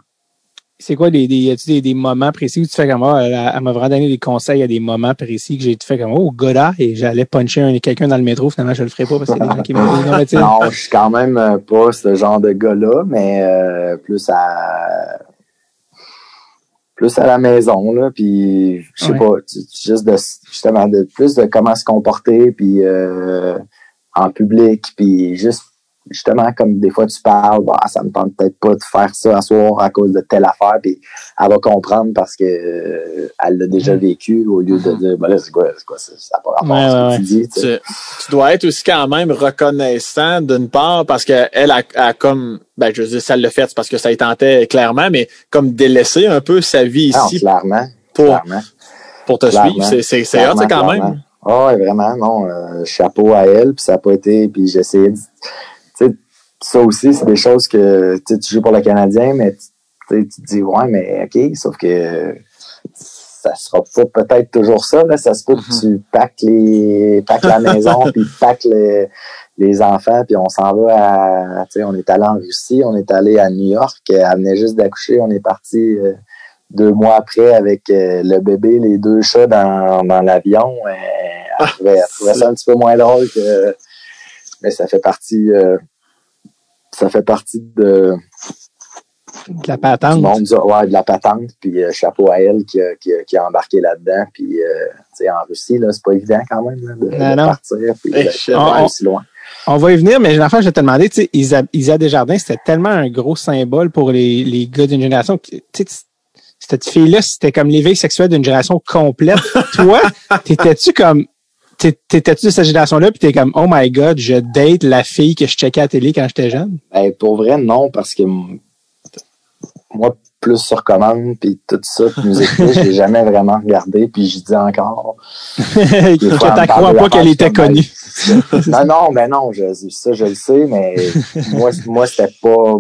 C'est quoi des, des, des, des moments précis où tu fais comme, ah, elle, elle m'a vraiment donné des conseils à des moments précis que j'ai fait comme, oh, goda, et j'allais puncher un- quelqu'un dans le métro, finalement, je le ferai pas parce a des gens qui me disent, non, mais Non, je suis quand même euh, pas ce genre de gars-là, mais euh, plus à plus à la maison là, puis je sais Ouais. pas, juste de justement de plus de comment se comporter, puis euh, en public, puis juste justement comme des fois tu parles, bah, ça me tente peut-être pas de faire ça à soir à cause de telle affaire, puis elle va comprendre parce que euh, elle l'a déjà vécu au lieu de dire, bah là c'est quoi, c'est quoi ça, ça n'a pas rapport Ouais, à ce ouais, que tu dis. tu dois être aussi quand même reconnaissant d'une part parce qu'elle a, a comme ben je veux dire ça l'a fait parce que ça y tentait clairement mais comme délaisser un peu sa vie Non, ici clairement, pour, clairement. pour te Clairement. suivre c'est c'est quand clairement. même Ah ouais, vraiment, non. euh, chapeau à elle, puis ça n'a pas été. Puis j'ai essayé de. Tu sais, ça aussi, c'est des choses que tu joues pour le Canadien, mais tu te dis, ouais, mais OK, sauf que ça sera pas peut-être toujours ça. Là. Ça se peut que tu packes, les, packes la maison, puis packes les, les enfants, puis on s'en va à. Tu sais, on est allé en Russie, on est allé à New York, elle venait juste d'accoucher, on est parti. euh, deux mois après avec euh, le bébé, les deux chats dans, dans l'avion. euh, trouvait, elle trouvait ça un petit peu moins drôle que. Mais ça fait partie. euh, ça fait partie de, de la du patente. monde du- ouais, de la patente. Puis euh, chapeau à elle qui a, qui a, qui a embarqué là-dedans. Puis euh, tu sais, en Russie, là, c'est pas évident quand même là, de, Non, de non. partir. Puis de- On- aussi loin. On va y venir, mais fois, je vais te demander, tu sais, Isa, Isa Desjardins, c'était tellement un gros symbole pour les, les gars d'une génération. que, Tu sais, cette fille-là, c'était comme l'éveil sexuel d'une génération complète. Toi, t'étais-tu comme, t'étais-tu de cette génération-là, puis t'es comme, oh my god, je date la fille que je checkais à la télé quand j'étais jeune? Ben, pour vrai, non, parce que moi, plus sur commande, puis tout ça, puis musique plus, j'ai jamais vraiment regardé, puis je dis encore. que t'as crois pas qu'elle je était suis comme, connue. ben, non, non, ben non, je, ça, je le sais, mais moi, moi c'était pas.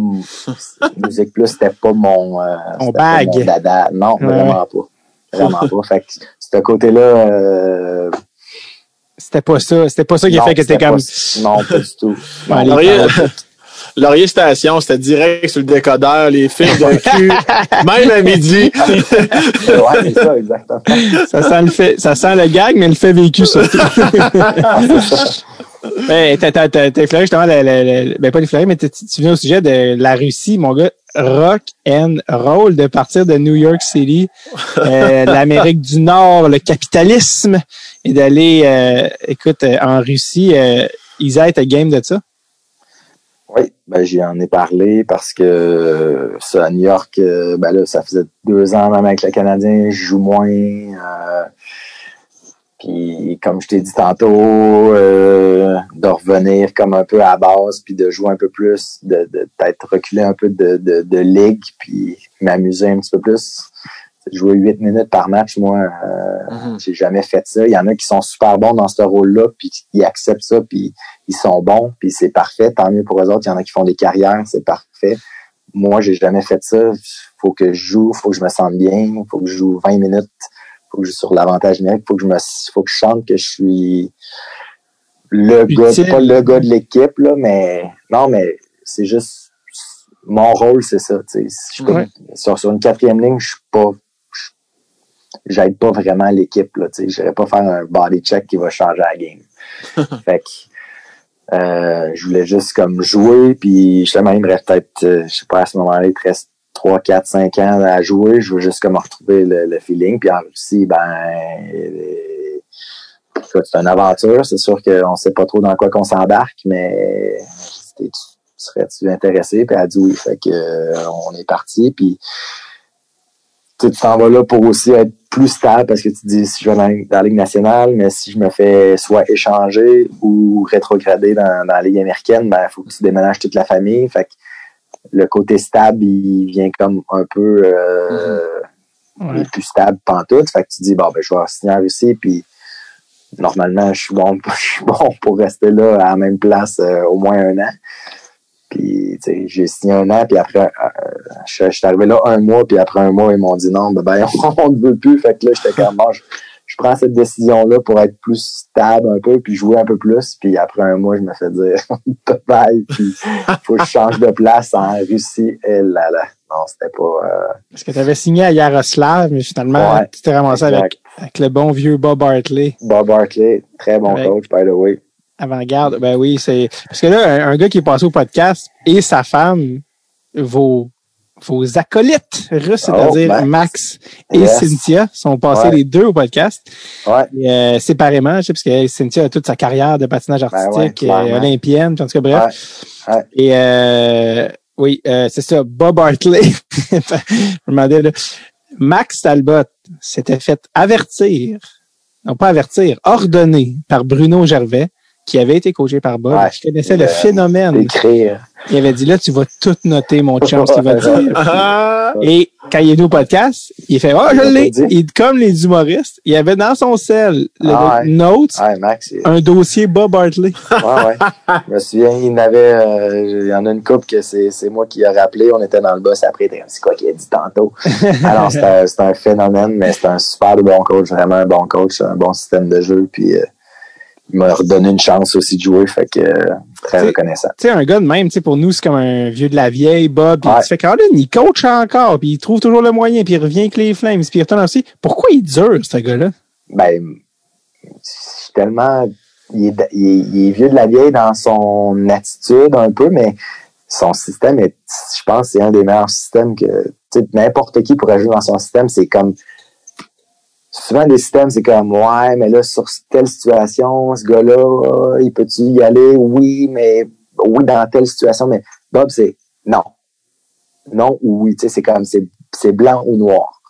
Musique Plus, c'était pas mon. euh, pas bag. mon dada. Non, Ouais. vraiment pas. Vraiment pas. Fait que, ce côté-là. Euh, C'était pas ça. C'était pas ça qui a non, fait que t'es c'était comme. pas- non, pas du tout. Non, Laurier, Station c'était direct sur le décodeur les films de cul même à midi ouais, c'est ça, exactement. Ça sent le fait, ça sent le gag, mais le fait vécu surtout. Ben, t'as, t'as, t'as, justement, le, le- le- ben pas mais tu viens au sujet de la Russie, mon gars, rock and roll, de partir de New York City, euh, l'Amérique du Nord, le capitalisme, et d'aller, euh, écoute, euh, en Russie, Isa était game de ça? Oui, ben j'y en ai parlé parce que ça, à New York, ben là, ça faisait deux ans même avec le Canadien, je joue moins. euh, puis comme je t'ai dit tantôt, euh, de revenir comme un peu à la base, puis de jouer un peu plus, de, de peut-être reculer un peu de, de, de ligue, puis m'amuser un petit peu plus. Jouer huit minutes par match, moi, euh, j'ai jamais fait ça. Il y en a qui sont super bons dans ce rôle-là, puis ils acceptent ça, puis ils sont bons, puis c'est parfait. Tant mieux pour eux autres. Il y en a qui font des carrières, c'est parfait. Moi, j'ai jamais fait ça. Faut que je joue, faut que je me sente bien, faut que je joue 20 minutes, faut que je sur l'avantage numérique, faut que je me, faut que je chante que je suis le gars, Utile. pas le gars de l'équipe, là, mais non, mais c'est juste mon rôle, c'est ça. Je Ouais. sur, sur une quatrième ligne, je suis pas je- j'aide pas vraiment l'équipe. Je n'irai pas faire un body check qui va changer la game. fait que Euh, je voulais juste comme jouer, puis justement, il me reste peut-être, euh, je sais pas, à ce moment-là, il te reste 3, 4, 5 ans à jouer. Je veux juste comme retrouver le, le feeling. Puis en Russie, ben, euh, c'est une aventure. C'est sûr qu'on sait pas trop dans quoi qu'on s'embarque, mais serais-tu intéressé? Puis elle a dit oui. Fait que euh, on est parti. Puis tu t'en vas là pour aussi être plus stable parce que tu te dis si je vais dans, la- dans la Ligue nationale, mais si je me fais soit échanger ou rétrograder dans, dans la Ligue américaine, ben il faut que tu déménages toute la famille. Fait que le côté stable, il vient comme un peu euh, Ouais. est plus stable pantoute. Fait que tu dis bon ben je vais signer en Russie puis normalement je suis bon je suis bon pour rester là à la même place euh, au moins un an. Puis tu sais, j'ai signé un an puis après euh, je, je suis arrivé là un mois puis après un mois ils m'ont dit non ben, ben on ne veut plus. Fait que là j'étais comme bon, je, je prends cette décision là pour être plus stable un peu puis jouer un peu plus puis après un mois je me fais dire bye bye puis faut que je change de place en Russie et là là non c'était pas euh, Parce que tu avais signé à Yaroslav, mais finalement, Ouais, tu t'es ramassé avec, avec le bon vieux Bob Hartley. Bob Barkley, très bon Avec- coach, by the way. Avant-garde, ben oui, c'est. Parce que là, un, un gars qui est passé au podcast et sa femme, vos, vos acolytes russes, Oh, c'est-à-dire Max. Max et Yes. Cynthia, sont passés Ouais. les deux au podcast. Ouais, Et, euh, séparément, je sais, parce que Cynthia a toute sa carrière de patinage Ben ouais, artistique, euh, olympienne, puis en tout cas, bref. Et euh, oui, euh, c'est ça, Bob Hartley. je me demandais, là, Max Talbot s'était fait avertir, non pas avertir, ordonner par Bruno Gervais, qui avait été coaché par Bob, Ouais. qui connaissait le Euh, phénomène. Écrire. Il avait dit là, tu vas tout noter, mon chum, ce qu'il va dire. Ah! Et quand il est venu au podcast, il fait Oh, je l'a l'ai. Il, comme les humoristes, il avait dans son sel le Ah ouais. notes, Ouais, Max, il- un dossier Bob Hartley. ouais, ouais. Je me souviens, il y en avait, euh, il y en a une couple que c'est, moi qui a rappelé. On était dans le bus après. C'est quoi qu'il a dit tantôt? Alors, c'est un, phénomène, mais c'est un super bon coach, vraiment un bon coach, un bon système de jeu. Puis, euh, m'a redonné une chance aussi de jouer, fait que euh, très reconnaissant. tu sais, un gars de même, tu sais, pour nous, c'est comme un vieux de la vieille, Bob. Puis Ouais. tu fais Caroline, il coach encore, puis il trouve toujours le moyen, puis il revient avec les Flames, puis il retourne aussi. Pourquoi il dure, ce gars-là? ben, c'est tellement. Il est, il, est, il est vieux de la vieille dans son attitude un peu, mais son système est, je pense, c'est un des meilleurs systèmes que, n'importe qui pourrait jouer dans son système. C'est comme, souvent des systèmes, c'est comme, ouais, mais là, sur telle situation, ce gars-là, il peut-tu y aller? Oui, mais, oui, dans telle situation, mais Bob, c'est non. Non ou oui, tu sais, c'est comme, c'est, blanc ou noir.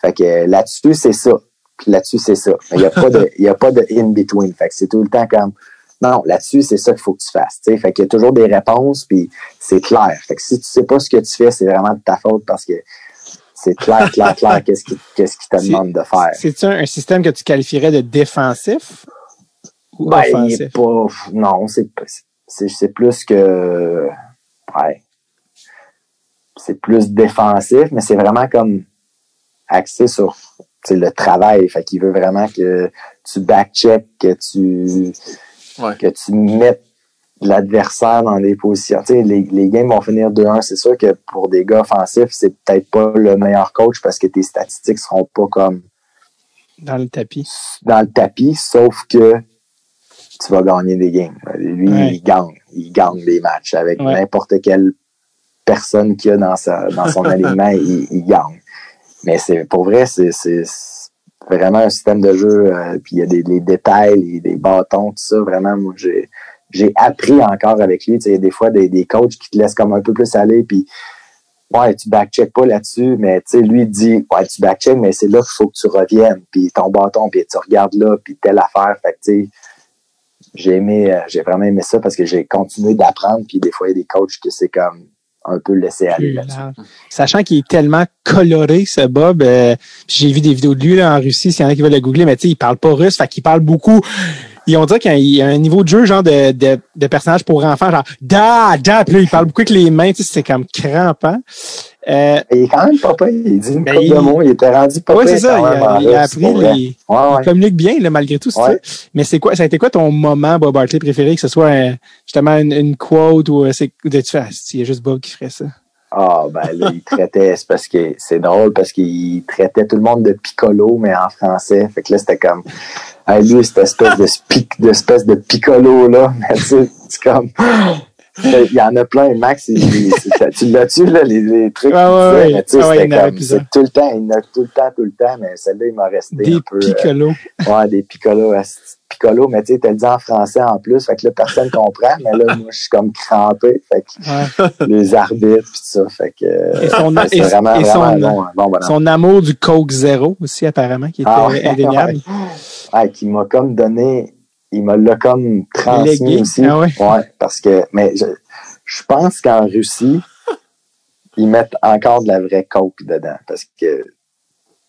Fait que là-dessus, c'est ça. Puis là-dessus, c'est ça. Il n'y a pas de, il y a pas de in-between. Fait que c'est tout le temps comme, non, là-dessus, c'est ça qu'il faut que tu fasses. tu sais. Fait qu'il y a toujours des réponses, puis c'est clair. Fait que si tu sais pas ce que tu fais, c'est vraiment de ta faute parce que c'est clair, clair, clair qu'est-ce qu'il te demande de faire? C'est-tu un, un système que tu qualifierais de défensif ou Ben, il offensif? est pas, non, c'est, plus que, ouais. C'est plus défensif, mais c'est vraiment comme axé sur le travail. Fait qu'il veut vraiment que tu back-check, que tu, Ouais. que tu mettes l'adversaire dans des positions. Les, les games vont finir 2-1. C'est sûr que pour des gars offensifs, c'est peut-être pas le meilleur coach parce que tes statistiques seront pas comme Dans le tapis. dans le tapis, sauf que tu vas gagner des games. Lui, Ouais. il gagne. Il gagne des matchs avec Ouais. n'importe quelle personne qu'il y a dans, sa, dans son alignement, il, il gagne. Mais c'est pour vrai, c'est c'est vraiment un système de jeu. euh, puis il y a des, les détails, les, des bâtons, tout ça. Vraiment, moi, j'ai j'ai appris encore avec lui. Tu sais, il y a des fois des, des coachs qui te laissent comme un peu plus aller, puis ouais, tu backcheck pas là-dessus, mais tu sais, lui il dit, ouais, tu backcheck, mais c'est là qu'il faut que tu reviennes, puis ton bâton, puis tu regardes là, puis telle affaire. Fait que tu sais, j'ai aimé, euh, j'ai vraiment aimé ça parce que j'ai continué d'apprendre, puis des fois, il y a des coachs que c'est comme un peu laissé aller là-dessus. Sachant qu'il est tellement coloré, ce Bob. euh, j'ai vu des vidéos de lui là, en Russie, s'il y en a qui veulent le googler, mais tu sais, il parle pas russe, fait qu'il parle beaucoup. Ils ont dit qu'il y a un niveau de jeu, genre de, de, de personnage pour enfants, genre da, da, puis là, il parle beaucoup avec les mains, tu sais, c'est comme crampant. Euh, Et il est quand même pas il dit une Ben, couple il- de mots, il était rendu pas ouais, pire c'est ça, il a, il a russe, appris pour vrai. les. Ouais, ouais. Il communique bien, là, malgré tout, Ouais. ça. Mais c'est quoi, ça a été quoi ton moment, Bob Hartley préféré, que ce soit euh, justement une, une quote ou euh, c'est, de tu Ah, il y a juste Bob qui ferait ça. Ah, ben là, il traitait, c'est parce que c'est drôle parce qu'il traitait tout le monde de piccolo, mais en français. Fait que là, c'était comme, hey, lui, cette espèce de, spic, d'espèce de piccolo, là. Mais tu sais, c'est comme, il y en a plein, Max, il, il- c'est- tu l'as-tu, là, les, les trucs Ah ouais, ouais. Ah ouais, c'était il y en avait comme, c'est tout le temps, il y en a tout le temps, tout le temps, mais celle-là, il m'a resté Des un peu, euh, piccolos. ouais, des piccolos, asti, piccolo, mais tu sais, t'as le dit en français en plus, fait que là, personne comprend, mais là, moi, je suis comme crampé, fait que Ouais. les arbitres, pis tout ça, fait que, Et son- euh, c'est vraiment, et vraiment son- bon. Son amour du Coke Zéro aussi, apparemment, qui était Ah indéniable. Ouais, qui m'a comme donné, il m'a l'a comme transmis aussi. Ah ouais? parce que, mais je, je pense qu'en Russie, ils mettent encore de la vraie coke dedans, parce que,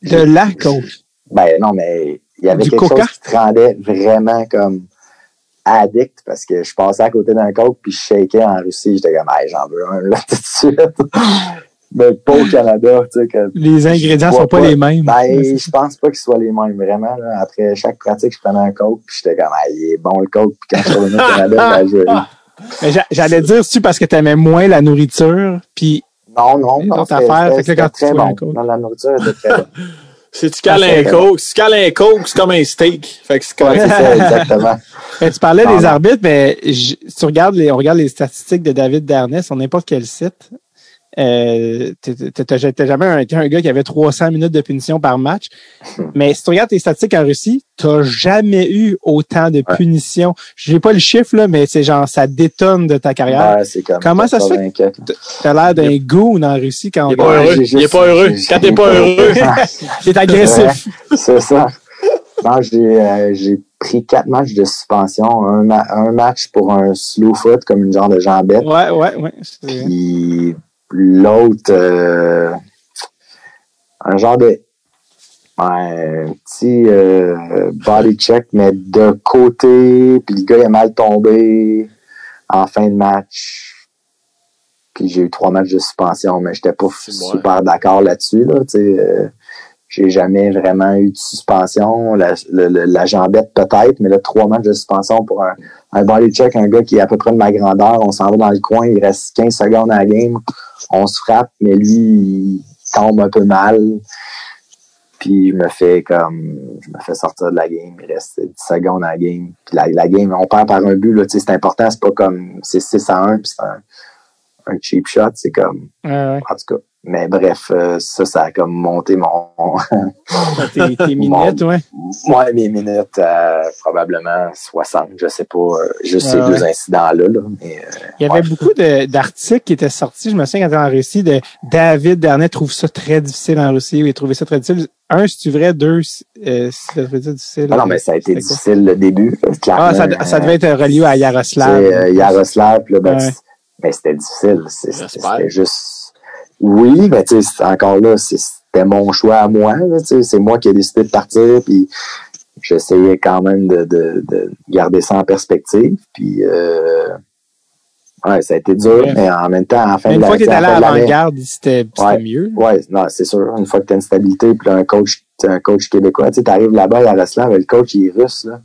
De la Coke? ben non, mais il y avait Du quelque coca? chose qui te rendait vraiment comme addict, parce que je passais à côté d'un coke, puis je shakeais en Russie, j'étais comme, hey, j'en veux un, là, tout de suite. Mais pas au Canada, tu sais, que Les ingrédients sont pas, pas. les mêmes. Ben, je pense pas qu'ils soient les mêmes, vraiment. Là. Après chaque pratique, je prenais un coke, puis j'étais comme, ah, il est bon le coke, puis quand je suis revenu au Canada, ben, je... Mais j'a- j'allais dire, c'est parce que t'aimais moins la nourriture, puis Non, non, non. c'était- fait que quand tu très bon. coke. Non, la nourriture était très bonne. Si tu cales un coke, si tu cales un coke, c'est comme un steak. Fait que c'est Ouais, ça, exactement. Ben, tu parlais Non, des arbitres, mais je- si tu regardes les, on regarde les statistiques de David Darnay sur n'importe quel site. Euh, t'as jamais un, été un gars qui avait 300 minutes de punition par match. Mais si tu regardes tes statistiques en Russie, t'as jamais eu autant de Ouais. punitions. J'ai pas le chiffre, là, mais c'est genre, ça détonne de ta carrière. Ouais, c'est comme Comment ça se fait 84. T'as l'air d'un goon en Russie quand Il on pas heureux. Il est pas heureux. Quand t'es pas heureux. T'es agressif. C'est ça. Non, j'ai euh, j'ai pris quatre matchs de suspension. Un, ma- un match pour un slow foot, comme une genre de jambette. Ouais, ouais, ouais. Puis l'autre, euh, un genre de un petit euh, body check, mais de côté, puis le gars il a mal tombé en fin de match. Puis j'ai eu trois matchs de suspension, mais j'étais pas super d'accord là-dessus. Là, euh, j'ai jamais vraiment eu de suspension. La, le- la jambette peut-être, mais là, trois matchs de suspension pour un, un body check, un gars qui est à peu près de ma grandeur. On s'en va dans le coin, il reste 15 secondes à la game. On se frappe, mais lui, il tombe un peu mal. Puis je me fais comme je me fais sortir de la game, il reste 10 secondes à la game. Puis la, la game, on perd par un but, là, c'est important, c'est pas comme c'est 6 à 1, puis c'est un, un cheap shot, c'est comme Ouais, ouais. en tout cas. Mais bref, euh, ça, ça a comme monté mon Tes, tes minutes, ouais. moi, mes minutes, probablement 60, je sais pas, euh, juste ces Ouais, deux ouais. incidents-là. Là, mais, euh, Il y avait beaucoup d'articles qui étaient sortis, je me souviens quand j'étais en Russie, de David Darnay trouve ça très difficile en Russie, il trouvait ça très difficile. Un, si tu vrai, deux, euh, ça difficile. ah non, mais ça a été quoi? difficile le début. Clairement, Ah, ça, ça devait être relié à Yaroslav. Yaroslav, là, ben, Ouais. c'est- mais c'était difficile. C'est- C'était J'espère. c'était juste. Oui, mais tu sais, encore là, c'était mon choix à moi. C'est moi qui ai décidé de partir. Puis j'essayais quand même de, de, de garder ça en perspective. Puis euh, ouais, ça a été dur, Ouais. mais en même temps, la fin Mais une fois que tu allé à l'avant-garde, c'était Ouais. mieux. Ouais, non, c'est sûr. Une fois que tu as une stabilité, puis là, un coach, un coach québécois, tu sais, t'arrives là-bas à Yaroslav, le coach, il est russe, là.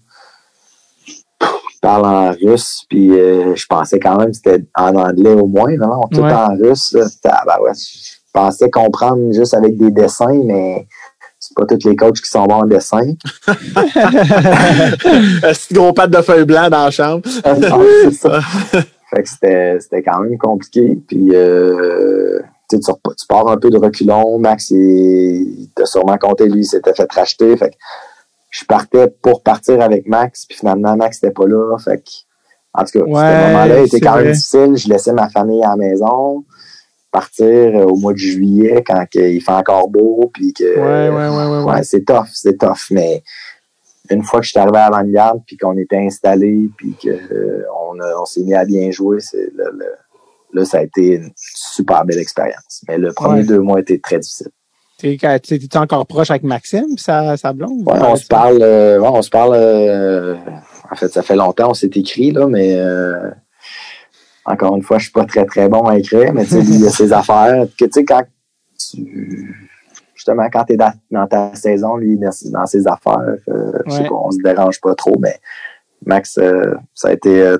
Parle en russe, puis euh, je pensais quand même que c'était en anglais au moins, non, non, tout Ouais. en russe, là. Ah, ben ouais, je pensais comprendre juste avec des dessins, mais c'est pas tous les coachs qui sont bons en dessin. Un petit gros pâte de feuilles blancs dans la chambre? Non, c'est ça. Fait que c'était, c'était quand même compliqué. Puis, euh, tu, pars un peu de reculon. Max, il, il t'a sûrement compté, lui, il s'était fait racheter. Fait que je partais pour partir avec Max. Puis finalement, Max n'était pas là. Fait que, en tout cas, Ouais, ce moment-là était quand même difficile. Je laissais ma famille à la maison. Partir euh, au mois de juillet quand il fait encore beau. Puis que, Ouais, ouais, ouais, ouais, ouais. Ouais, c'est tough, c'est tough, mais une fois que je suis arrivé à l'avant-garde, puis qu'on était installé, puis qu'on on, a- on s'est mis à bien jouer, c'est le- là, ça a été une super belle expérience. Mais le premier deux mois était très difficile. T'es t'es- encore proche avec Maxime, sa, sa blonde? Ouais, on se parle, euh, ouais, on se parle, euh, en fait, ça fait longtemps, on s'est écrit, là, mais euh, encore une fois, je suis pas très, très bon à écrire, mais tu sais, il a ses affaires, que tu sais, quand tu, justement, quand t'es dans, dans ta saison, lui, dans ses affaires, euh, je sais Ouais. pas, on se dérange pas trop, mais Max, ça a été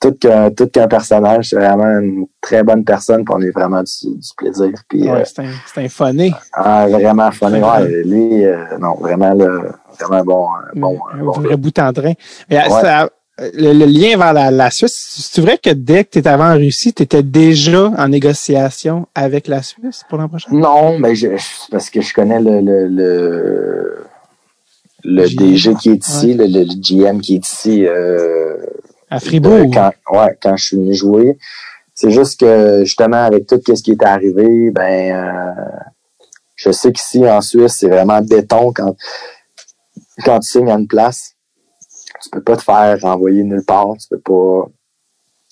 tout qu'un tout qu'un personnage. C'est vraiment une très bonne personne, puis on est vraiment du, du plaisir. Puis, Ouais, euh, c'est un, c'est un funny. ah, vraiment funny. Ouais, lui, euh, non, vraiment, vraiment bon. bon, un bon vrai bout en train. Mais euh, Ouais. ça- le, le lien vers la, la Suisse, c'est vrai que dès que tu étais avant en Russie, tu étais déjà en négociation avec la Suisse pour l'an prochain? Non, mais je, parce que je connais le, le, le, le. DG qui est ici, le, le GM qui est ici. Euh, À Fribourg? de- quand, ouais, quand je suis venu jouer. C'est juste que justement avec tout ce qui est arrivé, ben euh, je sais qu'ici en Suisse, c'est vraiment béton quand quand tu signes à une place. Tu peux pas te faire renvoyer nulle part. Tu peux pas.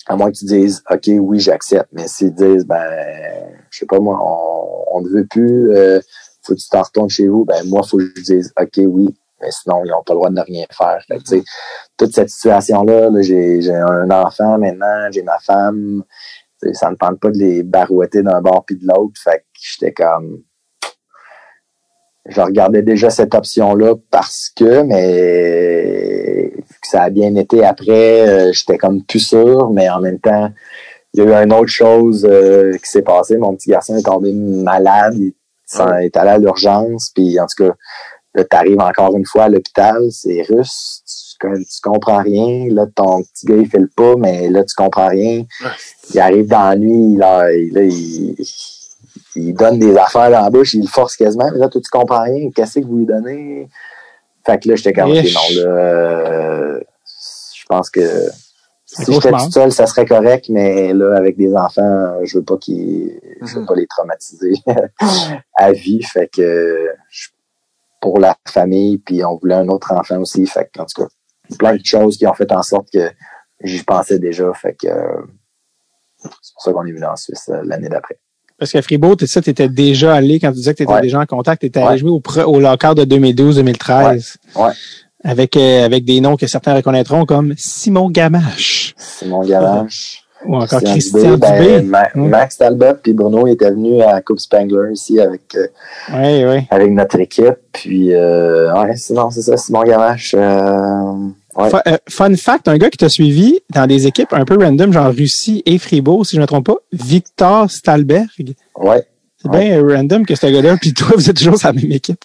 À moins que tu dises OK, oui, j'accepte. Mais s'ils disent ben je sais pas moi, on, on ne veut plus, euh, faut que tu t'en retournes chez vous, ben moi, faut que je dise OK, oui. Mais sinon, ils n'ont pas le droit de ne rien faire. Fait que, toute cette situation-là, là, j'ai, un enfant maintenant, j'ai ma femme. Ça ne tente pas de les barouetter d'un bord puis de l'autre. Fait que j'étais comme. Je regardais déjà cette option-là parce que, mais que ça a bien été après, euh, j'étais comme plus sûr, mais en même temps, il y a eu une autre chose euh, qui s'est passée. Mon petit garçon est tombé malade, il est allé à l'urgence, puis en tout cas, là, t'arrives encore une fois à l'hôpital, c'est russe, tu, tu comprends rien, là, ton petit gars, il fait le pas, mais là, tu comprends rien. Il arrive dans la nuit, là, il, là, il, il donne des affaires dans la bouche, il le force quasiment, mais là, toi, tu comprends rien, qu'est-ce que vous lui donnez? Fait que là, j'étais comme, ok, Ish. non, là, euh, je pense que si j'étais tout seul, ça serait correct, mais là, avec des enfants, je veux pas qu'ils, je veux pas les traumatiser à vie. Fait que je- pour la famille, puis on voulait un autre enfant aussi. Fait que, en tout cas, plein de choses qui ont fait en sorte que j'y pensais déjà. Fait que euh, c'est pour ça qu'on est venu en Suisse euh, l'année d'après. Parce qu'à Fribourg, tu étais déjà allé, quand tu disais que tu étais Ouais. déjà en contact, tu étais Ouais. allé jouer au, au de 2012-2013. Ouais. Ouais. Avec, euh, avec des noms que certains reconnaîtront comme Simon Gamache Simon Gamache. Ou encore Christian Dubé, ben, Dubé. Ma- Ouais. Max Talbot puis Bruno étaient venus à Coupe Spangler ici avec euh, Oui, oui. avec notre équipe. Puis, euh, ouais, sinon, c'est ça, Simon Gamache. Euh, ouais. Fun fact, un gars qui t'a suivi dans des équipes un peu random, genre Russie et Fribourg, si je ne me trompe pas, Victor Stalberg. ouais. C'est bien random que ce gars-là, puis toi, vous êtes toujours sur la même équipe.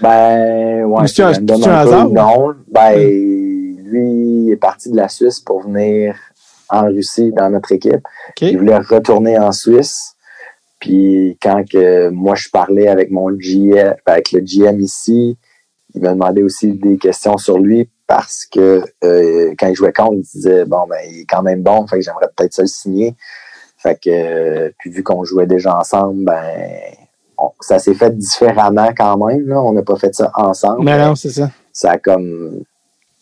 Ben, ouais. C'est un- un peu, hasard? Non. Ben, lui il est parti de la Suisse pour venir en Russie dans notre équipe. Il voulait retourner en Suisse. Puis quand que moi je parlais avec mon GM, avec le GM ici, il m'a demandé aussi des questions sur lui parce que euh, quand il jouait contre, il disait bon ben il est quand même bon, fait que j'aimerais peut-être ça le signer. Fait que euh, puis vu qu'on jouait déjà ensemble, ben on- ça s'est fait différemment quand même. Là. On n'a pas fait ça ensemble. Mais mais non, c'est ça. ça a comme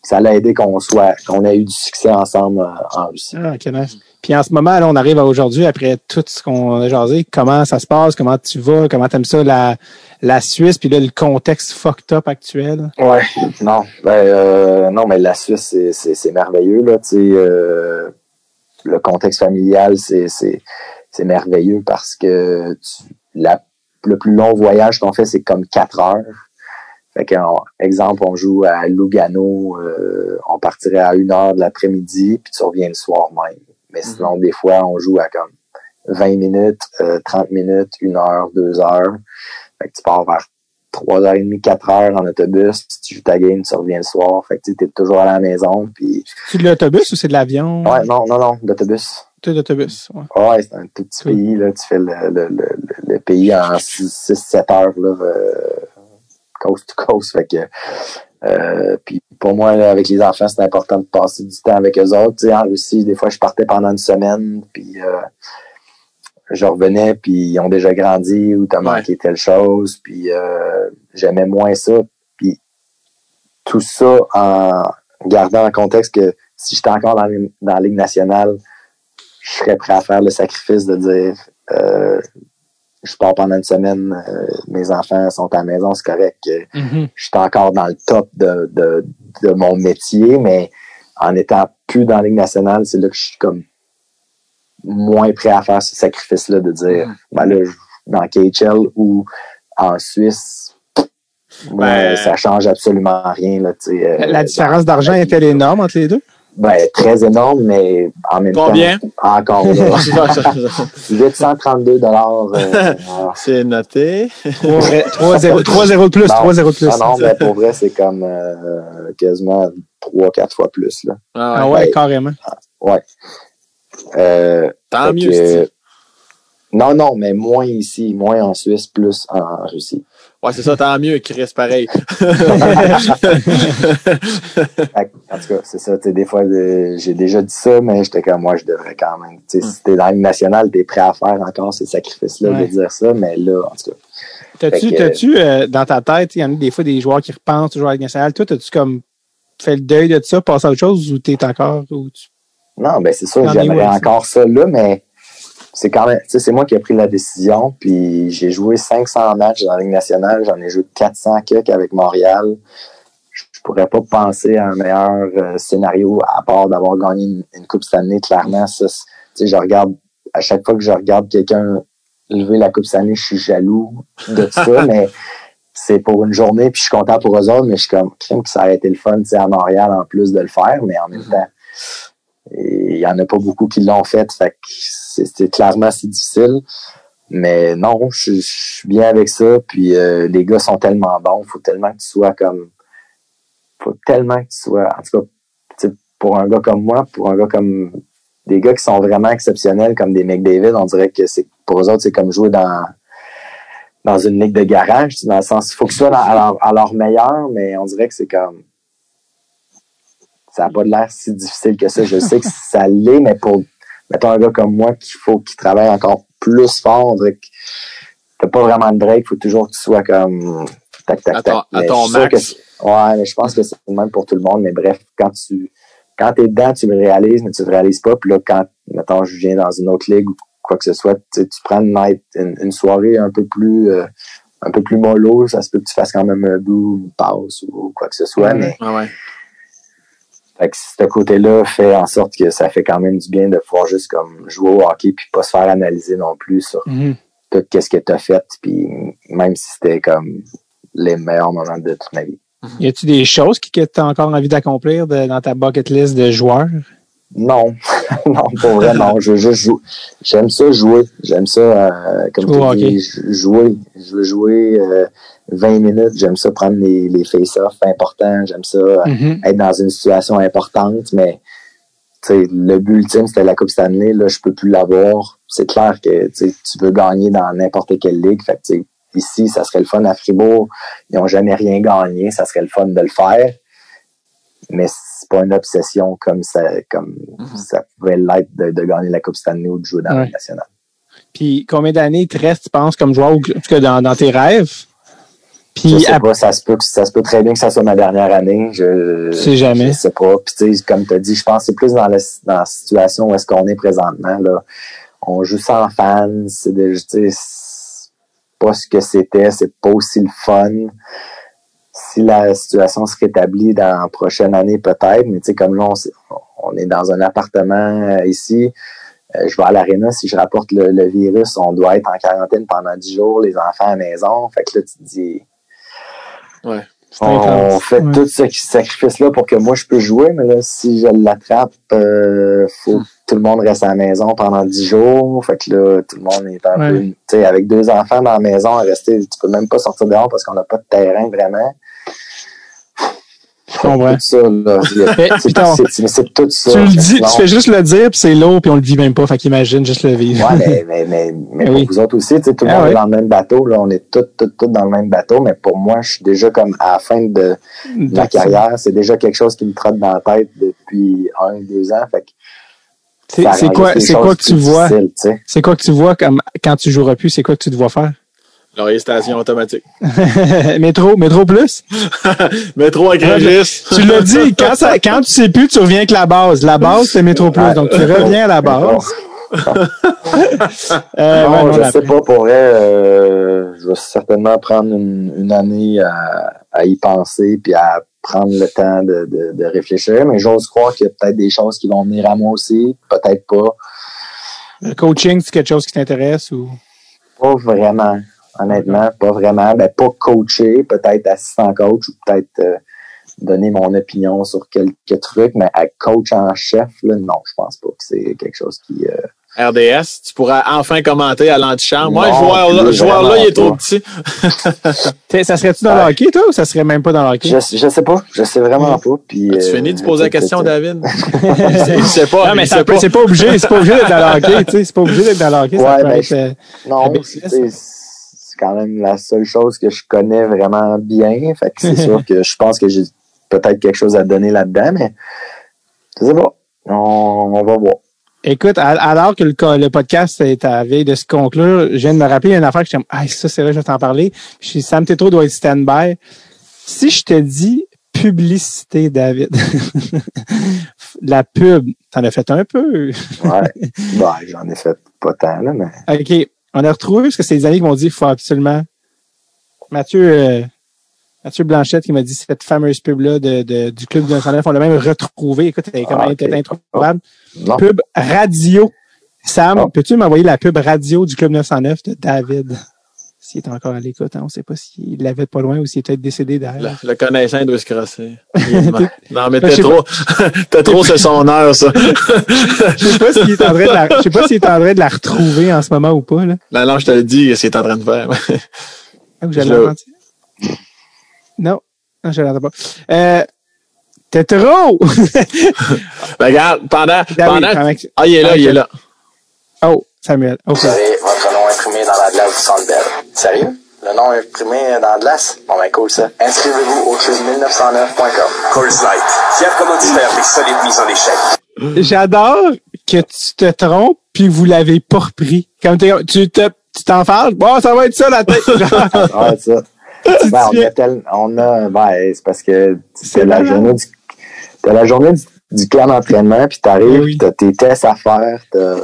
ça l'a aidé qu'on soit qu'on ait eu du succès ensemble euh, en Russie. Ah, ok, nice. Puis en ce moment, là, on arrive à aujourd'hui, après tout ce qu'on a jasé, comment ça se passe, comment tu vas, comment t'aimes ça, la, la Suisse, puis là, le contexte fucked up actuel. Ouais, non, ben euh, non, mais la Suisse c'est c'est c'est merveilleux là, tu sais, euh, le contexte familial c'est c'est c'est merveilleux parce que tu- la le plus long voyage qu'on fait c'est comme quatre heures. Fait que on- exemple on joue à Lugano, euh, on partirait à une heure de l'après-midi puis tu reviens le soir même. Mais sinon des fois on joue à comme 20 minutes, euh, 30 minutes, une heure, deux heures. Fait que tu pars vers 3h30, 4h en autobus, tu joues ta game, tu reviens le soir. Fait que tu es toujours à la maison. Puis... C'est de l'autobus ou c'est de l'avion? Ouais, non, non, non, d'autobus. C'est de l'autobus. Ouais. Ouais, c'est un tout petit Cool. pays. Là. Tu fais le, le, le, le- le pays en 6-7 heures, là, euh, coast to coast. Fait que, euh, puis pour moi, là, avec les enfants, c'est important de passer du temps avec eux autres. Tu sais, en Russie, des fois, je partais pendant une semaine, puis euh, je revenais, puis ils ont déjà grandi ou t'as manqué telle chose, puis euh, j'aimais moins ça. Puis tout ça en gardant en contexte que si j'étais encore dans, la- dans la Ligue nationale, je serais prêt à faire le sacrifice de dire je pars pendant une semaine, euh, mes enfants sont à la maison, c'est correct. Mhm. Je suis encore dans le top de, de, de mon métier, mais en étant plus dans la Ligue nationale, c'est là que je suis comme moins prêt à faire ce sacrifice-là de dire ben là, je- dans KHL ou en Suisse, moi, Ben, ça change absolument rien. Là, euh, La différence d'argent est-elle énorme entre les deux? Ben, très énorme, mais en même Combien? temps, encore là. 832 dollars. euh, C'est noté. 3-0 3-0 de plus, 3-0 de plus. Non, non, mais pour vrai, c'est comme euh, quasiment 3-4 fois plus. Là. Ah Ah ouais. ouais, Ouais. carrément. Ouais. Euh, Tant mieux, que- Non, non, mais moins ici, moins en Suisse, plus en Russie. Ouais, c'est ça, tant mieux, Chris, pareil. En tout cas, c'est ça. tu sais, Des fois, euh, j'ai déjà dit ça, mais j'étais comme moi, je devrais quand même. tu sais, Si t'es dans la Ligue nationale, t'es prêt à faire encore ce sacrifice-là Ouais. de dire ça, mais là, en tout cas. T'as-tu, t'as-tu euh, dans ta tête, il y en a des fois des joueurs qui repensent toujours à la Ligue nationale. Toi, t'as-tu comme fait le deuil de ça, passé à autre chose ou t'es encore. Ou tu... Non, ben c'est sûr, j'aimerais encore ça là, mais c'est quand même, c'est moi qui ai pris la décision, puis j'ai joué 500 matchs dans la Ligue nationale, j'en ai joué 400 quelques avec Montréal. Je je pourrais pas penser à un meilleur euh, scénario à part d'avoir gagné une, une Coupe Stanley, clairement. Ça, je regarde, à chaque fois que je regarde quelqu'un lever la Coupe Stanley, je suis jaloux de ça, mais c'est pour une journée, puis je suis content pour eux autres, mais je suis comme, crime que ça a été le fun, tu sais, à Montréal en plus de le faire, mais en même temps, et il y en a pas beaucoup qui l'ont fait, c'est clairement c'est difficile. Mais non, je, suis bien avec ça. Puis euh, les gars sont tellement bons, faut tellement que tu sois comme, faut tellement que tu sois, en tout cas, pour un gars comme moi, pour un gars comme des gars qui sont vraiment exceptionnels comme des McDavid, on dirait que c'est pour eux autres c'est comme jouer dans dans une ligue de garage, dans le sens, il faut que ce soit à, leur, à leur meilleur, mais on dirait que c'est comme ça n'a pas l'air si difficile que ça. Je sais que ça l'est, mais pour, mettons, un gars comme moi, qu'il faut qu'il travaille encore plus fort, on dirait que t'as pas vraiment de break, il faut toujours que tu sois comme tac, tac, À tac. ton- à ton max. que ouais, mais je pense que c'est le même pour tout le monde, mais bref, quand tu, quand t'es dedans, tu le réalises, mais tu le réalises pas, puis là, quand, mettons, je viens dans une autre ligue ou quoi que ce soit, tu, prends une night, une, une soirée un peu plus, euh, un peu plus mollo, ça se peut que tu fasses quand même un bout, une passe ou quoi que ce soit, mais Ah ouais. Fait que ce côté-là fait en sorte que ça fait quand même du bien de pouvoir juste comme jouer au hockey puis pas se faire analyser non plus sur Mhm. tout qu'est-ce que tu as fait puis même si c'était comme les meilleurs moments de toute ma vie. Y a-tu des choses que tu as encore envie d'accomplir dans ta bucket list de joueurs? Non, non, pour vrai, non. Je veux juste jouer. J'aime ça jouer. J'aime ça, euh, comme tu dis, jouer. Je veux jouer euh, 20 minutes. J'aime ça prendre les, les face-offs importants. J'aime ça euh, Mhm. être dans une situation importante, mais le but ultime, c'était la Coupe Stanley. Là, je peux plus l'avoir. C'est clair que tu veux gagner dans n'importe quelle ligue. Fait que, ici, ça serait le fun à Fribourg. Ils n'ont jamais rien gagné. Ça serait le fun de le faire. Mais c'est pas une obsession comme ça, comme ça pouvait l'être de, de gagner la Coupe Stanley ou de jouer dans la Ouais. Nationale. Puis combien d'années te reste, tu penses, comme joueur, ou dans tes rêves? Je sais pas, ça se peut ça se peut très bien que ça soit ma dernière année. Je sais jamais. Je sais pas. Puis tu sais, comme tu as dit, je pense que c'est plus dans la, dans la situation où est-ce qu'on est présentement. Là. On joue sans fans, c'est de- tu sais, c'est pas ce que c'était, c'est pas aussi le fun. Si la situation se rétablit dans la prochaine année, peut-être, mais tu sais, comme là, on, on est dans un appartement euh, ici. Euh, je vais à l'aréna, si je rapporte le, le virus, on doit être en quarantaine pendant 10 jours, les enfants à la maison. Fait que là, tu te dis, Ouais. on intense. fait Ouais. tout ce sacrifice-là pour que moi je puisse jouer, mais là, si je l'attrape, euh, faut que tout le monde reste à la maison pendant 10 jours. Fait que là, tout le monde est un Ouais. peu. Tu sais, avec deux enfants dans la maison, à rester, tu peux même pas sortir dehors parce qu'on n'a pas de terrain vraiment. Comprends. C'est tout ça. tu le dis, tu fais juste le dire, puis c'est lourd, puis on le vit même pas. Fait qu'imagine juste le vivre. Ouais, mais, mais, mais, mais Eh pour vous autres aussi, tu sais, tout le Ah monde est dans le même bateau. Là, on est tous, tous, tous dans le même bateau. Mais pour moi, je suis déjà comme à la fin de ma carrière. C'est déjà quelque chose qui me trotte dans la tête depuis un, deux ans. Fait que C'est quoi, c'est quoi que tu vois? C'est quoi que tu vois comme quand tu joueras plus? C'est quoi que tu dois faire? L'orientation automatique. métro, métro plus? Métro à Grégis. tu l'as dit, quand, ça, quand tu sais plus, tu reviens avec la base. La base, c'est métro plus. Donc, tu reviens à la base. Euh, non, ouais, non, je la- sais pas, pour vrai, euh, je vais certainement prendre une, une année à, à y penser puis à prendre le temps de, de, de réfléchir. Mais j'ose croire qu'il y a peut-être des choses qui vont venir à moi aussi, peut-être pas. Le coaching, c'est quelque chose qui t'intéresse ou? Pas vraiment, honnêtement, pas vraiment. Ben, pas coacher, peut-être assistant coach ou peut-être euh, donner mon opinion sur quelques trucs, mais à coach en chef, là, non, je pense pas que c'est quelque chose qui. euh, RDS, tu pourras enfin commenter à l'antichambre. Moi, plus ce joueur-là, il est trop petit. Ça serait-tu dans le hockey, toi, ou ça serait même pas dans le hockey? je, je sais pas, je sais vraiment pas. Puis, Tu euh, finis de poser la question, David? il sait pas. Non, mais c'est pas obligé, c'est pas obligé d'être dans le hockey, tu sais, c'est pas obligé d'être dans le hockey, Ouais, ben, être, euh, Non, La c'est business. c'est quand même la seule chose que je connais vraiment bien. Fait que c'est sûr que je pense que j'ai peut-être quelque chose à donner là-dedans, mais je sais pas. On, on va voir. Écoute, alors que le, podcast est à veille de se conclure, je viens de me rappeler une affaire que j'aime. Ah, ça, c'est vrai, je vais t'en parler. Puis Sam Tétro doit être stand-by. Si je te dis publicité, David, la pub, t'en as fait un peu. Ouais. bah, j'en ai fait pas tant, là, mais. OK. On a retrouvé, parce que c'est des amis qui m'ont dit qu'il faut absolument. Mathieu, euh, Mathieu Blanchette qui m'a dit cette fameuse pub-là de, de- du Club 909, on l'a même retrouvé. Écoute, elle Ah, elle ok. était introuvable. Non. Pub radio. Sam, Oh. peux-tu m'envoyer la pub radio du Club 909 de David? S'il est encore à l'écoute, hein, on ne sait pas s'il l'avait pas loin ou s'il est peut-être décédé derrière. Le, le connaissant doit se crosser. non, mais sais t'es trop, t'es trop, c'est son heure, ça. Je sais pas s'il est en train de la, je sais pas s'il est en train de la retrouver en ce moment ou pas, là. non, non, je te le dis, ce qu'il est en train de faire. Ah, vous? Non? Non, je l'entends pas. Euh, t'es trop! Ben, regarde, pendant, David, pendant, ah, il est là, il est là. Oh, Samuel. OK. Vous avez votre nom imprimé dans la glace du Centre Bell. Sérieux? Le nom imprimé dans la glace? Bon ben cool ça. Inscrivez-vous au club1909.com. Coors Light, fier commanditaire des solides mises en échec. J'adore que tu te trompes puis que vous l'avez pas repris. Comme t'es- tu te, tu t'en fâches. Bon, ça va être ça, la tête. Ouais, ça. Ben, on a tel- on a, ben, c'est parce que C'est la journée du, t'as la journée du, du camp d'entraînement, puis t'arrives, oui. t'as tes tests à faire, t'as,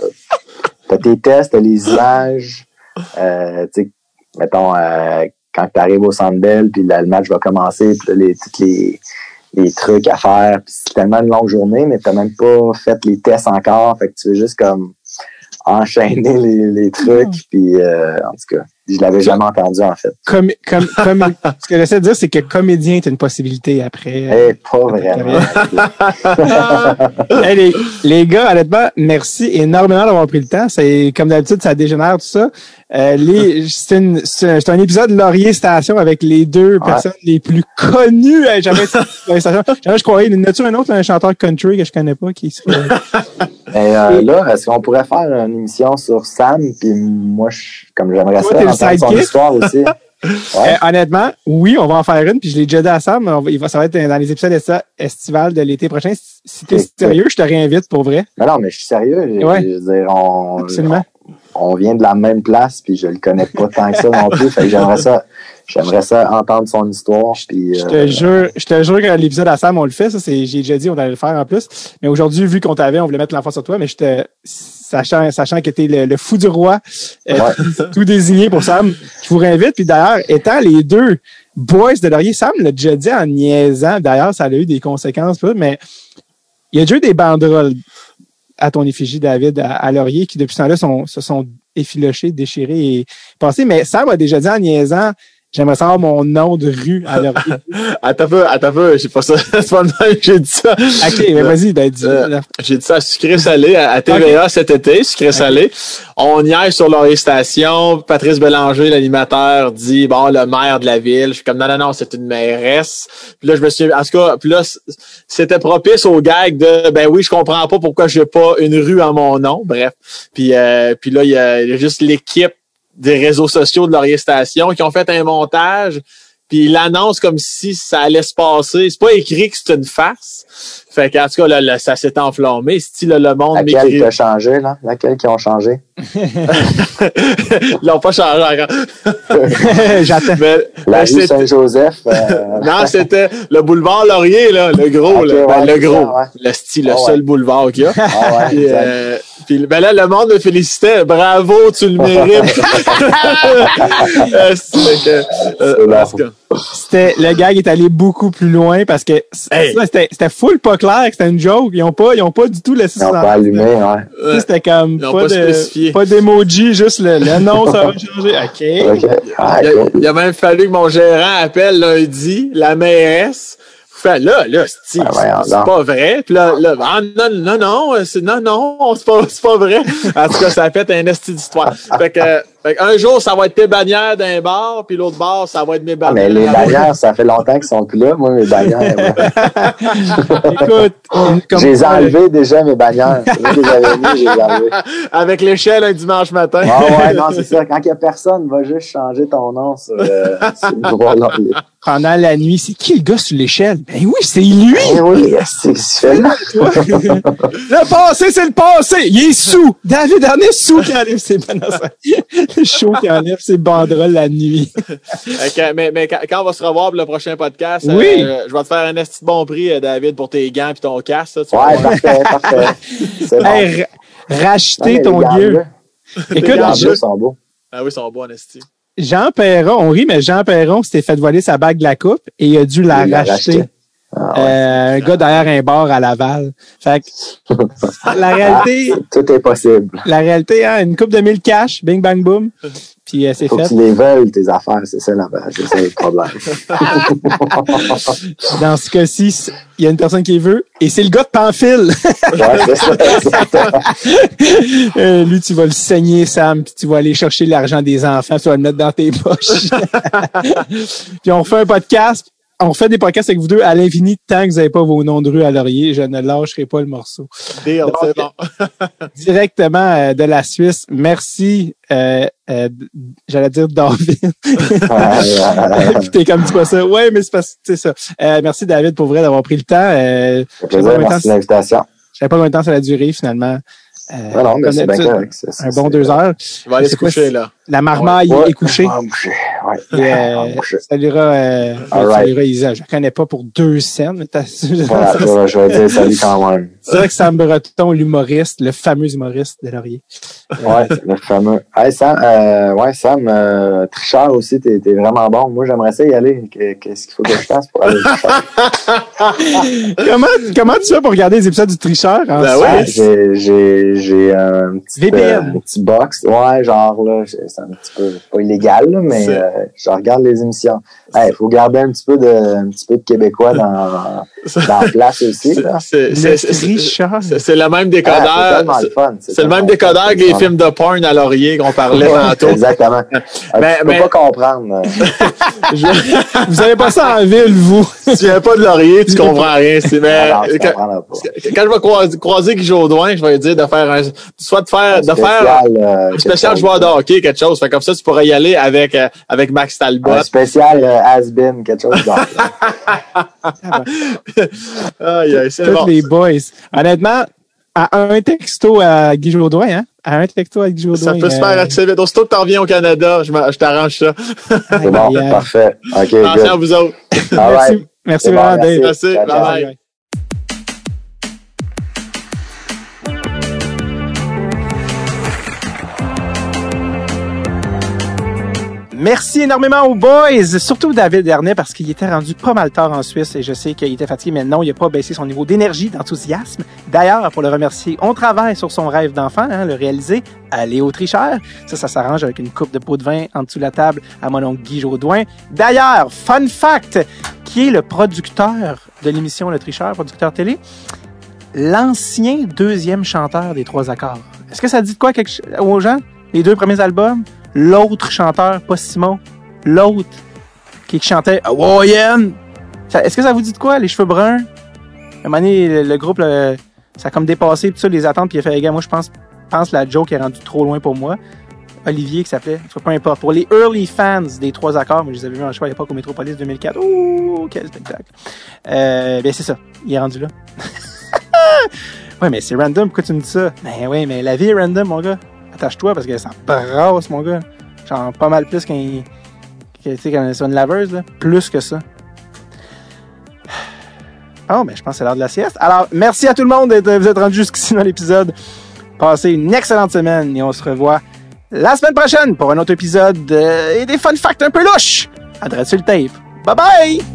t'as tes tests, t'as les images, euh, tu sais, mettons, euh, quand t'arrives au Centre Bell, puis le match va commencer, puis là, les, tous les, les trucs à faire, c'est tellement une longue journée, mais t'as même pas fait les tests encore, fait que tu veux juste comme enchaîner les, les trucs, puis euh, en tout cas, je l'avais jamais entendu en fait. Comme, comme, comme, ce que j'essaie de dire, c'est que comédien est une possibilité après. Eh, pas vraiment. Hey, les, les gars, honnêtement, merci énormément d'avoir pris le temps. C'est comme d'habitude, ça dégénère tout ça. Euh, les, c'est, une- c'est un, épisode Laurier Station avec les deux Ouais. personnes les plus connues. Hey, J'avais Station. J'avais, je croyais, en a-tu un autre, un chanteur country que je connais pas qui serait. Mais euh, là, est-ce qu'on pourrait faire une émission sur Sam? Puis moi, je, comme j'aimerais ça, sidekick? histoire aussi. Ouais. honnêtement, oui, on va en faire une, puis je l'ai déjà dit à Sam, mais ça va être dans les épisodes esti- estivales de l'été prochain. Si- t'es sérieux, je te réinvite pour vrai. Mais non, mais je suis sérieux. Ouais. je veux dire, on, Absolument. On, vient de la même place, puis je le connais pas tant que ça non plus. Fait que j'aimerais ça, j'aimerais ça entendre son histoire. Puis, Je euh, te jure, je te jure que l'épisode à Sam, on le fait. Ça, c'est, j'ai déjà dit, on allait le faire en plus. Mais aujourd'hui, vu qu'on t'avait, on voulait mettre l'enfant sur toi, mais je te, sachant, sachant que t'es le, le fou du roi, euh, tout désigné pour Sam, je vous réinvite. Puis d'ailleurs, étant les deux boys de Laurier, Sam l'a déjà dit en niaisant. D'ailleurs, ça a eu des conséquences, mais il y a déjà eu des banderoles à ton effigie, David, à, à Laurier, qui depuis ce temps-là se sont effilochés, déchirés et passés. Mais Sam a déjà dit en niaisant, j'aimerais savoir mon nom de rue à Laurier. Attends peu, attends peu, c'est pas ça, c'est pas le même que j'ai dit ça. OK, mais vas-y, ben, dis Euh, J'ai dit ça à Sucré Salé, à, à TVA cet été, Sucré Salé. On y est sur leur station. Patrice Bélanger, l'animateur, dit, bon, le maire de la ville. Je suis comme, non, non, non, c'est une mairesse. Puis là, je me suis, en tout cas, puis là, c'était propice au gag de, ben oui, je comprends pas pourquoi j'ai pas une rue en mon nom. Bref. Puis, euh, puis là, il y a juste l'équipe des réseaux sociaux de Laurier Station qui ont fait un montage. Puis ils l'annoncent comme si ça allait se passer. C'est pas écrit que c'est une farce. Fait qu'en tout cas, là, là, ça s'est enflammé. Si là, le monde laquelle qui a changé, là? Laquelle qui ont changé? Ils l'ont pas changé encore. J'attends. Mais, La mais rue c'était- Saint-Joseph. euh, non, c'était le boulevard Laurier, là, le gros, là. Ben, ouais, le gros. ça, ouais. Le style, le Ah, seul ouais. boulevard qu'il y a. ah Puis, euh, puis, ben là, le monde me félicitait. Bravo, tu le mérites. Euh, c'est C'était, le gag est allé beaucoup plus loin parce que Hey. ça, c'était, c'était full pas clair que c'était une joke. Ils ont pas, ils ont pas du tout laissé Ils n'ont ça. pas allumé, ouais. C'était comme Ils ont pas, pas de, spécifié. pas d'emoji, juste le, le nom, ça va changer. OK. OK. Ah, Il a, cool. il a même fallu que mon gérant appelle lundi la mairesse Fait là, là, c'est Ah, donc. pas vrai. Puis là, là, ah, non, non, non, c'est, non, non, c'est pas, c'est pas vrai. En tout cas, ça a fait un esti d'histoire. Fait que, fait un jour, ça va être tes bannières d'un bar, puis l'autre bar, ça va être mes Ah, bannières. mais les bannières, ça fait longtemps qu'ils sont plus là. Moi, mes bannières, ouais. Écoute, comme j'ai enlevé déjà mes bannières. C'est moi qui les avais mis, j'ai enlevé. Avec l'échelle un dimanche matin. Ah ouais, non, c'est ça. Quand il n'y a personne, va juste changer ton nom sur, euh, sur le droit laurier. pendant la nuit, c'est qui le gars sur l'échelle? Ben oui, c'est lui! Eh oui, c'est là. Le passé, c'est le passé! Il est sous! David Arnay sous qui enlève ses show qui enlève ses banderoles la nuit. Mais mais quand, quand on va se revoir pour le prochain podcast, Oui. euh, je vais te faire un esti de bon prix, euh, David, pour tes gants et ton casque. Ouais, parfait, parfait. C'est bon. Hey, ra- Non, racheter ton bleus, Écoute, Les bleus sont beaux. Ah oui, ils sont en esti. Jean Perron, on rit, mais Jean Perron s'était fait voler sa bague de la coupe et il a dû la Il l'a racheter. Ah ouais. Euh, un gars derrière un bar à Laval. Fait que, la réalité, Tout est possible. la réalité, hein, une coupe de 1000 cash, bing bang boom, puis euh, c'est que fait. tu les veuilles, tes affaires. C'est ça, la c'est ça le problème. Dans ce cas-ci, il y a une personne qui veut et c'est le gars de Pamphile. Ouais, c'est ça. Euh, lui, tu vas le saigner, Sam, puis tu vas aller chercher l'argent des enfants, tu vas le mettre dans tes poches. puis on fait un podcast. On fait des podcasts avec vous deux à l'infini tant que vous n'avez pas vos noms de rue à Laurier. Je ne lâcherai pas le morceau. Deal, Donc, c'est bon. Directement euh, de la Suisse. Merci, euh, euh, j'allais dire David. T'es comme dis pas ça. Ouais, mais c'est pas c'est ça. Euh, merci David pour vrai d'avoir pris le temps. Euh, plaisir, merci de l'invitation. je savais pas combien de temps ça allait durer finalement. Euh, Non, non, mais c'est bien correct. Un bon deux heures? Je vais aller se coucher, là. La marmaille Ouais, est couchée. Ouais. Euh, euh, right. Isa. Je la connais pas pour deux scènes, mais t'as- Voilà, je vais- je vais dire salut quand même. c'est vrai que Sam Breton, l'humoriste, le fameux humoriste de Laurier. Ouais, le fameux. Hey, Sam, euh, ouais, Sam, euh, tricheur aussi, t'es, vraiment bon. Moi, j'aimerais ça y aller. Que- Qu'est-ce qu'il faut que je fasse pour aller comment, comment tu fais pour regarder les épisodes du tricheur en Ben ouais. J'ai, j'ai, j'ai un petit, VPN. euh, un petit box. Ouais, genre, là, c'est un petit peu, pas illégal, là, mais euh, je regarde les émissions. Il faut garder un petit peu de, un petit peu de Québécois dans, dans la place aussi. C'est Le même c'est décodeur. c'est- le même décodeur que les le films de porn à Laurier qu'on parlait tantôt. Exactement. Mais- tu peux mais- pas comprendre. Vous avez pas ça en ville, vous? Si tu viens pas de Laurier, tu comprends rien. C'est, mais, quand, comprendras pas. quand je vais croiser, croiser Guy Jodoin, je vais lui dire de faire un, soit de faire, de faire spécial, euh, un spécial joueur de hockey, quelque chose. Fait comme ça, tu pourrais y aller avec, euh, avec Max Talbot. Un spécial euh, has-been, quelque chose. Aïe, aïe, c'est Tous bon. les boys. Honnêtement, à un texto à Guy Jodoin, hein? À un texto à Guy Jodoin. Ça peut se euh, faire assez vite. Aussitôt que t'en reviens au Canada, je, je t'arrange ça. C'est bon, parfait. OK, Attention à vous autres. All Merci, right. merci C'est bon, Dave. Merci. Ciao, Merci énormément aux boys, surtout David Dernier parce qu'il était rendu pas mal tard en Suisse et je sais qu'il était fatigué, mais non, il n'a pas baissé son niveau d'énergie, d'enthousiasme. D'ailleurs, pour le remercier, on travaille sur son rêve d'enfant, hein, le réaliser, aller au tricheur. Ça, ça s'arrange avec une coupe de pot de vin en dessous de la table à mon oncle Guy Jodoin. D'ailleurs, fun fact, qui est le producteur de l'émission Le Tricheur, producteur télé, l'ancien deuxième chanteur des Trois Accords. Est-ce que ça dit de quoi quelque aux gens? Les deux premiers albums? L'autre chanteur, pas Simon, l'autre qui chantait Hawaiian. Ça- Est-ce que ça vous dit de quoi, les cheveux bruns? À un moment donné, le, groupe, ça a comme dépassé tout ça, les attentes, puis il a fait, les gars, moi, je pense, pense la joke est rendue trop loin pour moi. Olivier, qui s'appelait, peu importe. Pour les early fans des trois accords, moi, je les avais vus en choix à l'époque au Métropolis 2004. Ouh, quel spectacle. Euh, ben, c'est ça. Il est rendu là. ouais, mais c'est random. Pourquoi tu me dis ça? Ben, oui, mais la vie est random, mon gars. Attache-toi parce que ça brasse, mon gars. Genre, pas mal plus qu'un, sais, quand sur une laveuse, là. Plus que ça. Oh, ben, je pense que c'est l'heure de la sieste. Alors, merci à tout le monde d'être, vous êtes rendu jusqu'ici dans l'épisode. Passez une excellente semaine et on se revoit la semaine prochaine pour un autre épisode euh, et des fun facts un peu louches. Adresse sur le tape. Bye bye!